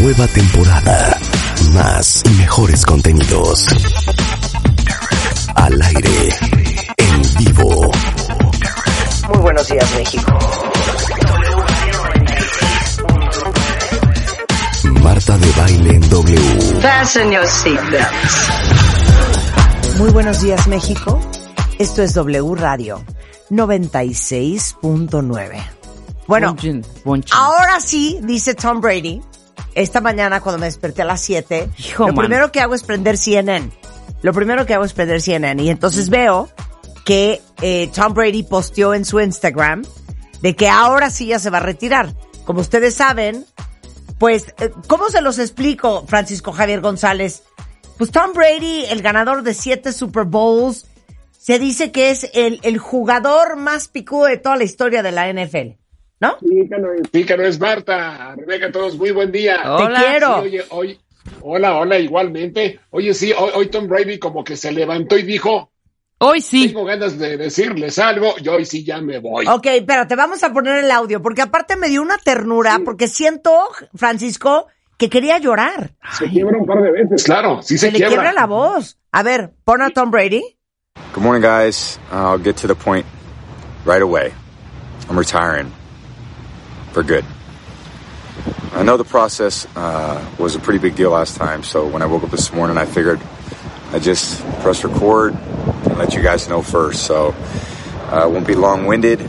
Nueva temporada. Más y mejores contenidos. Al aire. En vivo. Muy buenos días, México. Marta de baile en W. Fasten your seatbelts. Muy buenos días México. Esto es W Radio 96.9. Bueno, Bunchin, bunchin. ahora sí, dice Tom Brady, esta mañana cuando me desperté a las 7, Hijo, lo man. primero que hago es prender CNN. Lo primero que hago es prender CNN. Y entonces veo que eh, Tom Brady posteó en su Instagram de que ahora sí ya se va a retirar. Como ustedes saben, pues, eh, ¿cómo se los explico, Francisco Javier González? Pues Tom Brady, el ganador de siete Super Bowls, se dice que es el, el jugador más picudo de toda la historia de la NFL. ¿No? Pícaro, pícaro es Marta. Rebeca, todos, muy buen día. Hola. Te quiero. Sí, oye, hoy, hola, hola, igualmente. Oye, sí, hoy, hoy Tom Brady como que se levantó y dijo, Hoy sí. tengo ganas de decirles algo, y hoy sí ya me voy. Ok, espérate, vamos a poner el audio, porque aparte me dio una ternura, porque siento, Francisco, que quería llorar. Se quiebra un par de veces, claro, sí se, Se le quiebra. quiebra la voz. A ver, pon a Tom Brady. Good morning, guys. I'll get to the point right away. I'm retiring for good. I know the process uh, was a pretty big deal last time, so when I woke up this morning, I figured I'd just press record and let you guys know first. So uh, it won't be long winded.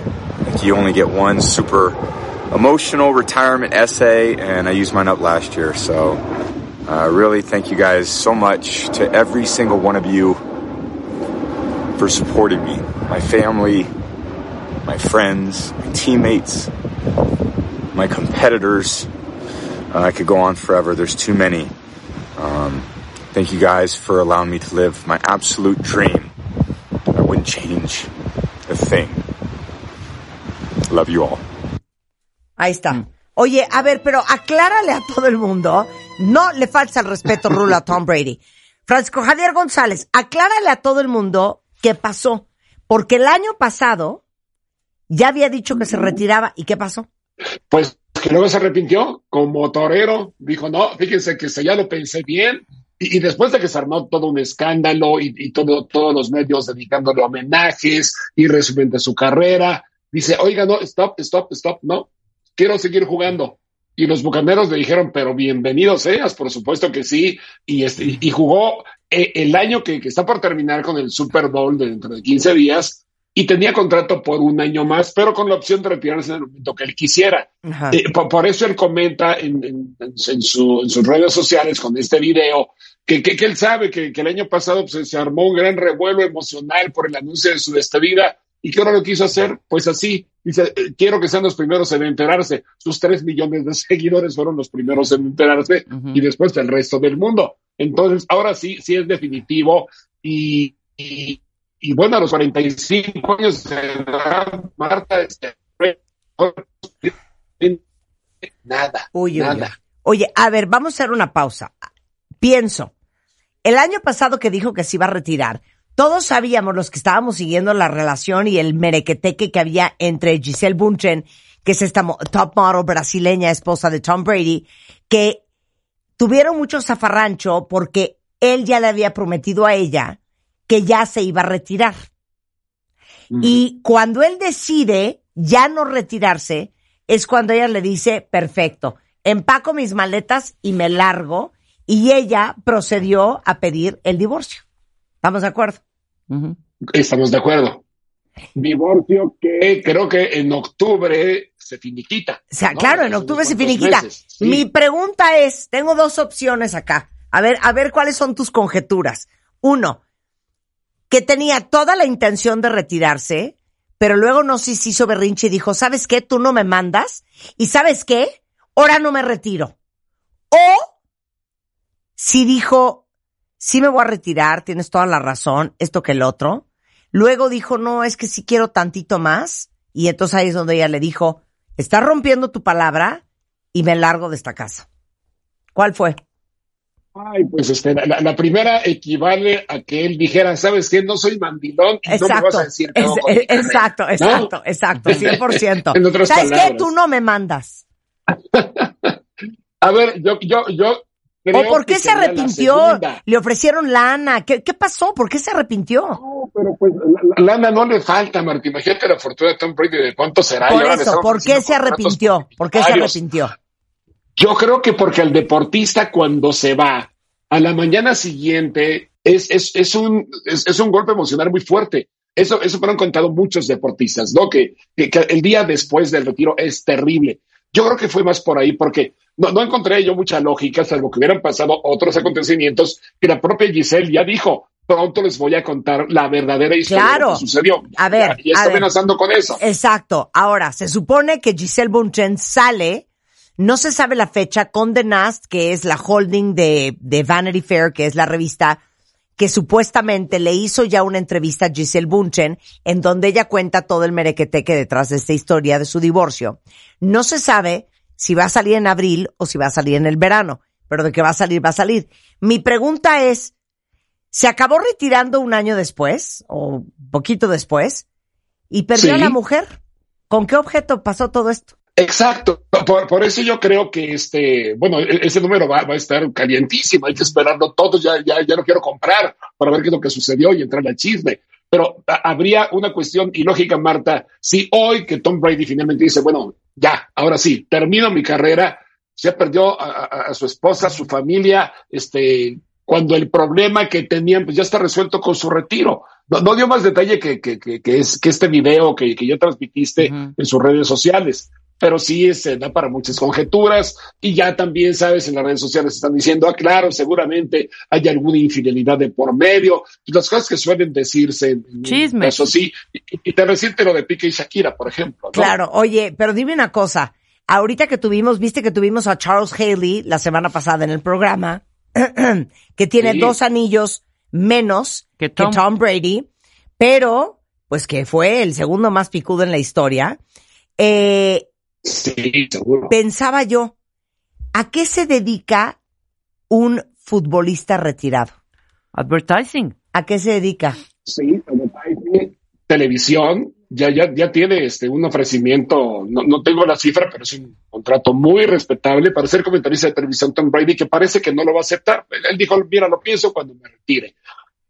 Like you only get one super emotional retirement essay, and I used mine up last year. So uh, really, thank you guys so much to every single one of you for supporting me, my family, my friends, my teammates, my competitors. Uh, I could go on forever. There's too many. Um, thank you guys for allowing me to live my absolute dream. I wouldn't change a thing. Love you all. Ahí está. Oye, a ver, pero aclárale a todo el mundo. No le falta el respeto, Rulo, a Tom Brady. Francisco Javier González, aclárale a todo el mundo qué pasó. Porque el año pasado ya había dicho que se retiraba. ¿Y qué pasó? Pues que luego se arrepintió como torero, dijo, no, fíjense que se, ya lo pensé bien. Y, y después de que se armó todo un escándalo y, y todo, todos los medios dedicándole homenajes y resumen de su carrera, dice, oiga, no, stop, stop, stop, no, quiero seguir jugando. Y los bucaneros le dijeron, pero bienvenido seas, por supuesto que sí. Y, este, y- jugó eh, el año que, que está por terminar con el Super Bowl de dentro de 15 días y tenía contrato por un año más, pero con la opción de retirarse en el momento que él quisiera. Eh, por, por eso él comenta en, en- en- su- en sus redes sociales con este video que, que- que él sabe que, que el año pasado pues, se armó un gran revuelo emocional por el anuncio de su despedida y que ahora lo quiso hacer, pues así. Dice, eh, quiero que sean los primeros en enterarse. Sus tres millones de seguidores fueron los primeros en enterarse Ujú. y después el resto del mundo. Entonces, ahora sí, sí es definitivo y, y, y bueno, a los 45 años de edad, Marta, este, nada, Uy, nada. uy. Oye, a ver, vamos a hacer una pausa. Pienso, el año pasado que dijo que se iba a retirar, todos sabíamos, los que estábamos siguiendo la relación y el merequeteque que había entre Giselle Bunchen, que es esta mo- top model brasileña, esposa de Tom Brady, que tuvieron mucho zafarrancho porque él ya le había prometido a ella que ya se iba a retirar. Y cuando él decide ya no retirarse, es cuando ella le dice, perfecto, empaco mis maletas y me largo. Y ella procedió a pedir el divorcio. ¿Estamos de acuerdo? Estamos de acuerdo. Divorcio que creo que en octubre se finiquita. O sea, ¿no? claro, en octubre se finiquita. meses, sí. Mi pregunta es, tengo dos opciones acá. A ver, a ver cuáles son tus conjeturas. Uno, que tenía toda la intención de retirarse, pero luego no sé si hizo berrinche y dijo, ¿sabes qué? Tú no me mandas. ¿Y sabes qué? Ahora no me retiro. sí dijo, sí me voy a retirar, tienes toda la razón, esto que el otro. Luego dijo, no, es que sí quiero tantito más. Y entonces ahí es donde ella le dijo, estás rompiendo tu palabra y me largo de esta casa. ¿Cuál fue? Ay, pues este, la, la primera equivale a que él dijera, ¿sabes qué? No soy mandilón y no me Exacto, vas a decir Es- mi carrera". exacto, ¿No? exacto, exacto, 100%. En otras ¿Sabes qué? palabras. Tú no me mandas. A ver, yo, yo, yo. creo ¿O por qué se arrepintió? Le ofrecieron lana. ¿Qué, qué pasó? ¿Por qué se arrepintió? No, pero pues la- la lana no le falta, Martín. Imagínate la fortuna de Tom Brady de cuánto será. Por eso, ¿por qué se arrepintió? ¿Por qué se arrepintió? Yo creo que porque el deportista cuando se va a la mañana siguiente es, es, es, un, es, es un golpe emocional muy fuerte. Eso, eso me lo han contado muchos deportistas, ¿no? Que, que, que el día después del retiro es terrible. Yo creo que fue más por ahí porque no, no encontré yo mucha lógica, salvo que hubieran pasado otros acontecimientos que la propia Giselle ya dijo. Pronto les voy a contar la verdadera historia de lo que sucedió. A ver, Y está ver. amenazando con eso. Exacto. Ahora, se supone que Giselle Bunchen sale, no se sabe la fecha, con The Nast, que es la holding de, de Vanity Fair, que es la revista que supuestamente le hizo ya una entrevista a Giselle Bunchen, en donde ella cuenta todo el merequeteque detrás de esta historia de su divorcio. No se sabe si va a salir en abril o si va a salir en el verano, pero de que va a salir, va a salir. Mi pregunta es, ¿se acabó retirando un año después, o poquito después, y perdió a la mujer? ¿Con qué objeto pasó todo esto? Exacto, por, por eso yo creo que este, bueno, e- ese número va, va a estar calientísimo, hay que esperarlo todo, ya, ya, ya lo quiero comprar para ver qué es lo que sucedió y entrar al chisme. Pero habría una cuestión ilógica, Marta, si hoy que Tom Brady finalmente dice, bueno, ya, ahora sí, termino mi carrera, ya perdió a, a- a su esposa, a su familia, este, cuando el problema que tenían pues ya está resuelto con su retiro. No, no dio más detalle que, que, que, que es que este video que, que ya transmitiste en sus redes sociales. Pero sí se da para muchas conjeturas y ya también, sabes, en las redes sociales están diciendo, ah, claro, seguramente hay alguna infidelidad de por medio. Las cosas que suelen decirse Chismes. caso sí. Y, y te resiente lo de Pique y Shakira, por ejemplo. ¿no? Claro, oye, pero dime una cosa. Ahorita que tuvimos, viste que tuvimos a Charles Haley la semana pasada en el programa, que tiene Sí. dos anillos menos que Que Tom. Tom. Brady, pero pues que fue el segundo más picudo en la historia. Eh, Sí, seguro. pensaba yo, ¿a qué se dedica un futbolista retirado? Advertising. ¿A qué se dedica? Sí, advertising, televisión, ya, ya, ya tiene este, un ofrecimiento, no, no tengo la cifra, pero es un contrato muy respetable para ser comentarista de televisión Tom Brady, que parece que no lo va a aceptar. Él dijo, mira, lo pienso cuando me retire.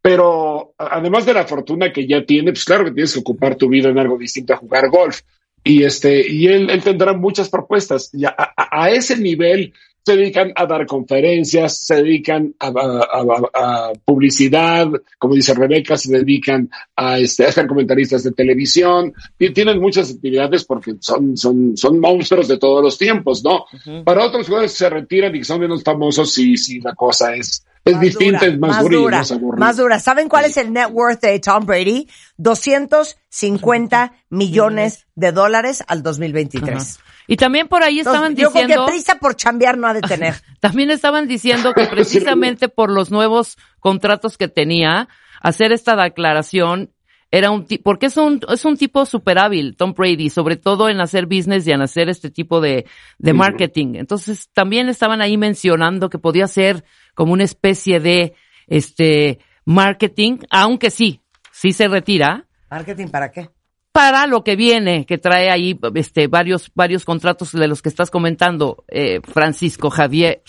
Pero además de la fortuna que ya tiene, pues claro que tienes que ocupar tu vida en algo distinto a jugar golf. Y este, y él, él tendrá muchas propuestas. Y a, a- a ese nivel se dedican a dar conferencias, se dedican a, publicidad, como dice Rebeca, se dedican a, este, a ser comentaristas de televisión, y tienen muchas actividades porque son, son, son monstruos de todos los tiempos, ¿no? Para otros jugadores se retiran y son menos famosos y si la cosa es, es Más distinta, dura, es más, más dura, y dura, más aburrida. más dura. ¿Saben cuál es el net worth de Tom Brady? 250 millones de dólares al 2023. Ajá. Y también por ahí estaban Entonces, yo creo diciendo, que prisa por chambear no ha de tener. también estaban diciendo que precisamente por los nuevos contratos que tenía, hacer esta declaración era un tipo, porque es un, es un tipo super hábil, Tom Brady, sobre todo en hacer business y en hacer este tipo de, de marketing. Entonces, también estaban ahí mencionando que podía ser como una especie de, este, marketing, aunque sí, sí se retira, ¿Marketing para qué? para lo que viene, que trae ahí este varios varios contratos de los que estás comentando, eh, Francisco Javier,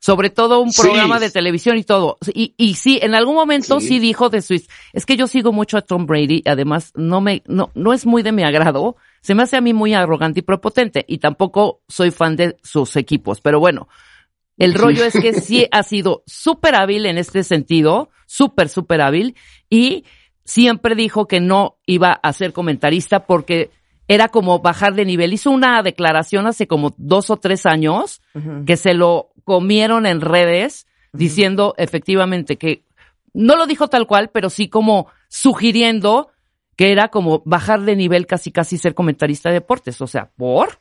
sobre todo un Sí. programa de televisión y todo. Y, y sí, en algún momento sí. Sí. dijo de su, es que yo sigo mucho a Tom Brady, además no me, no, no es muy de mi agrado, se me hace a mí muy arrogante y prepotente, y tampoco soy fan de sus equipos, pero bueno, el rollo es que sí ha sido súper hábil en este sentido, súper, súper hábil, y siempre dijo que no iba a ser comentarista porque era como bajar de nivel. Hizo una declaración hace como dos o tres años que se lo comieron en redes diciendo efectivamente que no lo dijo tal cual, pero sí como sugiriendo que era como bajar de nivel casi casi ser comentarista de deportes. O sea, ¿por?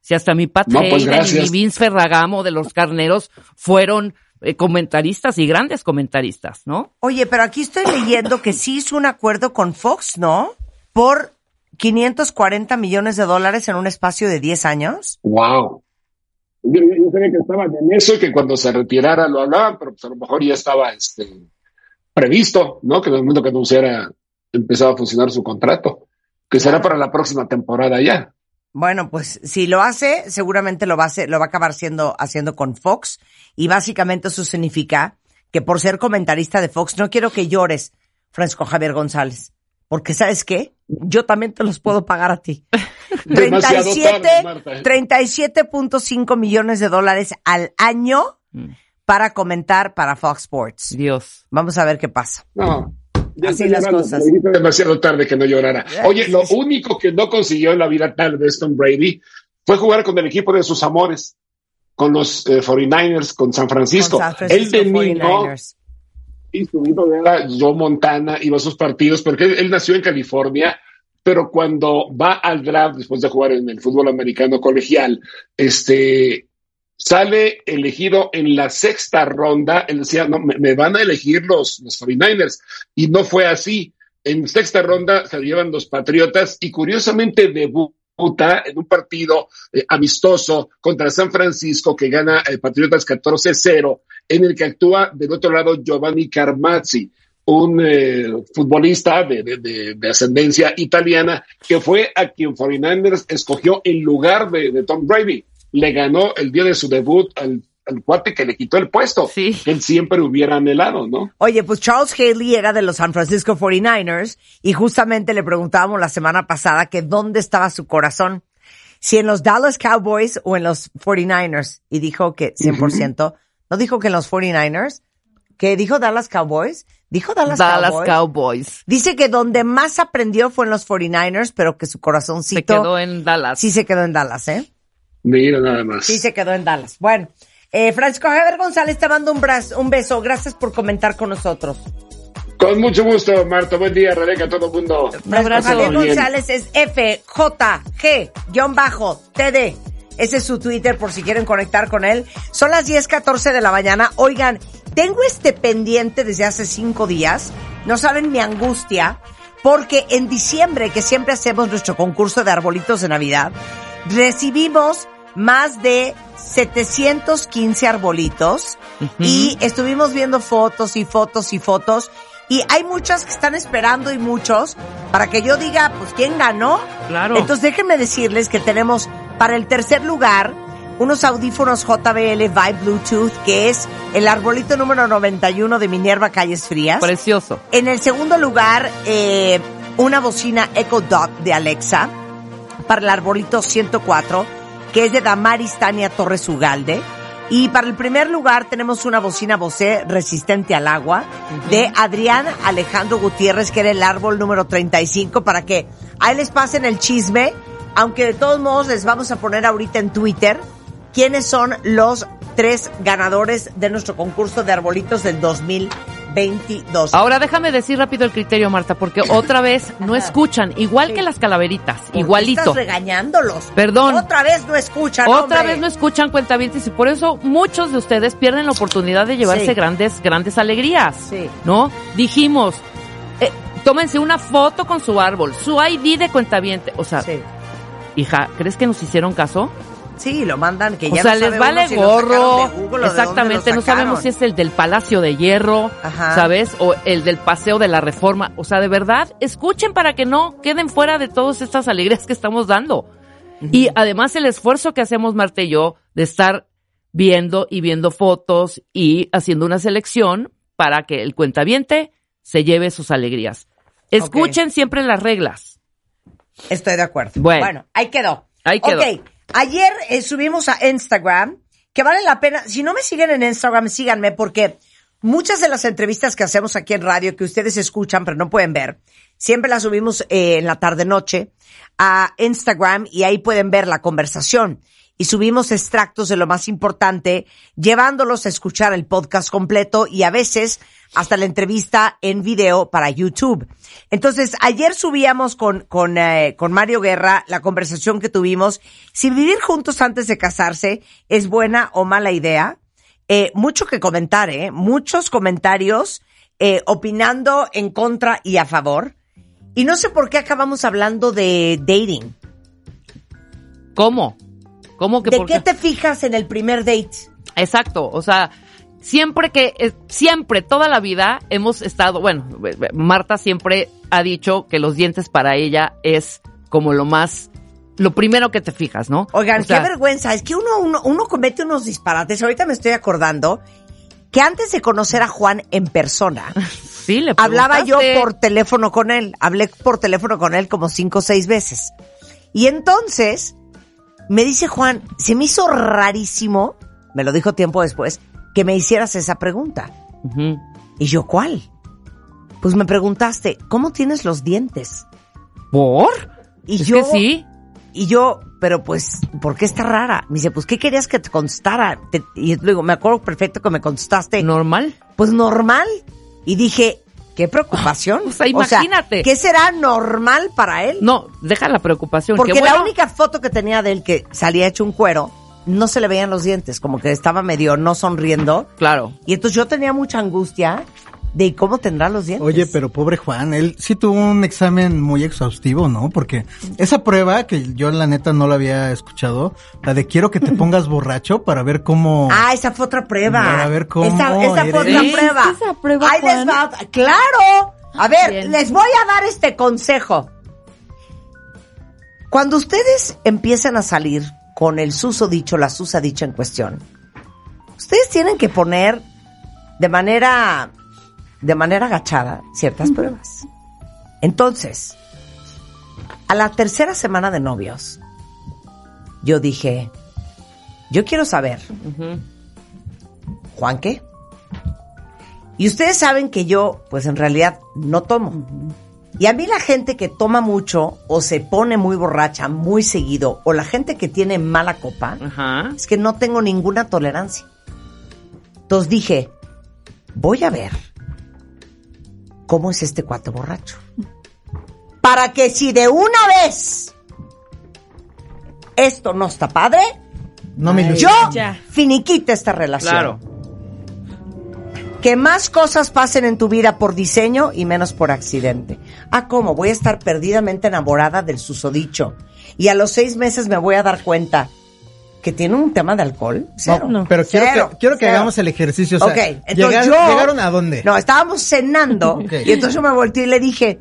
Si hasta mi Pat No, pues, Hayden y. Vince Ferragamo de los carneros fueron eh, comentaristas y grandes comentaristas, ¿no? Oye, pero aquí estoy leyendo que sí hizo un acuerdo con Fox, ¿no? Por 540 millones de dólares en un espacio de 10 años. Wow. Yo, yo- yo sabía que estaban en eso y que cuando se retirara lo hablaban, pero pues a lo mejor ya estaba este, previsto, ¿no? Que en el momento que anunciara empezaba a funcionar su contrato, que será para la próxima temporada ya. Bueno, pues si lo hace, seguramente lo va a hacer, lo va a acabar siendo, haciendo con Fox. Y básicamente eso significa que por ser comentarista de Fox, no quiero que llores, Francisco Javier González. Porque ¿sabes qué? Yo también te los puedo pagar a ti. Demasiado 37, tarde, Marta. 37.5 millones de dólares al año Mm. para comentar para Fox Sports. Dios. Vamos a ver qué pasa. No. Ya Así las llorando, cosas. demasiado tarde que no llorara. Oye, lo único que no consiguió en la vida tal vez Tom Brady fue jugar con el equipo de sus amores, con los eh, 49ers, con San Francisco. Con San Francisco Él de niño 49ers. y su ídolo era Joe Montana, iba a sus partidos, porque él, él nació en California, pero cuando va al draft, después de jugar en el fútbol americano colegial, este, sale elegido en la sexta ronda, él decía, no, me, van a elegir los, los 49ers, y no fue así. En sexta ronda se llevan los Patriotas, y curiosamente debuta en un partido eh, amistoso contra San Francisco que gana el Patriotas 14-0, en el que actúa del otro lado Giovanni Carmazzi, un eh, futbolista de- de ascendencia italiana, que fue a quien 49ers escogió en lugar de, de Tom Brady. Le ganó el día de su debut al, al cuate que le quitó el puesto, Sí. que él siempre hubiera anhelado, ¿no? Oye, pues Charles Haley era de los San Francisco 49ers y justamente le preguntábamos la semana pasada que dónde estaba su corazón, si en los Dallas Cowboys o en los 49ers. Y dijo que 100%, no dijo que en los 49ers, que dijo Dallas Cowboys, dijo Dallas, Dallas Cowboys. Cowboys. Dice que donde más aprendió fue en los 49ers, pero que su corazoncito Se quedó en Dallas. sí se quedó en Dallas, ¿eh? Mira nada más. Sí se quedó en Dallas. Bueno, eh, Francisco Javier González te mando un, braz- un beso. Gracias por comentar con nosotros. Con mucho gusto, Marta. Buen día, Rebeca, todo el mundo. Un abrazo. Javier Bien. González es FJG-TD. Ese es su Twitter por si quieren conectar con él. Son las 10:14 de la mañana. Oigan, tengo este pendiente desde hace cinco días. No saben mi angustia. Porque en diciembre, que siempre hacemos nuestro concurso de arbolitos de Navidad, recibimos más de 715 arbolitos y estuvimos viendo fotos y fotos y fotos y hay muchas que están esperando y muchos para que yo diga, pues, ¿quién ganó? Claro. Entonces déjenme decirles que tenemos para el tercer lugar unos audífonos JBL Vibe Bluetooth, que es el arbolito número 91 de Minerva Calles Frías. Precioso. En el segundo lugar, eh, una bocina Echo Dot de Alexa para el arbolito 104, que es de Damaris Tania Torres Ugalde. Y para el primer lugar tenemos una bocina Bose resistente al agua de Adrián Alejandro Gutiérrez, que era el árbol número 35, para que ahí les pasen el chisme, aunque de todos modos les vamos a poner ahorita en Twitter quiénes son los tres ganadores de nuestro concurso de arbolitos del 2022. Ahora déjame decir rápido el criterio, Marta, porque otra vez no escuchan, igual Sí. que las calaveritas, ¿Por qué igualito. Estás regañándolos. Perdón. Otra vez no escuchan. Otra hombre. vez no escuchan cuentavientes y por eso muchos de ustedes pierden la oportunidad de llevarse Sí. grandes, grandes alegrías. Sí. ¿No? Dijimos, eh, tómense una foto con su árbol, su ID de cuentaviente. O sea, Sí. hija, ¿crees que nos hicieron caso? Sí, lo mandan que O ya sea, no les vale si gorro. Google o Exactamente, no sabemos si es el del Palacio de Hierro, Ajá. ¿sabes? O el del Paseo de la Reforma. O sea, de verdad, escuchen para que no queden fuera de todas estas alegrías que estamos dando. Y además el esfuerzo que hacemos Marta y yo de estar viendo y viendo fotos y haciendo una selección para que el cuentaviente se lleve sus alegrías. Escuchen siempre las reglas. Estoy de acuerdo. Bueno. ahí quedó. Ahí quedó. Ayer eh, subimos a Instagram, que vale la pena, si no me siguen en Instagram, síganme, porque muchas de las entrevistas que hacemos aquí en radio, que ustedes escuchan pero no pueden ver, siempre las subimos eh, en la tarde-noche a Instagram y ahí pueden ver la conversación. Y subimos extractos de lo más importante, llevándolos a escuchar el podcast completo y a veces hasta la entrevista en video para YouTube. Entonces, ayer subíamos con, con, eh, con Mario Guerra la conversación que tuvimos. Si vivir juntos antes de casarse es buena o mala idea. eh, mucho que comentar, ¿eh? Muchos comentarios eh, opinando en contra y a favor. Y no sé por qué acabamos hablando de dating. ¿Cómo? ¿Cómo que ¿De qué te fijas en el primer date? Exacto, o sea, siempre que, eh, siempre, toda la vida hemos estado, bueno, eh, eh, Marta siempre ha dicho que los dientes para ella es como lo más, lo primero que te fijas, ¿no? Oigan, O sea, qué vergüenza. Es que uno, uno, uno comete unos disparates. Ahorita me estoy acordando que antes de conocer a Juan en persona, Sí, le hablaba yo por teléfono con él. Hablé por teléfono con él como cinco o seis veces. Y entonces me dice Juan, se me hizo rarísimo, me lo dijo tiempo después, que me hicieras esa pregunta. Y yo, ¿cuál? Pues me preguntaste, ¿cómo tienes los dientes? ¿Por? Y Es yo, que sí. y yo, pero pues, ¿por qué está rara? Me dice, pues, ¿qué querías que te contestara? Te- y yo digo, me acuerdo perfecto que me contestaste. Normal. Pues normal. Y dije, qué preocupación. O sea, imagínate. ¿Qué será normal para él? No, deja la preocupación. Porque la única foto que tenía de él que salía hecho un cuero, no se le veían los dientes, como que estaba medio no sonriendo. Claro. Y entonces yo tenía mucha angustia de cómo tendrá los dientes. Oye, pero pobre Juan, él sí tuvo un examen muy exhaustivo, ¿no? Porque esa prueba que yo la neta no la había escuchado, la de quiero que te pongas borracho para ver cómo... Ah, esa fue otra prueba. Para ver cómo Esa, esa fue otra prueba. ¿Esa prueba, Ahí les Juan? va. Claro. A ver, Bien. les voy a dar este consejo. Cuando ustedes empiecen a salir con el susodicho, la susadicha en cuestión, ustedes tienen que poner de manera, de manera agachada ciertas pruebas. Entonces, a la tercera semana de novios, yo dije, yo quiero saber. ¿Juan qué? Y ustedes saben que yo, pues en realidad, no tomo. Y a mí la gente que toma mucho o se pone muy borracha muy seguido o la gente que tiene mala copa, es que no tengo ninguna tolerancia. Entonces dije, voy a ver cómo es este cuate borracho. Para que si de una vez esto no está padre, No me yo ya. finiquite esta relación. Claro. Que más cosas pasen en tu vida por diseño y menos por accidente. Ah, ¿cómo? Voy a estar perdidamente enamorada del susodicho. Y a los seis meses me voy a dar cuenta que tiene un tema de alcohol. Cero. No, pero quiero Cero, que, quiero que cero. hagamos el ejercicio. O sea, ok, entonces llegar- yo... ¿Llegaron a dónde? No, estábamos cenando y entonces yo me volteé y le dije,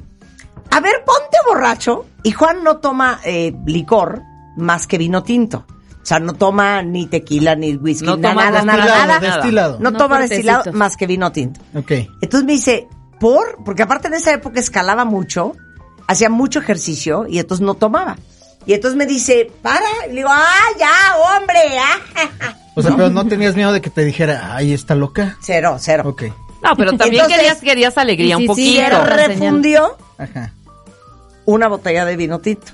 a ver, ponte borracho. Y Juan no toma eh, licor más que vino tinto. O sea, no toma ni tequila, ni whisky, No toma nada, nada, destilado, nada. destilado. No, No toma destilado más que vino tinto. Ok. Entonces me dice, ¿por? Porque aparte en esa época escalaba mucho, hacía mucho ejercicio y entonces no tomaba. Y entonces me dice, para. Y le digo, ah, ya, hombre. ah". O sea, pero no tenías miedo de que te dijera, ay, está loca. Cero, cero. Ok. No, pero también Entonces- querías, querías alegría un sí, sí, poquito. era re- refundió Ajá. una botella de vino tinto.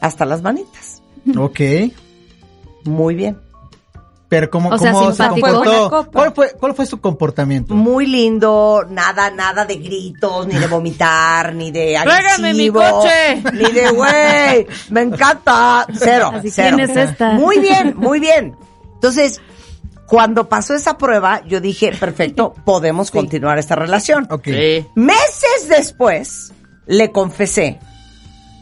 Hasta las manitas. Ok. Muy bien. Pero ¿cómo, O sea, cómo se comportó? ¿Cuál fue, ¿Cuál fue su comportamiento? Muy lindo, nada, nada de gritos, ni de vomitar, ni de ¡Tráigame mi agresivo, coche! Ni de güey, me encanta. Cero, Así, cero. ¿quién es esta? Muy bien, muy bien. Entonces, cuando pasó esa prueba, yo dije, perfecto, podemos continuar esta relación. Ok. Sí. Meses después, le confesé,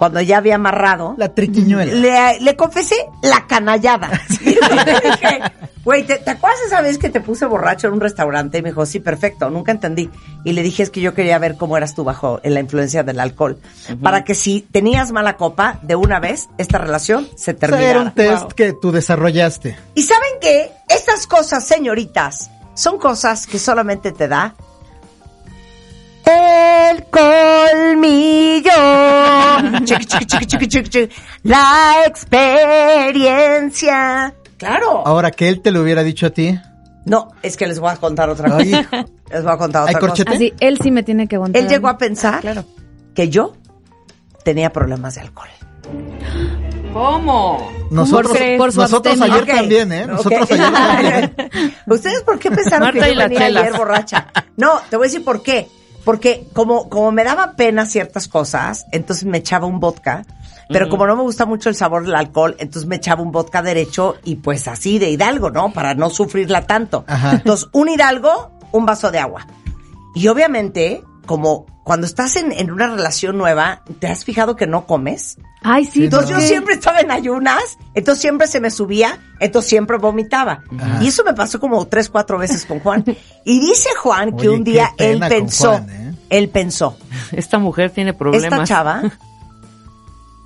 cuando ya había amarrado, La triquiñuela. le, le confesé la canallada. Le dije, güey, ¿te, te acuerdas esa vez que te puse borracho en un restaurante? Y me dijo, sí, perfecto, nunca entendí. Y le dije, es que yo quería ver cómo eras tú bajo en la influencia del alcohol. Para que si tenías mala copa, de una vez, esta relación se O sea, terminara. era un test Wow. que tú desarrollaste. Y saben que estas cosas, señoritas, son cosas que solamente te da el colmillo. Chiqui, chiqui, chiqui, chiqui, chiqui, chiqui. La experiencia. Claro. Ahora que él te lo hubiera dicho a ti. No, es que les voy a contar otra Ay, cosa. Les voy a contar ¿Hay otra cosa. Así, él sí me tiene que aguantar. Él llegó a pensar que yo tenía problemas de alcohol. ¿Cómo? Nosotros, crees? Por su nosotros ayer también, ¿eh? Nosotros ayer también. ¿Ustedes por qué pensaron Marta que yo venía ayer borracha? No, te voy a decir por qué. Porque como, como me daba pena ciertas cosas, entonces me echaba un vodka Pero como no me gusta mucho el sabor del alcohol, entonces me echaba un vodka derecho y pues así de Hidalgo, ¿no? Para no sufrirla tanto. Ajá. Entonces, un Hidalgo, un vaso de agua. Y obviamente, como cuando estás en, en una relación nueva, ¿te has fijado que no comes? Ay, sí. Entonces yo siempre estaba en ayunas, entonces siempre se me subía, entonces siempre vomitaba. Y eso me pasó como tres, cuatro veces con Juan. Y dice Juan que Oye, un día él pensó, Juan, ¿eh? él pensó, Esta mujer tiene problemas. esta chava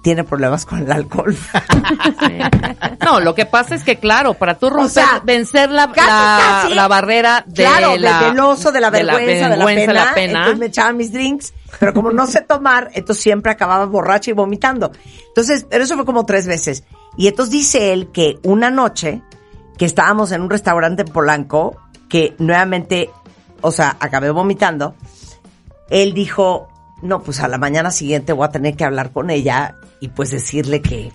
tiene problemas con el alcohol. No, lo que pasa es que, claro, para tú romper, sea, vencer la, casi, la, casi. la barrera de claro, de- la, del oso, de la vergüenza, de la, vergüenza, pena, la pena. Entonces me echaban mis drinks, pero como no sé tomar, entonces siempre acababa borracha y vomitando. Entonces, pero eso fue como tres veces. Y entonces dice él que una noche que estábamos en un restaurante en Polanco, que nuevamente, o sea, acabé vomitando, él dijo, no, pues a la mañana siguiente voy a tener que hablar con ella y pues decirle que,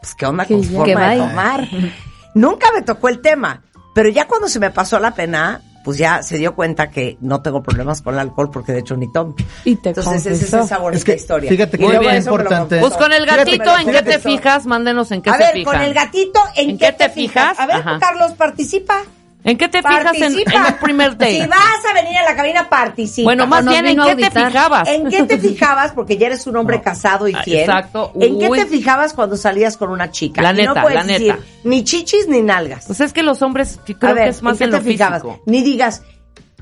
pues qué onda con su Que forma de tomar. Nunca me tocó el tema, pero ya cuando se me pasó la pena, pues ya se dio cuenta que no tengo problemas con el alcohol porque de hecho ni tomo. Y te Entonces esa es esa bonita Es que, historia. fíjate que me lo importante. Pues con el Fíjate, gatito, ¿en qué te fijas? Mándenos en qué A se ver, fijan. con el gatito, ¿en, ¿En qué, qué te te fijas? fijas? A ver, Ajá. Carlos, participa. ¿En qué te fijas en, el primer date? Si vas a venir a la cabina, participa. bueno, más bien, ¿en a qué te fijabas? ¿En qué te fijabas? Porque ya eres un hombre casado y Ah, fiel. exacto. ¿En qué te fijabas cuando salías con una chica? La Y no neta, puedes la decir neta. ni chichis ni nalgas. Pues es que los hombres, yo a creo ver, que es más ¿en qué en te lo fijabas? físico. Ni digas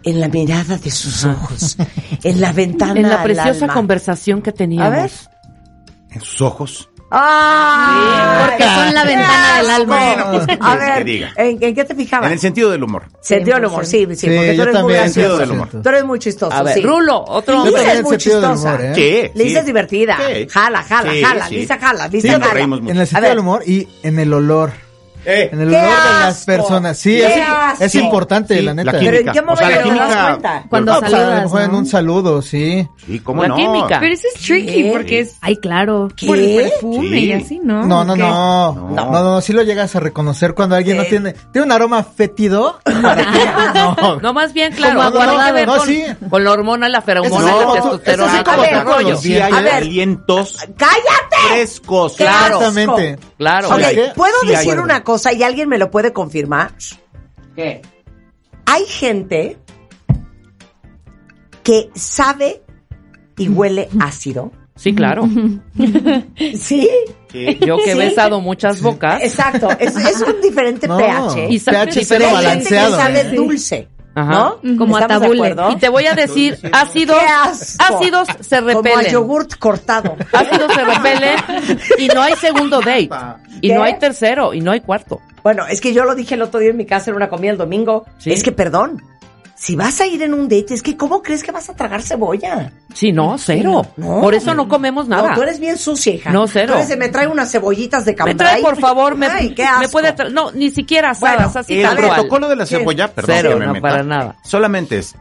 en la mirada de sus ojos, en la ventana En la al preciosa alma. conversación que A teníamos. ver. En sus ojos. ¡Ah! porque son la ventana del alma. Bueno, pues, ¿qué A quieres ver, que diga? ¿en, en qué te fijabas? En el sentido del humor. Sentido del humor, sí, sí, Sí, porque tú eres muy gracioso. Del humor. Tú eres muy chistoso, A ver, sí. Rulo, otro Lisa hombre. es muy chistosa. humor, ¿eh? Sí, Lisa sí. es divertida. Sí. Jala, jala, Sí, jala. sí. Lisa jala, Lisa Sí, nos jala. reímos mucho. En el sentido del humor y en el olor. Eh, En el ¡Qué olor de las personas. Sí, ¡Qué es, importante, Sí, la neta. la Pero ¿en química. qué O momento sea, la química-? Cuando No, pues, a lo saludas, mejor en ¿no? un saludo, sí. sí, ¿cómo La no? química. Pero eso es tricky ¿Qué? porque es Ay, claro. ¿Qué? por el perfume Sí. y así, ¿no? No, no, ¿Qué? no. No. No, no, no, sí lo llegas a reconocer cuando alguien no tiene, tiene un aroma fétido. No. No, más bien, claro, ver No, con, sí. con la hormona, la feromona, la testosterona, todo rollo. Sí hay alientos ¡Cállate! frescos. ¿Qué Claro. Exactamente. Claro. ¿puedo decir una cosa y alguien me lo puede confirmar? ¿Qué? Hay gente que sabe y huele ácido. Sí, claro. ¿Sí? Sí. Yo que he Sí. besado muchas bocas. Exacto. Es, es un diferente No, pH. Y sabe pH cero gente balanceado. que sabe dulce. Ajá. ¿No? Como. Y te voy a decir, ácidos, ¡Qué asco! ácidos se Como a repelen. yogurt cortado. Ácidos se repelen y no hay segundo date. Y ¿Qué? no hay tercero y no hay cuarto. Bueno, es que yo lo dije el otro día en mi casa en una comida el domingo. Sí. Es que, perdón, si vas a ir en un date, es que ¿cómo crees que vas a tragar cebolla? Sí, no, cero. No. Por eso no comemos nada. No, tú eres bien sucia, hija. No, cero. De, me trae unas cebollitas de me cambray. trae, por favor, me, Ay, qué me puede traer. No, ni siquiera Bueno, asadas, así El tal cual. protocolo de la cebolla, perdón Cero, que me no, meta, para nada. solamente es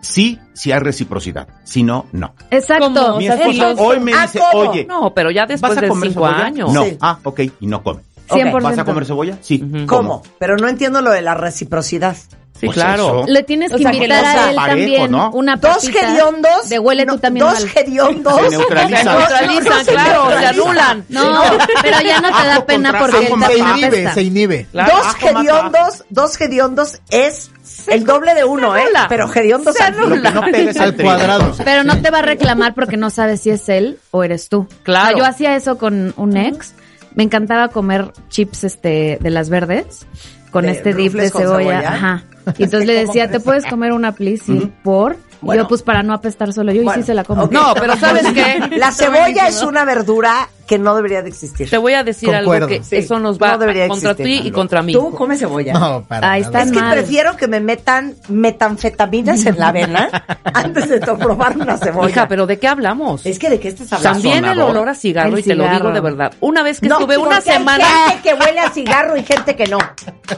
sí, si hay reciprocidad. Si no, no. Exacto. Mi O sea, esposa hoy me ¿Ah, dice, cómo? oye, No, pero ya después ¿vas a de cinco cebolla? años. No. Sí. Ah, ok, y no come. 100%. ¿Vas a comer cebolla? Sí. ¿Cómo? Pero no entiendo lo de la reciprocidad. Sí, Pues claro. eso. Le tienes O que sea, invitar a él parejo, también ¿no? una Dos hediondos. de huele no, tú también Dos hediondos. Se neutralizan. No, no, no, Neutralizan, se claro, se anulan. No, pero ya no te da pena porque él Se inhibe, se inhibe. Claro. Dos hediondos, dos hediondos es el doble de uno, ¿eh? Pero hediondos Se al anula. No Al cuadrado. Pero no te va a reclamar porque no sabes si es él o eres tú. Claro. O sea, yo hacía eso con un ex. Me encantaba comer chips este de las verdes con ¿De este dip de cebolla? Ajá. Y entonces le decía, ¿te puedes comer una please? ¿por? Y Bueno. yo, pues para no apestar solo yo, y sí se la como. No, pero ¿sabes qué? La cebolla es una verdura que no debería de existir. Te voy a decir Concuerdo. algo que Sí, eso nos va no debería contra ti y contra mí. ¿Tú comes cebolla? No, para Ahí nada. está. Es que mal. prefiero que me metan metanfetaminas en la vena antes de probar una cebolla. Hija, pero ¿de qué hablamos? Es que de qué estás hablando. También el olor a cigarro, El y te lo digo de verdad. Una vez que No, estuve una porque hay semana, gente que huele a cigarro y gente que no.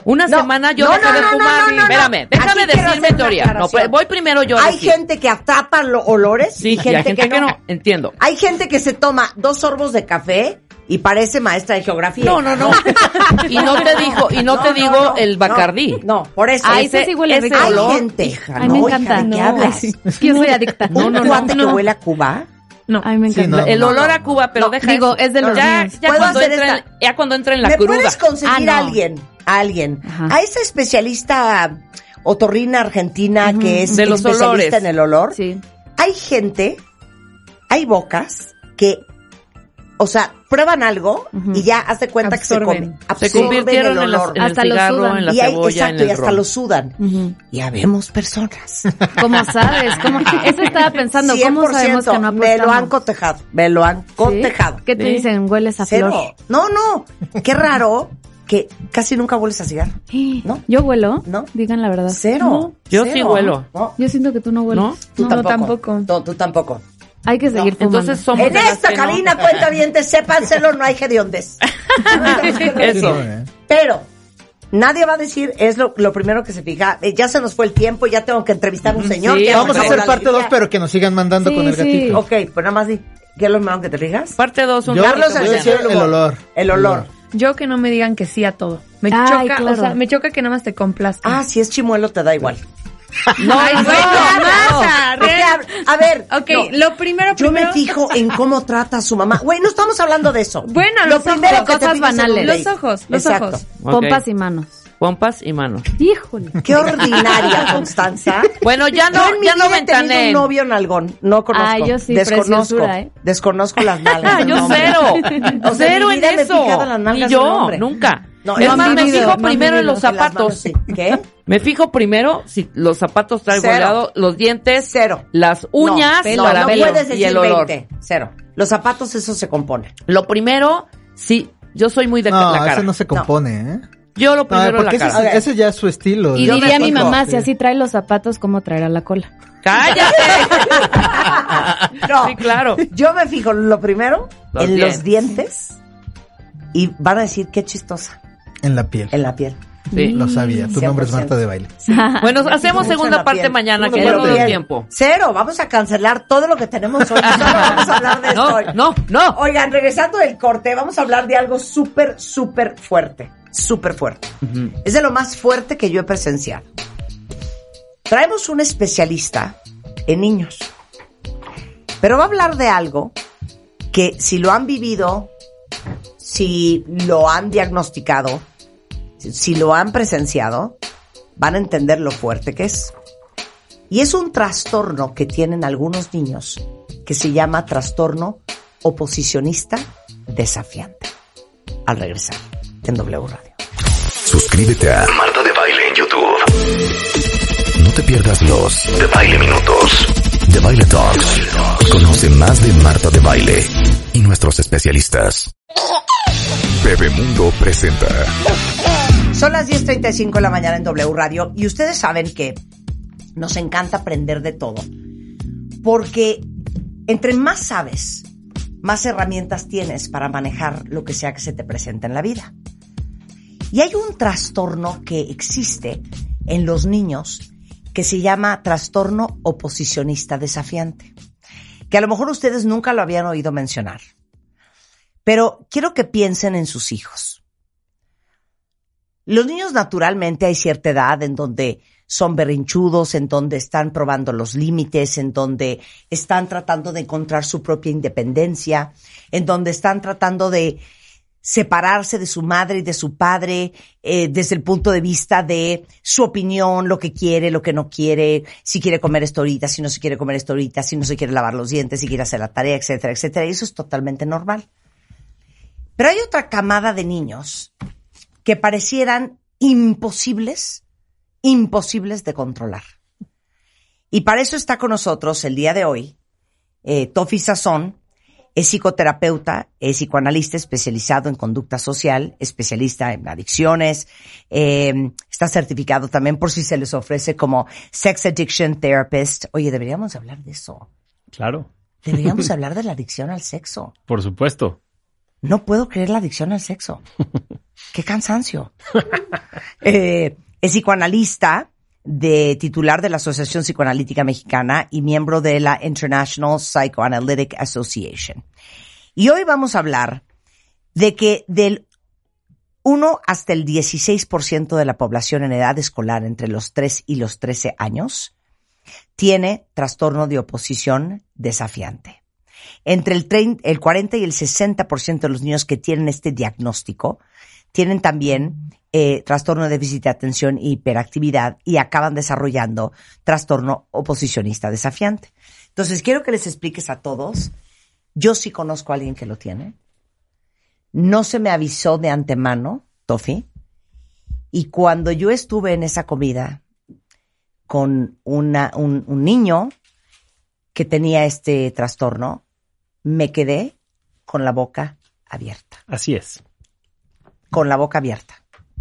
una No, semana yo no, dejé no, de fumar. no, no, no. Espérame, déjame Aquí quiero decir hacer mi una teoría. Pues, voy primero yo Hay gente que atrapa los olores Sí, y gente que, no. Entiendo. Hay gente que se toma dos sorbos de café y parece maestra de geografía. No, no, no. Y no te dijo, y no, te digo no, el no, Bacardí. No, por eso. Ay, ese, ese sí huele ese rico. hay olor, gente. hija, Ay, no, me hija, encanta. ¿de qué No, hablas? sí. Es que yo soy adicta. Un cuate que huele a Cuba No. A mí me Sí, encanta. no, el no, olor no, a Cuba, pero No, deja digo, eso. es de los ya, ya ¿Puedo cuando hacer entra en, ya cuando entra en la ¿Me cruda. puedes conseguir Ah, a no. alguien? A alguien. Ajá. A esa especialista otorrina argentina que es De los especialista olores. en el olor. Sí. Hay gente, hay bocas que, o sea, prueban algo y ya haz de cuenta que se Absorben. comen. Se Absorben convirtieron el en, olor. en el Hasta lo cigarro, sudan. en la y hay, cebolla, exacto, en el y hasta ron. lo sudan. Ujú. Y habemos personas. ¿Cómo sabes? ¿Cómo? Eso estaba pensando. ¿Cómo sabemos que no me lo han cotejado, me lo han cotejado. ¿Qué te Sí. dicen? Hueles a Cero. flor. No, no. Qué raro que casi nunca hueles a cigarro. ¿No? ¿Yo huelo? No. Digan la verdad. Cero. No. Yo Cero. sí huelo. No, Yo siento que tú no hueles. ¿No? tú No, tampoco. tampoco. No, tú tampoco. Hay que seguir fumando. Entonces somos En esta que no. cabina, cuenta bien, sépánselo, no hay hediondes. Eso. Pero nadie va a decir, es lo, lo primero que se fija. Eh, ya se nos fue el tiempo, ya tengo que entrevistar a un señor. Sí, Vamos a hacer parte 2, alegría. pero que nos sigan mandando Sí, con el sí. gatito. Ok, pues nada más di. ¿Qué es lo primero que te fijas? Parte 2, un Yo- Carlos, el el olor. El olor. Yo que no me digan que sí a todo. Me Ay, choca, claro. o sea, me choca que nada más te complazcan. Ah, si es chimuelo te da igual. No, Ay, no, bueno, no. Porque, real- a, a ver, Ok, no. lo primero, yo me fijo en cómo trata a su mamá. Güey, no estamos hablando de eso. Bueno, lo los primero ojos, que cosas banales. Los ojos, los Exacto. ojos. Ok. Pompas y manos. Pompas y manos. Híjole. Qué ordinaria, Constanza. Bueno, ya Yo no, en mi ya no vida he tenido un novio nalgón. No conozco. Ah, yo sí, Desconozco. ¿eh? Desconozco las nalgas. Ah, yo cero. O sea, cero mi en me he eso. las nalgas un yo, nunca. No, es no más, me fijo no primero en los zapatos. sí. ¿Qué? Me fijo primero si los zapatos traen Cero. boleado, los dientes, Cero. las uñas, no, no pelo puedes y decir el olor. 20. Cero. Los zapatos, eso se compone. Lo primero, sí, yo soy muy de No, la cara. ese no se compone, ¿eh? Yo lo No, primero porque la ese, cara. es- ese ya es su estilo. Y diría mi fijo, mamá, sí. si así trae los zapatos, ¿cómo traerá la cola? ¡Cállate! No. Sí, claro. Yo me fijo lo primero Los en los dientes y van a decir qué chistosa En la piel. en la piel. Sí. Lo sabía. Tu nombre es 100%. Marta de baile. Bueno, hacemos segunda parte piel. mañana, que ya no tiempo. Cero, vamos a cancelar todo lo que tenemos hoy. Solo vamos a hablar de esto No, hoy. no, no. Oigan, regresando del corte, vamos a hablar de algo súper, súper fuerte. Súper fuerte. Es de lo más fuerte que yo he presenciado. Traemos un especialista en niños. Pero va a hablar de algo que si lo han vivido, si lo han diagnosticado, si- lo han presenciado, van a entender lo fuerte que es. Y es un trastorno que tienen algunos niños que se llama trastorno oposicionista desafiante. Al regresar en W Radio. Suscríbete a Marta de Baile en YouTube. No te pierdas los de Baile Minutos, de Baile Talks. Conoce más de Marta de Baile y nuestros especialistas. Bebemundo presenta. Son las 10.35 de la mañana en W Radio y ustedes saben que nos encanta aprender de todo. Porque entre más sabes, más herramientas tienes para manejar lo que sea que se te presente en la vida. Y hay un trastorno que existe en los niños que se llama trastorno oposicionista desafiante, que a lo mejor ustedes nunca lo habían oído mencionar. Pero quiero que piensen en sus hijos. Los niños naturalmente hay cierta edad en donde son berrinchudos, en donde están probando los límites, en donde están tratando de encontrar su propia independencia, en donde están tratando de separarse de su madre y de su padre eh, desde el punto de vista de su opinión, lo que quiere, lo que no quiere, si quiere comer esto ahorita, si no se quiere comer esto ahorita, si no se quiere lavar los dientes, si quiere hacer la tarea, etcétera, etcétera. Y eso es totalmente normal. Pero hay otra camada de niños que parecieran imposibles, imposibles de controlar. Y para eso está con nosotros el día de hoy eh, Tofi Sazón, es psicoterapeuta, es psicoanalista especializado en conducta social, especialista en adicciones, eh, está certificado también por si se les ofrece como Sex Addiction Therapist. Oye, deberíamos hablar de eso. Claro, Deberíamos hablar de la adicción al sexo. por supuesto. No puedo creer la adicción al sexo. Qué cansancio. Eh, es psicoanalista, de titular de la Asociación Psicoanalítica Mexicana y miembro de la International Psychoanalytic Association. Y hoy vamos a hablar de que del 1 hasta el 16% de la población en edad escolar entre los 3 y los 13 años tiene trastorno de oposición desafiante. Entre el, 30 el 40 y el 60% de los niños que tienen este diagnóstico tienen también eh, trastorno de déficit de atención y hiperactividad y acaban desarrollando trastorno oposicionista desafiante. Entonces, quiero que les expliques a todos. Yo sí conozco a alguien que lo tiene. No se me avisó de antemano, Tofi. Y cuando yo estuve en esa comida con una, un, un niño que tenía este trastorno, me quedé con la boca abierta. Así es. Con la boca abierta.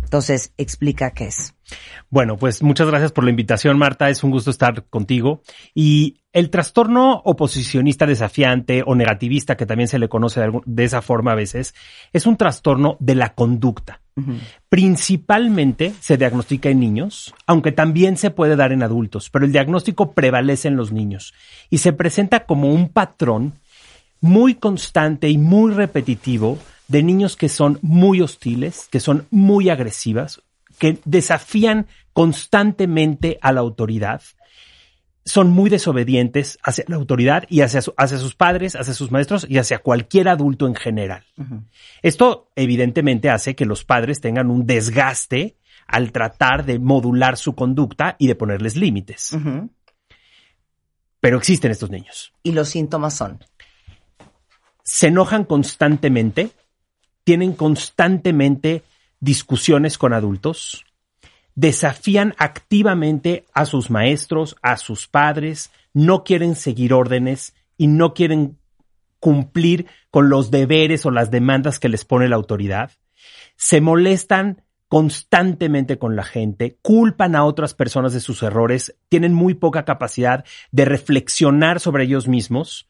Entonces, explica qué es. Bueno, pues muchas gracias por la invitación, Marta. Es un gusto estar contigo. Y el trastorno oposicionista desafiante o negativista, que también se le conoce de, esa forma a veces, es un trastorno de la conducta. Principalmente se diagnostica en niños, aunque también se puede dar en adultos, pero el diagnóstico prevalece en los niños y se presenta como un patrón muy constante y muy repetitivo de niños que son muy hostiles, que son muy agresivas, que desafían constantemente a la autoridad, son muy desobedientes hacia la autoridad y hacia, su- hacia sus padres, hacia sus maestros y hacia cualquier adulto en general. Esto evidentemente hace que los padres tengan un desgaste al tratar de modular su conducta y de ponerles límites. Pero existen estos niños. Y los síntomas son. Se enojan constantemente, tienen constantemente discusiones con adultos, desafían activamente a sus maestros, a sus padres, no quieren seguir órdenes y no quieren cumplir con los deberes o las demandas que les pone la autoridad. Se molestan constantemente con la gente, culpan a otras personas de sus errores, tienen muy poca capacidad de reflexionar sobre ellos mismos,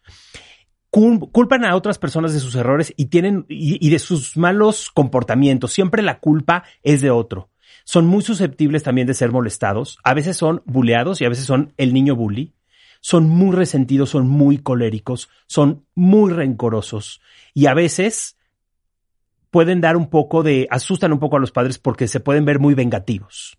cul- culpan a otras personas de sus errores y tienen y, y de sus malos comportamientos. Siempre la culpa es de otro. Son muy susceptibles también de ser molestados. A veces son buleados y a veces son el niño bully. Son muy resentidos, son muy coléricos, son muy rencorosos y a veces pueden dar un poco de, asustan un poco a los padres porque se pueden ver muy vengativos.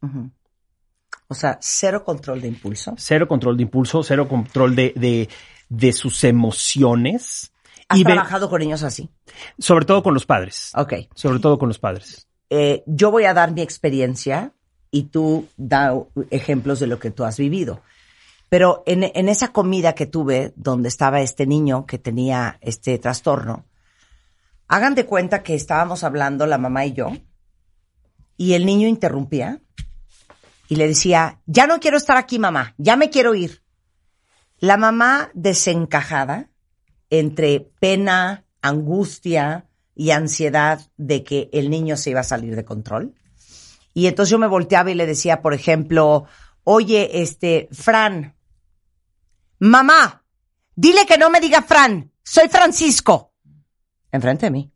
O sea, cero control de impulso. Cero control de impulso, cero control de, de, de sus emociones. ¿Has ve- trabajado con niños así? sobre todo con los padres. Ok. Sobre todo con los padres. Eh, yo voy a dar mi experiencia y tú da ejemplos de lo que tú has vivido. Pero en, en esa comida que tuve, donde estaba este niño que tenía este trastorno, hagan de cuenta que estábamos hablando la mamá y yo, y el niño interrumpía y le decía, ya no quiero estar aquí, mamá, ya me quiero ir. La mamá desencajada entre pena, angustia y ansiedad de que el niño se iba a salir de control. Y entonces yo me volteaba y le decía, por ejemplo, oye, este, Fran, mamá, dile que no me diga Fran, soy Francisco. Enfrente de mí.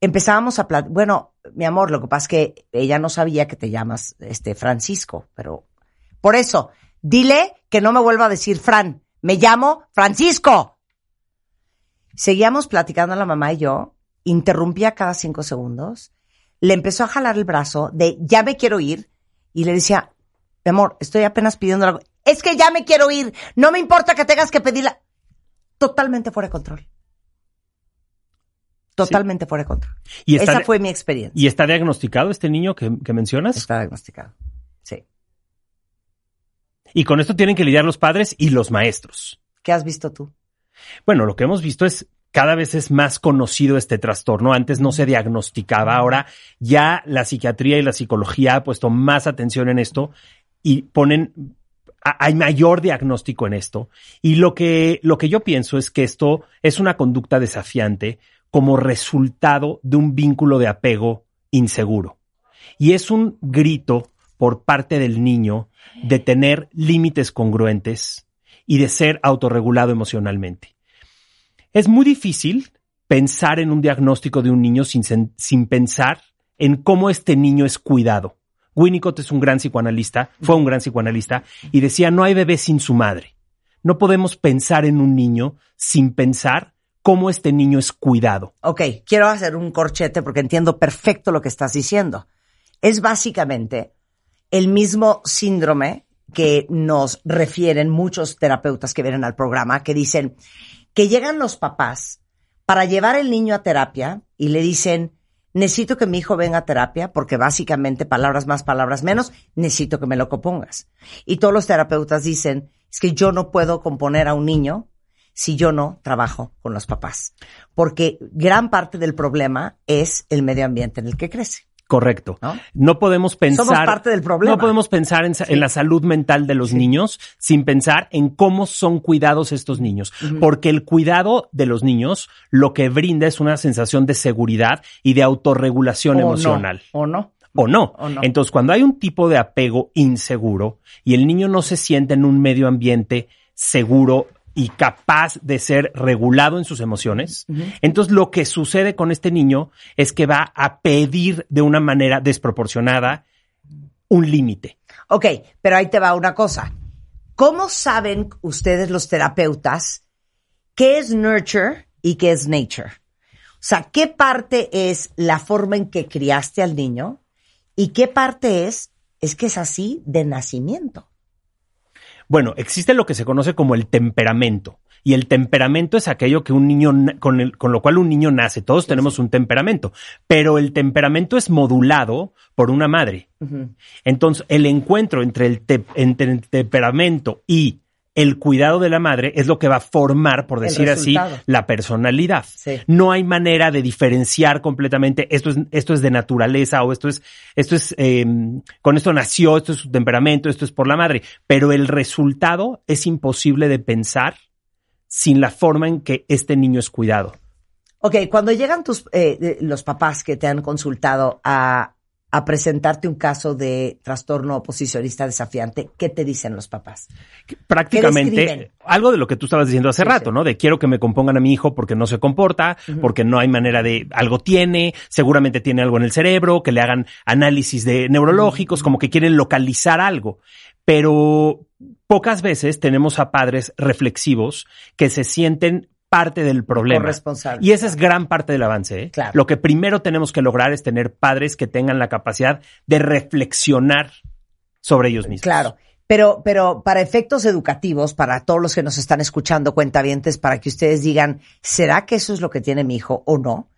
Empezábamos a platicar, bueno, mi amor, lo que pasa es que ella no sabía que te llamas, este, Francisco, pero por eso, dile que no me vuelva a decir Fran, me llamo Francisco. Seguíamos platicando la mamá y yo, interrumpía cada cinco segundos, le empezó a jalar el brazo de ya me quiero ir y le decía, mi amor, estoy apenas pidiendo algo. Es que ya me quiero ir, no me importa que tengas que pedirla. Totalmente fuera de control. Totalmente fuera de control. Y está- Esa fue mi experiencia. ¿Y está diagnosticado este niño que, que mencionas? Está diagnosticado. Y con esto tienen que lidiar los padres y los maestros. ¿Qué has visto tú? Bueno, lo que hemos visto es cada vez es más conocido este trastorno. Antes no se diagnosticaba, ahora ya la psiquiatría y la psicología ha puesto más atención en esto y ponen hay mayor diagnóstico en esto. Y lo que, lo que yo pienso es que esto es una conducta desafiante como resultado de un vínculo de apego inseguro. Y es un grito por parte del niño de tener límites congruentes y de ser autorregulado emocionalmente. Es muy difícil pensar en un diagnóstico de un niño sin, sin pensar en cómo este niño es cuidado. Winnicott es un gran psicoanalista, fue un gran psicoanalista, y decía, no hay bebé sin su madre. No podemos pensar en un niño sin pensar cómo este niño es cuidado. Ok, quiero hacer un corchete porque entiendo perfecto lo que estás diciendo. Es básicamente el mismo síndrome que nos refieren muchos terapeutas que vienen al programa, que dicen que llegan los papás para llevar el niño a terapia y le dicen, necesito que mi hijo venga a terapia porque básicamente palabras más, palabras menos, necesito que me lo compongas. Y todos los terapeutas dicen, es que yo no puedo componer a un niño si yo no trabajo con los papás. Porque gran parte del problema es el medio ambiente en el que crece. Correcto. ¿No? podemos pensar. Somos parte del problema. No podemos pensar en, en la salud mental de los niños sin pensar en cómo son cuidados estos niños. Porque el cuidado de los niños lo que brinda es una sensación de seguridad y de autorregulación O no, emocional. o no. O no. O no. Entonces, cuando hay un tipo de apego inseguro y el niño no se siente en un medio ambiente seguro y capaz de ser regulado en sus emociones, entonces lo que sucede con este niño es que va a pedir de una manera desproporcionada un límite. Ok, pero ahí te va una cosa. ¿Cómo saben ustedes los terapeutas qué es nurture y qué es nature? O sea, ¿qué parte es la forma en que criaste al niño y qué parte es, es que es así de nacimiento? Bueno, existe lo que se conoce como el temperamento. Y el temperamento es aquello que un niño, con, el, con lo cual un niño nace. Todos tenemos un temperamento. Pero el temperamento es modulado por una madre. Entonces, el encuentro entre el, te- entre el temperamento y el cuidado de la madre es lo que va a formar, por decir así, la personalidad. Sí. No hay manera de diferenciar completamente esto es, esto es de naturaleza o esto es, esto es, eh, con esto nació, esto es su temperamento, esto es por la madre. Pero el resultado es imposible de pensar sin la forma en que este niño es cuidado. Ok, cuando llegan tus, eh, los papás que te han consultado a, a presentarte un caso de trastorno oposicionista desafiante, ¿qué te dicen los papás? ¿Qué prácticamente algo de lo que tú estabas diciendo hace rato, ¿no? De quiero que me compongan a mi hijo porque no se comporta, porque no hay manera de algo tiene, seguramente tiene algo en el cerebro, que le hagan análisis de neurológicos, como que quieren localizar algo. Pero pocas veces tenemos a padres reflexivos que se sienten parte del problema. Y esa es gran parte del avance. ¿eh? Claro. Lo que primero tenemos que lograr es tener padres que tengan la capacidad de reflexionar sobre ellos mismos. Claro. Pero, pero para efectos educativos, para todos los que nos están escuchando, cuentavientes, para que ustedes digan, ¿será que eso es lo que tiene mi hijo o no?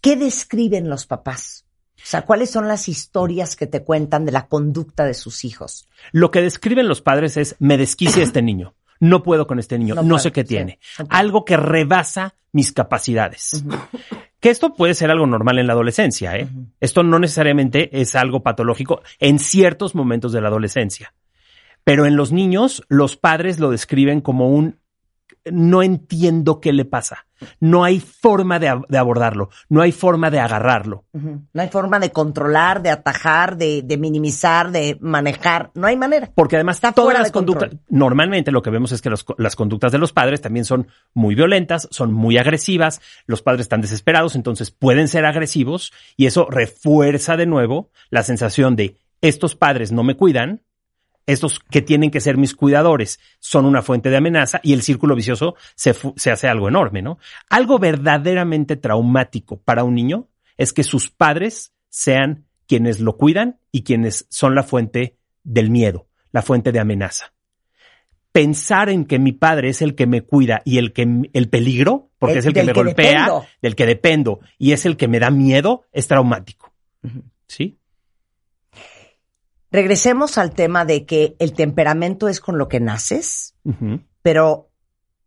¿Qué describen los papás? O sea, ¿cuáles son las historias que te cuentan de la conducta de sus hijos? Lo que describen los padres es, me desquicia este niño. No puedo con este niño. No No, puedo, sé qué sí. tiene. Algo que rebasa mis capacidades. Que esto puede ser algo normal en la adolescencia, ¿eh? Esto no necesariamente es algo patológico en ciertos momentos de la adolescencia. Pero en los niños, los padres lo describen como un no entiendo qué le pasa. No hay forma de, de abordarlo. No hay forma de agarrarlo. No hay forma de controlar, de atajar, de, de minimizar, de manejar. No hay manera. Porque además Está todas fuera las de conductas, control. normalmente lo que vemos es que los- las conductas de los padres también son muy violentas, son muy agresivas, los padres están desesperados, entonces pueden ser agresivos y eso refuerza de nuevo la sensación de estos padres no me cuidan, estos que tienen que ser mis cuidadores son una fuente de amenaza y el círculo vicioso se, se hace algo enorme, ¿no? Algo verdaderamente traumático para un niño es que sus padres sean quienes lo cuidan y quienes son la fuente del miedo, la fuente de amenaza. Pensar en que mi padre es el que me cuida y el que el peligro, porque El- es el que me que golpea, dependo. del que dependo y es el que me da miedo, es traumático. ¿Sí? Regresemos al tema de que el temperamento es con lo que naces, pero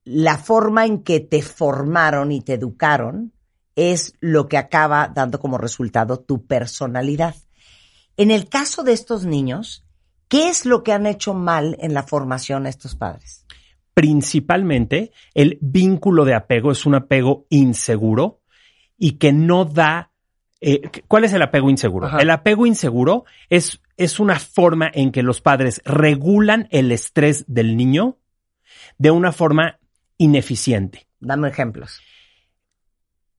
la forma en que te formaron y te educaron es lo que acaba dando como resultado tu personalidad. En el caso de estos niños, ¿qué es lo que han hecho mal en la formación estos padres? principalmente el vínculo de apego es un apego inseguro y que no da... eh, ¿Cuál es el apego inseguro? Ajá. El apego inseguro es, es una forma en que los padres regulan el estrés del niño de una forma ineficiente. Dame ejemplos.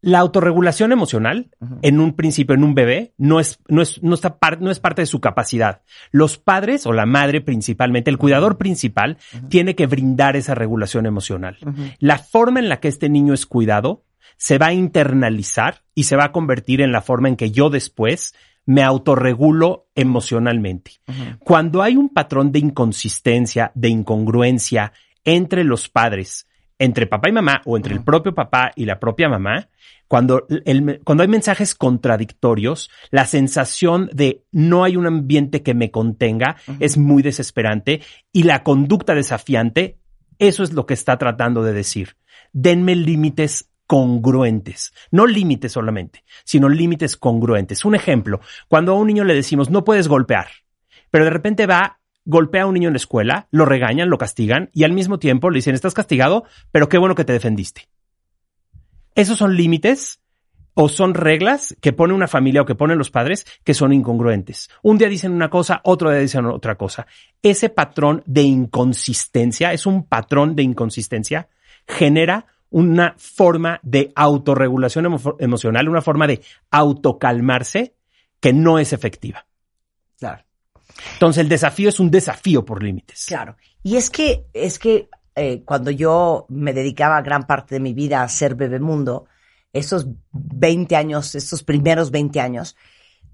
La autorregulación emocional, en un principio, en un bebé, no es, no es, no está par- no es parte de su capacidad. Los padres o la madre principalmente, el cuidador principal, tiene que brindar esa regulación emocional. La forma en la que este niño es cuidado se va a internalizar y se va a convertir en la forma en que yo después me autorregulo emocionalmente. Cuando hay un patrón de inconsistencia, de incongruencia entre los padres, entre papá y mamá o entre el propio papá y la propia mamá, cuando, el- cuando hay mensajes contradictorios, la sensación de no hay un ambiente que me contenga es muy desesperante y la conducta desafiante, eso es lo que está tratando de decir. Denme límites congruentes, no límites solamente, sino límites congruentes. Un ejemplo, cuando a un niño le decimos no puedes golpear, pero de repente va, golpea a un niño en la escuela, lo regañan, lo castigan y al mismo tiempo le dicen estás castigado, pero qué bueno que te defendiste. Esos son límites o son reglas que pone una familia o que ponen los padres que son incongruentes. Un día dicen una cosa, otro día dicen otra cosa. Ese patrón de inconsistencia, es un patrón de inconsistencia, genera una forma de autorregulación emo- emocional, una forma de autocalmarse que no es efectiva. Claro. Entonces el desafío es un desafío por límites. Claro. Y es que, es que eh, cuando yo me dedicaba gran parte de mi vida a ser Bebemundo, esos 20 años, estos primeros 20 años,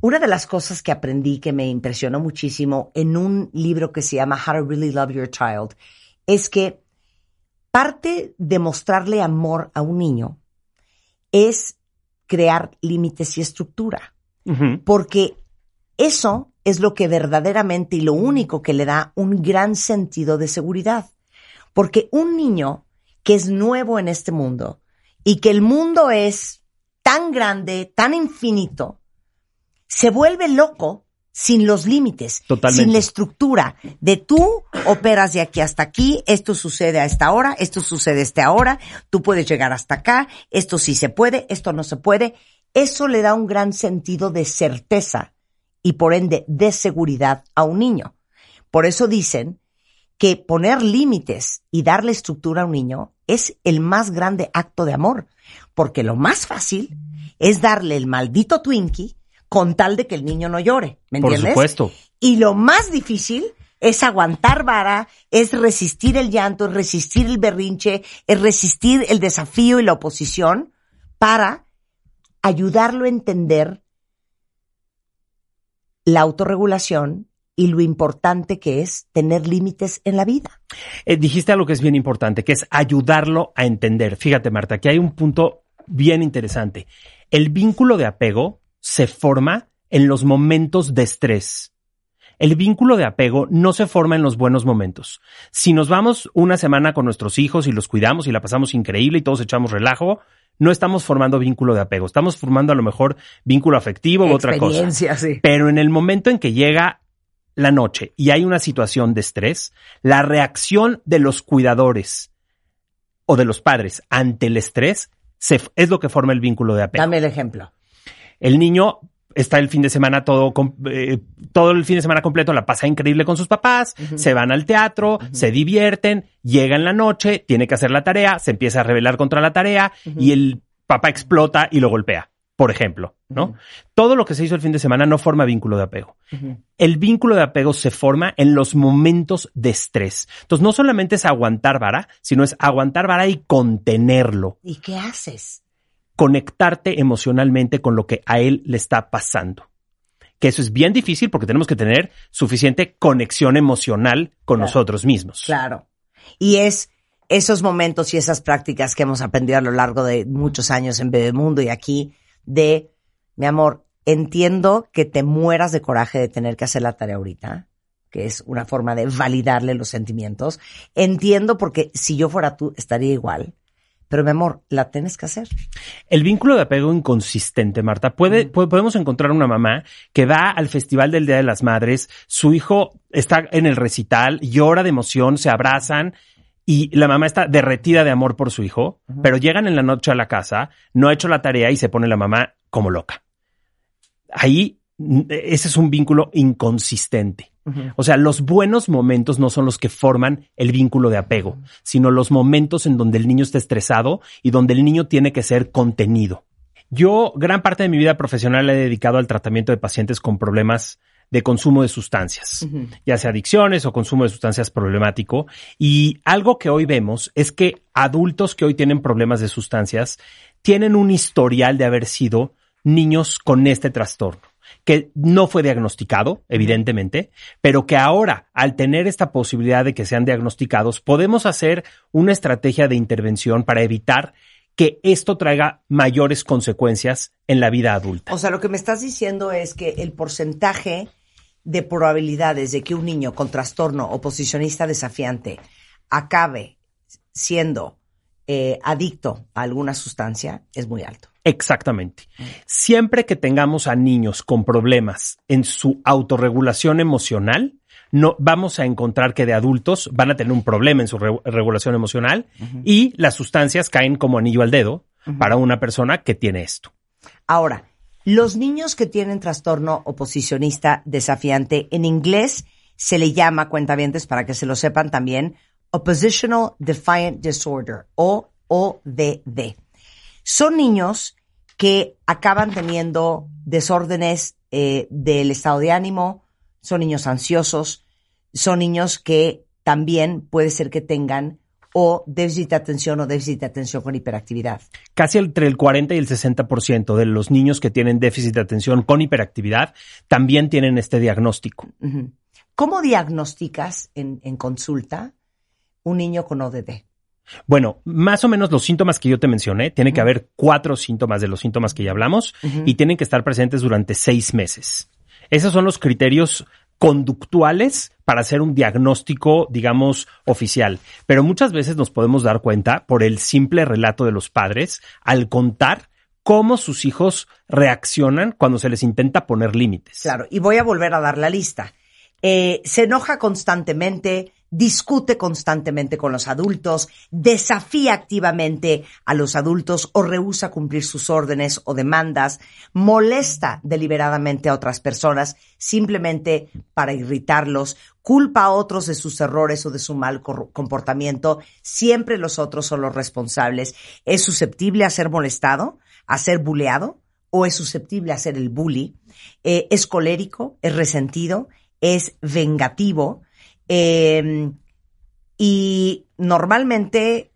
una de las cosas que aprendí que me impresionó muchísimo en un libro que se llama How to Really Love Your Child es que parte de mostrarle amor a un niño es crear límites y estructura porque eso es lo que verdaderamente y lo único que le da un gran sentido de seguridad. Porque un niño que es nuevo en este mundo y que el mundo es tan grande, tan infinito, se vuelve loco sin los límites, Totalmente. sin la estructura de tú operas de aquí hasta aquí, esto sucede a esta hora, esto sucede a esta hora, tú puedes llegar hasta acá, esto sí se puede, esto no se puede. Eso le da un gran sentido de certeza y por ende de seguridad a un niño. Por eso dicen que poner límites y darle estructura a un niño es el más grande acto de amor, porque lo más fácil es darle el maldito Twinkie con tal de que el niño no llore, ¿me Por entiendes? supuesto. Y lo más difícil es aguantar vara, es resistir el llanto, es resistir el berrinche, es resistir el desafío y la oposición para ayudarlo a entender la autorregulación y lo importante que es tener límites en la vida. Eh, dijiste algo que es bien importante, que es ayudarlo a entender. Fíjate, Marta, aquí hay un punto bien interesante. El vínculo de apego se forma en los momentos de estrés. El vínculo de apego no se forma en los buenos momentos. Si nos vamos una semana con nuestros hijos y los cuidamos y la pasamos increíble y todos echamos relajo, no estamos formando vínculo de apego. Estamos formando a lo mejor vínculo afectivo u otra cosa. Sí. Pero en el momento en que llega la noche y hay una situación de estrés, la reacción de los cuidadores o de los padres ante el estrés se- es lo que forma el vínculo de apego. Dame el ejemplo. El niño está el fin de semana todo, eh, todo el fin de semana completo, la pasa increíble con sus papás, se van al teatro, se divierten, llega en la noche, tiene que hacer la tarea, se empieza a rebelar contra la tarea y el papá explota y lo golpea, por ejemplo, ¿no? Todo lo que se hizo el fin de semana no forma vínculo de apego. El vínculo de apego se forma en los momentos de estrés. Entonces, no solamente es aguantar vara, sino es aguantar vara y contenerlo ¿Y qué haces? Conectarte emocionalmente con lo que a él le está pasando. Que eso es bien difícil porque tenemos que tener suficiente conexión emocional con nosotros mismos. Claro. Y es esos momentos y esas prácticas que hemos aprendido a lo largo de muchos años en Bebemundo y aquí de, mi amor, entiendo que te mueras de coraje de tener que hacer la tarea ahorita, que es una forma de validarle los sentimientos. Entiendo porque si yo fuera tú estaría igual. Pero mi amor, la tienes que hacer. El vínculo de apego inconsistente, Marta. Puede, po- podemos encontrar una mamá que va al Festival del Día de las Madres, su hijo está en el recital, llora de emoción, se abrazan y la mamá está derretida de amor por su hijo, pero llegan en la noche a la casa, no ha hecho la tarea y se pone la mamá como loca. Ahí, mm, ese es un vínculo inconsistente. O sea, los buenos momentos no son los que forman el vínculo de apego, sino los momentos en donde el niño está estresado y donde el niño tiene que ser contenido. Yo gran parte de mi vida profesional la he dedicado al tratamiento de pacientes con problemas de consumo de sustancias, ya sea adicciones o consumo de sustancias problemático. Y algo que hoy vemos es que adultos que hoy tienen problemas de sustancias tienen un historial de haber sido niños con este trastorno. Que no fue diagnosticado, evidentemente, pero que ahora, al tener esta posibilidad de que sean diagnosticados, podemos hacer una estrategia de intervención para evitar que esto traiga mayores consecuencias en la vida adulta. O sea, lo que me estás diciendo es que el porcentaje de probabilidades de que un niño con trastorno oposicionista desafiante acabe siendo eh, adicto a alguna sustancia es muy alto. Exactamente. Siempre que tengamos a niños con problemas en su autorregulación emocional, no vamos a encontrar que de adultos van a tener un problema en su re- regulación emocional y las sustancias caen como anillo al dedo para una persona que tiene esto. Ahora, los niños que tienen trastorno oposicionista desafiante, en inglés se le llama, cuentavientes, para que se lo sepan también, Oppositional Defiant Disorder, o ODD. Son niños que acaban teniendo desórdenes eh, del estado de ánimo, son niños ansiosos, son niños que también puede ser que tengan o déficit de atención o déficit de atención con hiperactividad. Casi entre el 40 y el 60% de los niños que tienen déficit de atención con hiperactividad también tienen este diagnóstico. ¿Cómo diagnosticas en, en consulta un niño con ODD? Bueno, más o menos los síntomas que yo te mencioné, tiene que haber cuatro síntomas de los síntomas que ya hablamos y tienen que estar presentes durante seis meses. Esos son los criterios conductuales para hacer un diagnóstico, digamos, oficial. Pero muchas veces nos podemos dar cuenta por el simple relato de los padres al contar cómo sus hijos reaccionan cuando se les intenta poner límites. Claro, y voy a volver a dar la lista. Eh, se enoja constantemente, discute constantemente con los adultos, desafía activamente a los adultos o rehúsa cumplir sus órdenes o demandas, molesta deliberadamente a otras personas simplemente para irritarlos, culpa a otros de sus errores o de su mal comportamiento, siempre los otros son los responsables, es susceptible a ser molestado, a ser buleado o es susceptible a ser el bully, eh, es colérico, es resentido, es vengativo eh, y normalmente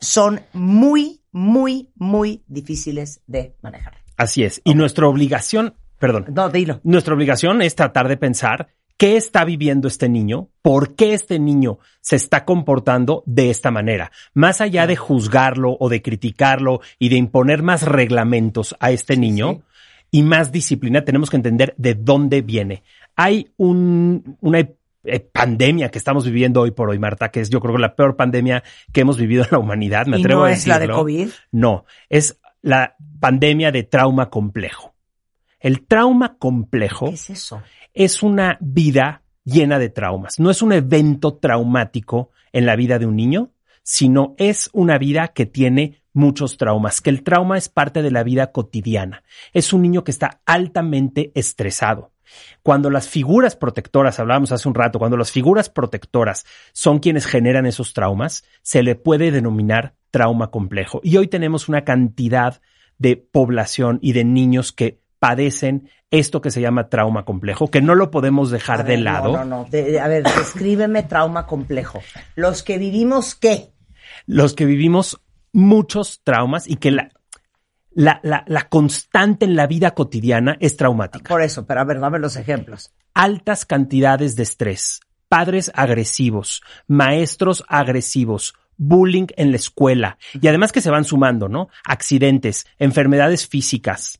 son muy, muy, muy difíciles de manejar. Así es. Y nuestra obligación, perdón. No, dilo. Nuestra obligación es tratar de pensar qué está viviendo este niño, por qué este niño se está comportando de esta manera. Más allá de juzgarlo o de criticarlo y de imponer más reglamentos a este niño y más disciplina, tenemos que entender de dónde viene. Hay un, una pandemia que estamos viviendo hoy por hoy, Marta, que es yo creo que la peor pandemia que hemos vivido en la humanidad, me ¿Y atrevo no a es la de decirlo. COVID? No, es la pandemia de trauma complejo. El trauma complejo ¿Qué es eso? es una vida llena de traumas. No es un evento traumático en la vida de un niño, sino es una vida que tiene muchos traumas, que el trauma es parte de la vida cotidiana. Es un niño que está altamente estresado. Cuando las figuras protectoras, hablábamos hace un rato, cuando las figuras protectoras son quienes generan esos traumas, se le puede denominar trauma complejo. Y hoy tenemos una cantidad de población y de niños que padecen esto que se llama trauma complejo, que no lo podemos dejar A de ver, lado. No, no, no. De- a ver, descríbeme trauma complejo. Los que vivimos, ¿qué? Los que vivimos muchos traumas y que la, la, la, la constante en la vida cotidiana es traumática. Por eso, pero a ver, dame los ejemplos. Altas cantidades de estrés, padres agresivos, maestros agresivos, bullying en la escuela y además que se van sumando, ¿no? Accidentes, enfermedades físicas.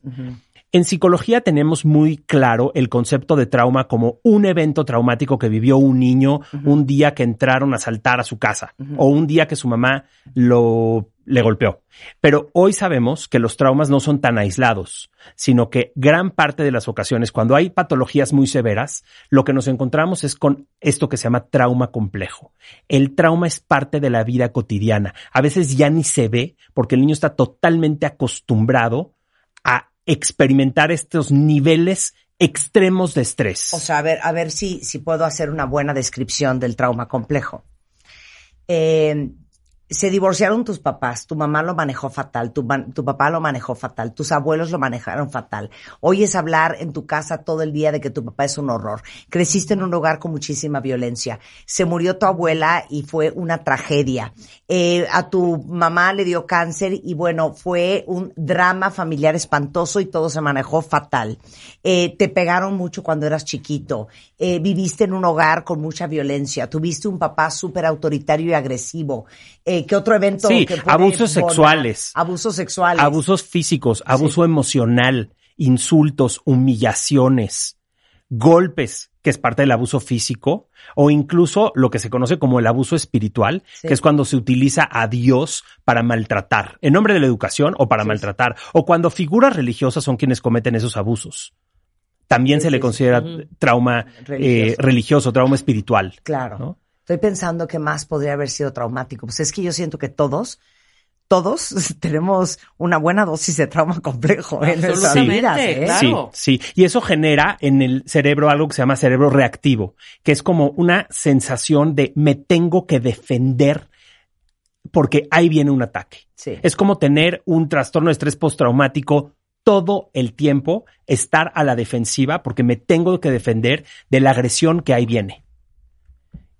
En psicología tenemos muy claro el concepto de trauma como un evento traumático que vivió un niño un día que entraron a saltar a su casa o un día que su mamá lo le golpeó. Pero hoy sabemos que los traumas no son tan aislados, sino que gran parte de las ocasiones cuando hay patologías muy severas, lo que nos encontramos es con esto que se llama trauma complejo. El trauma es parte de la vida cotidiana. A veces ya ni se ve porque el niño está totalmente acostumbrado a experimentar estos niveles extremos de estrés. O sea, a ver, a ver si, si puedo hacer una buena descripción del trauma complejo. Eh, se divorciaron tus papás, tu mamá lo manejó fatal, tu, tu papá lo manejó fatal, tus abuelos lo manejaron fatal. Oyes hablar en tu casa todo el día de que tu papá es un horror. Creciste en un hogar con muchísima violencia. Se murió tu abuela y fue una tragedia. Eh, a tu mamá le dio cáncer y bueno, fue un drama familiar espantoso y todo se manejó fatal. Eh, te pegaron mucho cuando eras chiquito. Eh, viviste en un hogar con mucha violencia. Tuviste un papá súper autoritario y agresivo. Eh, ¿Qué otro evento? Sí, que abusos sexuales. Abusos sexuales. Abusos físicos, abuso emocional, insultos, humillaciones, golpes, que es parte del abuso físico, o incluso lo que se conoce como el abuso espiritual, Sí. que es cuando se utiliza a Dios para maltratar, en nombre de la educación o para maltratar, o cuando figuras religiosas son quienes cometen esos abusos. También se le considera trauma Religioso. eh, religioso, trauma espiritual. Claro. Estoy pensando que más podría haber sido traumático. Pues es que yo siento que todos, todos tenemos una buena dosis de trauma complejo en nuestras vidas. ¿eh? Sí, sí. Y eso genera en el cerebro algo que se llama cerebro reactivo, que es como una sensación de me tengo que defender porque ahí viene un ataque. Sí. Es como tener un trastorno de estrés postraumático todo el tiempo, estar a la defensiva porque me tengo que defender de la agresión que ahí viene.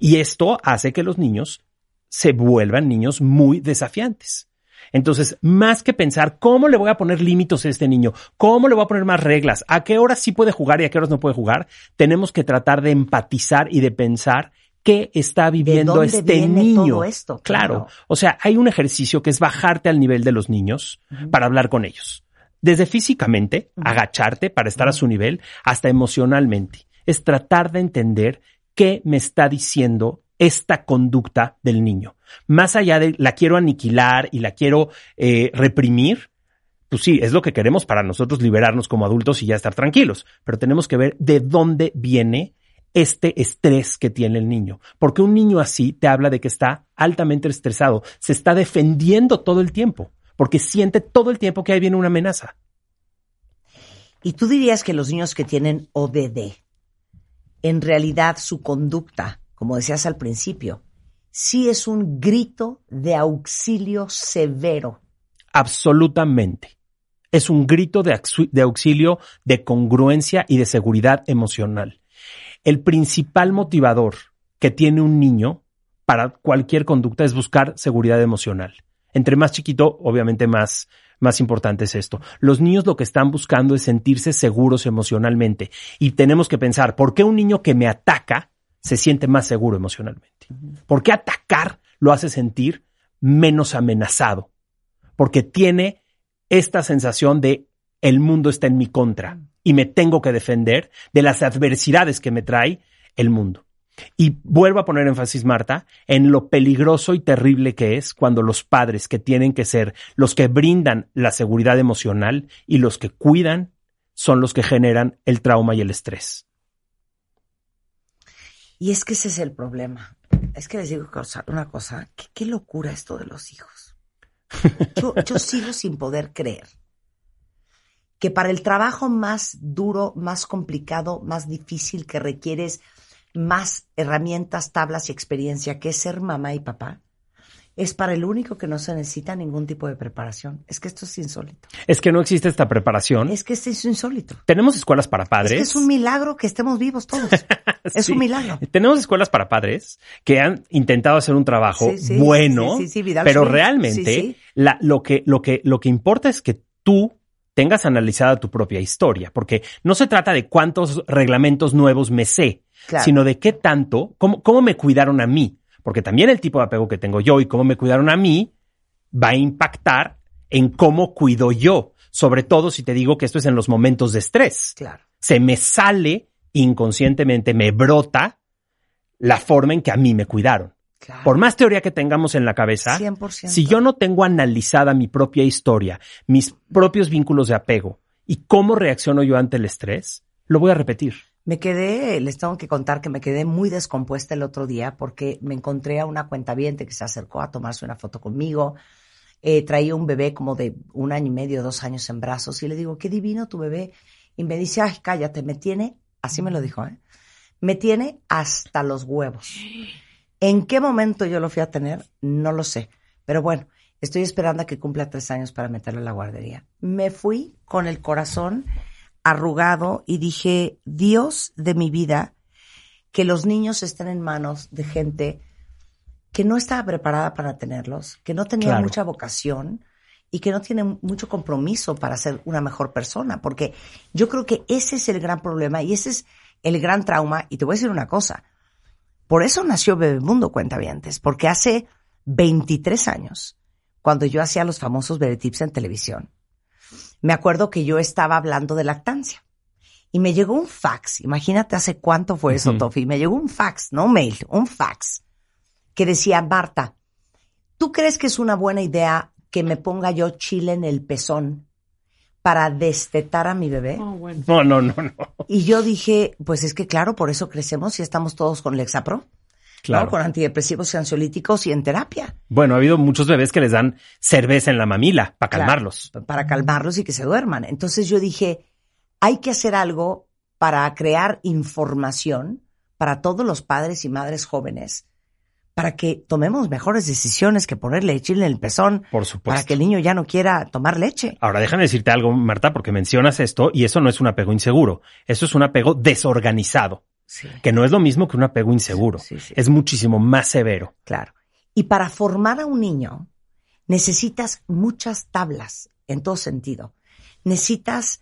Y esto hace que los niños se vuelvan niños muy desafiantes. Entonces, más que pensar cómo le voy a poner límites a este niño, cómo le voy a poner más reglas, a qué horas sí puede jugar y a qué horas no puede jugar, tenemos que tratar de empatizar y de pensar qué está viviendo dónde este viene niño. todo esto? Claro. Claro. O sea, hay un ejercicio que es bajarte al nivel de los niños para hablar con ellos. Desde físicamente, agacharte para estar a su nivel, hasta emocionalmente. Es tratar de entender qué me está diciendo esta conducta del niño. Más allá de la quiero aniquilar y la quiero eh, reprimir, pues sí, es lo que queremos para nosotros liberarnos como adultos y ya estar tranquilos. Pero tenemos que ver de dónde viene este estrés que tiene el niño. Porque un niño así te habla de que está altamente estresado, se está defendiendo todo el tiempo, porque siente todo el tiempo que ahí viene una amenaza. Y tú dirías que los niños que tienen ODD, en realidad su conducta, como decías al principio, sí es un grito de auxilio severo. Absolutamente. Es un grito de, de auxilio, de congruencia y de seguridad emocional. El principal motivador que tiene un niño para cualquier conducta es buscar seguridad emocional. Entre más chiquito, obviamente más, más importante es esto. Los niños lo que están buscando es sentirse seguros emocionalmente. Y tenemos que pensar, ¿por qué un niño que me ataca se siente más seguro emocionalmente? ¿Por qué atacar lo hace sentir menos amenazado? Porque tiene esta sensación de el mundo está en mi contra y me tengo que defender de las adversidades que me trae el mundo. Y vuelvo a poner énfasis, Marta, en lo peligroso y terrible que es cuando los padres que tienen que ser los que brindan la seguridad emocional y los que cuidan son los que generan el trauma y el estrés. Y es que ese es el problema. Es que les digo una cosa, qué locura esto de los hijos. Yo, yo sigo sin poder creer que para el trabajo más duro, más complicado, más difícil, que requieres más herramientas, tablas y experiencia, que es ser mamá y papá, es para el único que no se necesita ningún tipo de preparación. Es que esto es insólito. Es que no existe esta preparación. Es que esto es insólito. Tenemos escuelas para padres. Es que es un milagro que estemos vivos todos. Es un milagro. Tenemos escuelas para padres que han intentado hacer un trabajo Sí, sí, bueno, sí, sí, sí, Vidal pero realmente. La, lo, que, lo, que, lo que importa es que tú tengas analizada tu propia historia, porque no se trata de cuántos reglamentos nuevos me sé, Claro. sino de qué tanto, cómo, cómo me cuidaron a mí, porque también el tipo de apego que tengo yo y cómo me cuidaron a mí va a impactar en cómo cuido yo, sobre todo si te digo que esto es en los momentos de estrés Claro. se me sale inconscientemente, me brota la forma en que a mí me cuidaron. Por más teoría que tengamos en la cabeza, 100%. si yo no tengo analizada mi propia historia, mis propios vínculos de apego y cómo reacciono yo ante el estrés, lo voy a repetir. Me quedé, les tengo que contar que me quedé muy descompuesta el otro día porque me encontré a una cuentaviente que se acercó a tomarse una foto conmigo. Eh, traía un bebé como de un año y medio, dos años en brazos y le digo, qué divino tu bebé. Y me dice, ay, cállate, me tiene, así me lo dijo, ¿eh? Me tiene hasta los huevos. ¿En qué momento yo lo fui a tener? No lo sé. Pero bueno, estoy esperando a que cumpla tres años para meterlo a la guardería. Me fui con el corazón arrugado y dije, Dios de mi vida, que los niños estén en manos de gente que no estaba preparada para tenerlos, que no tenía Claro. mucha vocación y que no tiene mucho compromiso para ser una mejor persona, porque yo creo que ese es el gran problema y ese es el gran trauma. Y te voy a decir una cosa, por eso nació Bebemundo Cuentavientes, porque hace 23 años, cuando yo hacía los famosos Bebetips en televisión, me acuerdo que yo estaba hablando de lactancia. Y me llegó un fax, imagínate hace cuánto fue eso. Tofi, me llegó un fax, no mail, un fax, que decía, Marta, ¿tú crees que es una buena idea que me ponga yo chile en el pezón para destetar a mi bebé? No, no, no, no. Y yo dije, pues es que claro, por eso crecemos y estamos todos con Lexapro, Claro. ¿no? con antidepresivos y ansiolíticos y en terapia. Bueno, ha habido muchos bebés que les dan cerveza en la mamila para Claro, calmarlos. para calmarlos y que se duerman. Entonces yo dije, hay que hacer algo para crear información para todos los padres y madres jóvenes, para que tomemos mejores decisiones que ponerle chile en el pezón, Por supuesto. para que el niño ya no quiera tomar leche. Ahora, déjame decirte algo, Marta, porque mencionas esto y eso no es un apego inseguro. Eso es un apego desorganizado, Sí, que no es lo mismo que un apego inseguro. Sí, sí. Es muchísimo más severo. claro. Y para formar a un niño necesitas muchas tablas en todo sentido. Necesitas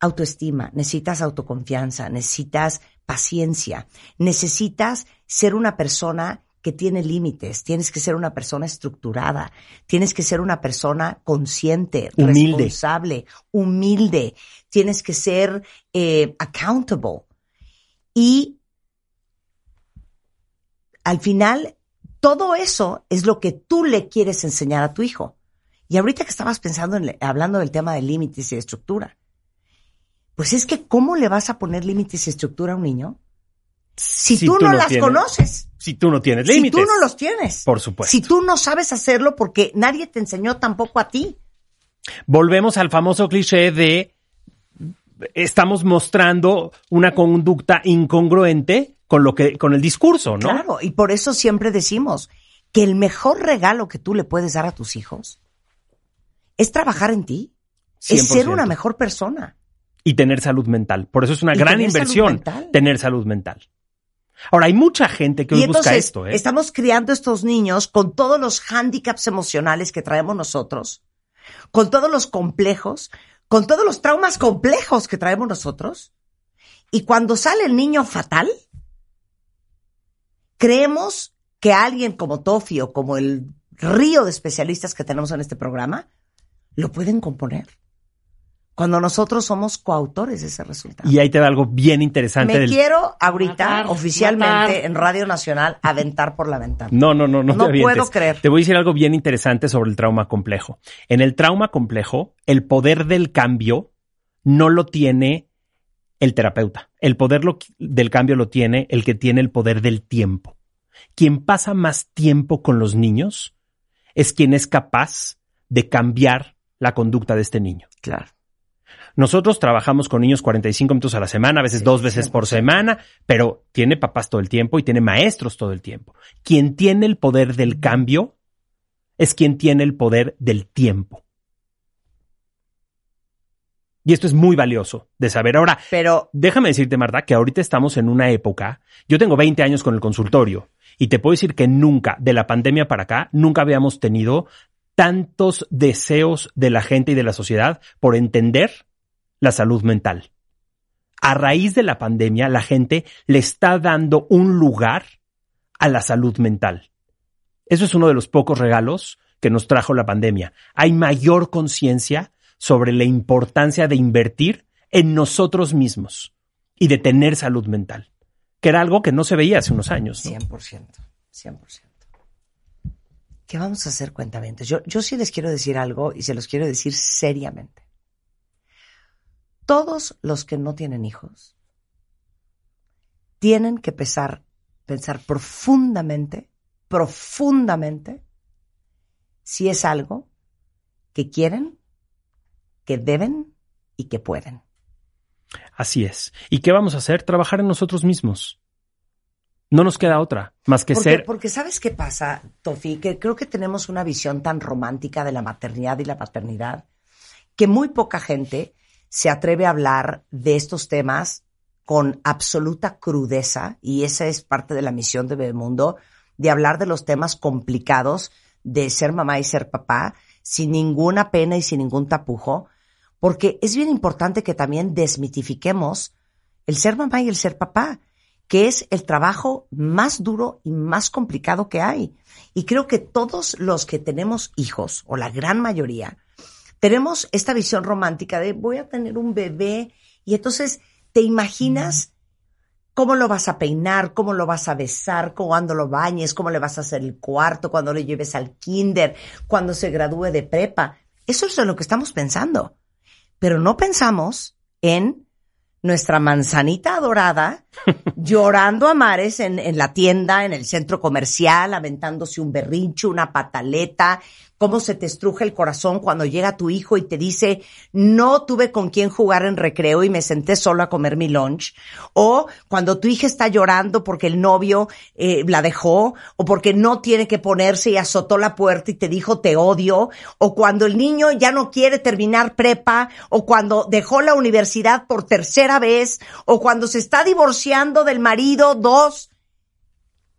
autoestima, necesitas autoconfianza, necesitas paciencia, necesitas ser una persona que tiene límites, tienes que ser una persona estructurada, tienes que ser una persona consciente, Humilde. responsable, humilde, tienes que ser eh, accountable. Y al final, todo eso es lo que tú le quieres enseñar a tu hijo. Y ahorita que estabas pensando en, hablando del tema de límites y de estructura, pues es que ¿cómo le vas a poner límites y estructura a un niño si, tú, no, las tienes- conoces? Si tú no tienes Si límites. tú no los tienes. Por supuesto. Si tú no sabes hacerlo porque nadie te enseñó tampoco a ti. Volvemos al famoso cliché de estamos mostrando una conducta incongruente con lo que con el discurso, ¿no? Claro, y por eso siempre decimos que el mejor regalo que tú le puedes dar a tus hijos es trabajar en ti, es ser 100%. una mejor persona. y tener salud mental. Por eso es una gran salud inversión tener salud mental. Ahora, hay mucha gente que hoy busca esto, ¿eh? estamos criando estos niños con todos los hándicaps emocionales que traemos nosotros, con todos los complejos, con todos los traumas complejos que traemos nosotros. Y cuando sale el niño fatal, creemos que alguien como Tofi o como el río de especialistas que tenemos en este programa lo pueden componer. Cuando nosotros somos coautores de ese resultado. Y ahí te da algo bien interesante Me del... quiero ahorita, Matar, oficialmente, matar. en Radio Nacional, aventar por la ventana. No, no, no, no, No te puedo creer. Te voy a decir algo bien interesante sobre el trauma complejo. En el trauma complejo, el poder del cambio no lo tiene el terapeuta. El poder lo- del cambio lo tiene el que tiene el poder del tiempo. Quien pasa más tiempo con los niños es quien es capaz de cambiar la conducta de este niño. Claro. Nosotros trabajamos con niños 45 minutos a la semana, a veces Sí, dos veces por 100%. semana, pero tiene papás todo el tiempo y tiene maestros todo el tiempo. Quien tiene el poder del cambio es quien tiene el poder del tiempo. Y esto es muy valioso de saber. Ahora, Pero déjame decirte, Marta, que ahorita estamos en una época, yo tengo 20 años con el consultorio y te puedo decir que nunca, de la pandemia para acá, nunca habíamos tenido tantos deseos de la gente y de la sociedad por entender la salud mental. A raíz de la pandemia, la gente le está dando un lugar a la salud mental. Eso es uno de los pocos regalos que nos trajo la pandemia. Hay mayor conciencia sobre la importancia de invertir en nosotros mismos y de tener salud mental, que era algo que no se veía hace unos años. ¿no? 100%, 100%. ¿Qué vamos a hacer, cuentavientes? Yo, yo sí les quiero decir algo y se los quiero decir seriamente. Todos los que no tienen hijos tienen que pensar, pensar profundamente, profundamente, si es algo que quieren, que deben y que pueden. Así es. ¿Y qué vamos a hacer? Trabajar en nosotros mismos. No nos queda otra más que porque, ser. porque sabes qué pasa, Tofi, que creo que tenemos una visión tan romántica de la maternidad y la paternidad que muy poca gente se atreve a hablar de estos temas con absoluta crudeza, y esa es parte de la misión de Bebemundo, de hablar de los temas complicados de ser mamá y ser papá, sin ninguna pena y sin ningún tapujo, porque es bien importante que también desmitifiquemos el ser mamá y el ser papá, que es el trabajo más duro y más complicado que hay. Y creo que todos los que tenemos hijos, o la gran mayoría, tenemos esta visión romántica de voy a tener un bebé y entonces te imaginas cómo lo vas a peinar, cómo lo vas a besar, cuándo lo bañes, cómo le vas a hacer el cuarto, cuando lo lleves al kinder, cuando se gradúe de prepa. Eso es lo que estamos pensando. Pero no pensamos en nuestra manzanita adorada llorando a mares en, en la tienda, en el centro comercial, aventándose un berrincho, una pataleta, cómo se te estruja el corazón cuando llega tu hijo y te dice, no tuve con quién jugar en recreo y me senté solo a comer mi lunch. O cuando tu hija está llorando porque el novio eh, la dejó, o porque no tiene que ponerse y azotó la puerta y te dijo te odio. O cuando el niño ya no quiere terminar prepa, o cuando dejó la universidad por tercera vez, o cuando se está divorciando del marido dos.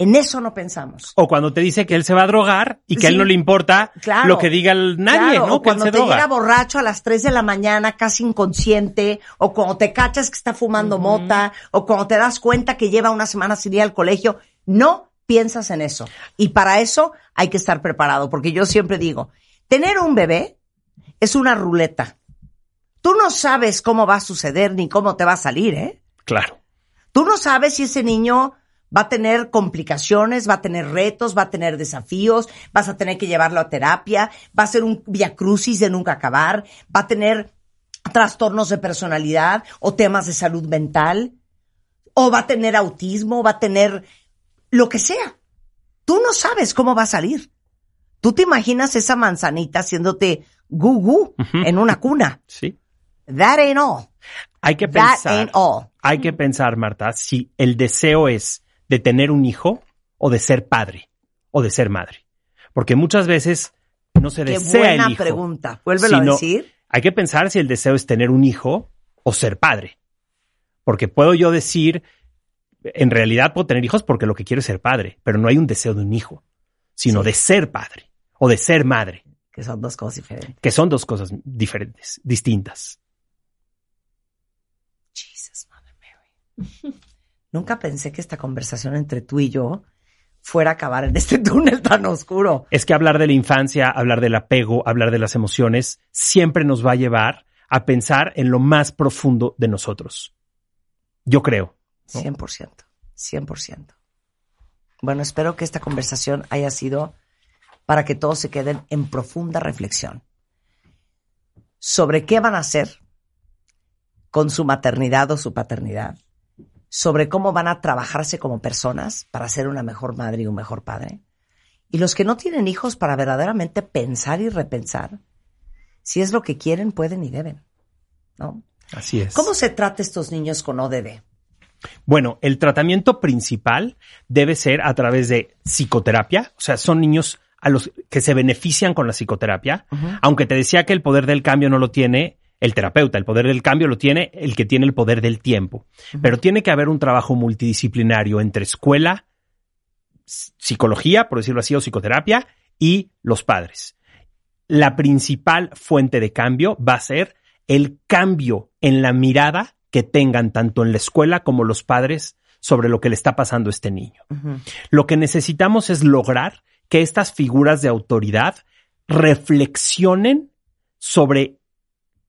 En eso no pensamos. O cuando te dice que él se va a drogar y que a él no le importa Claro. lo que diga el nadie, Claro, ¿no? O cuando se te droga. llega borracho a las 3 de la mañana, casi inconsciente, o cuando te cachas que está fumando mota, o cuando te das cuenta que lleva una semana sin ir al colegio, no piensas en eso. Y para eso hay que estar preparado, porque yo siempre digo, tener un bebé es una ruleta. Tú no sabes cómo va a suceder ni cómo te va a salir, ¿eh? Claro. Tú no sabes si ese niño va a tener complicaciones, va a tener retos, va a tener desafíos, vas a tener que llevarlo a terapia, va a ser un viacrucis de nunca acabar, va a tener trastornos de personalidad o temas de salud mental, o va a tener autismo, va a tener lo que sea. Tú no sabes cómo va a salir. Tú te imaginas esa manzanita haciéndote gugu en una cuna. Sí. That ain't all. Hay que That pensar. ain't all. Hay que pensar, Marta, si el deseo es de tener un hijo o de ser padre o de ser madre. Porque muchas veces no se Qué desea buena el hijo. pregunta. Vuélvelo a decir. Hay que pensar si el deseo es tener un hijo o ser padre. Porque puedo yo decir, en realidad puedo tener hijos porque lo que quiero es ser padre, pero no hay un deseo de un hijo, sino de ser padre o de ser madre, Que son dos cosas diferentes. que son dos cosas diferentes, distintas. Jesus, Mother Mary. Nunca pensé que esta conversación entre tú y yo fuera a acabar en este túnel tan oscuro. Es que hablar de la infancia, hablar del apego, hablar de las emociones, siempre nos va a llevar a pensar en lo más profundo de nosotros. Yo creo. ¿no? 100%. 100%. Bueno, espero que esta conversación haya sido para que todos se queden en profunda reflexión sobre qué van a hacer con su maternidad o su paternidad, sobre cómo van a trabajarse como personas para ser una mejor madre y un mejor padre, y los que no tienen hijos para verdaderamente pensar y repensar si es lo que quieren, pueden y deben. ¿no? Así es. ¿Cómo se trata a estos niños con ODD? Bueno, el tratamiento principal debe ser a través de psicoterapia, o sea, son niños a los que se benefician con la psicoterapia, aunque te decía que el poder del cambio no lo tiene el terapeuta, el poder del cambio lo tiene el que tiene el poder del tiempo, pero tiene que haber un trabajo multidisciplinario entre escuela, psicología, por decirlo así, o psicoterapia, y los padres. La principal fuente de cambio va a ser el cambio en la mirada que tengan tanto en la escuela como los padres sobre lo que le está pasando a este niño. Lo que necesitamos es lograr que estas figuras de autoridad reflexionen sobre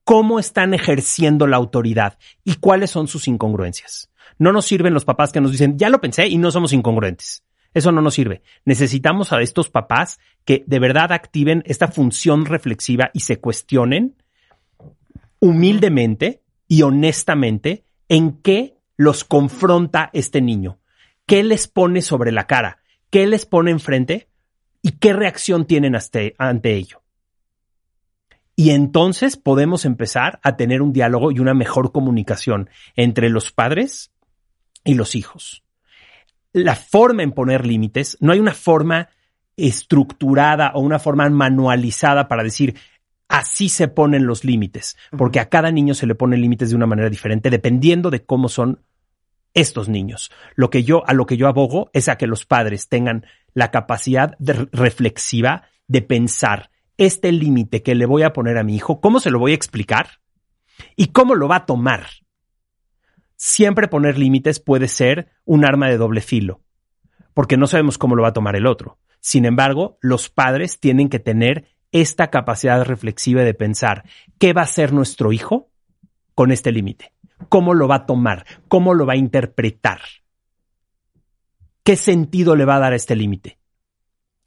cómo están ejerciendo la autoridad y cuáles son sus incongruencias. No nos sirven los papás que nos dicen, ya lo pensé y no somos incongruentes. Eso no nos sirve. Necesitamos a estos papás que de verdad activen esta función reflexiva y se cuestionen humildemente y honestamente en qué los confronta este niño, qué les pone sobre la cara, qué les pone enfrente y qué reacción tienen ante, ello. Y entonces podemos empezar a tener un diálogo y una mejor comunicación entre los padres y los hijos. la forma en poner límites, no hay una forma estructurada o una forma manualizada para decir así se ponen los límites, porque a cada niño se le ponen límites de una manera diferente dependiendo de cómo son estos niños. Lo que yo a lo que yo abogo es a que los padres tengan la capacidad de- reflexiva de pensar este límite que le voy a poner a mi hijo, cómo se lo voy a explicar y cómo lo va a tomar. Siempre poner límites puede ser un arma de doble filo, porque no sabemos cómo lo va a tomar el otro. Sin embargo, los padres tienen que tener esta capacidad reflexiva de pensar qué va a hacer nuestro hijo con este límite, cómo lo va a tomar, cómo lo va a interpretar, qué sentido le va a dar a este límite.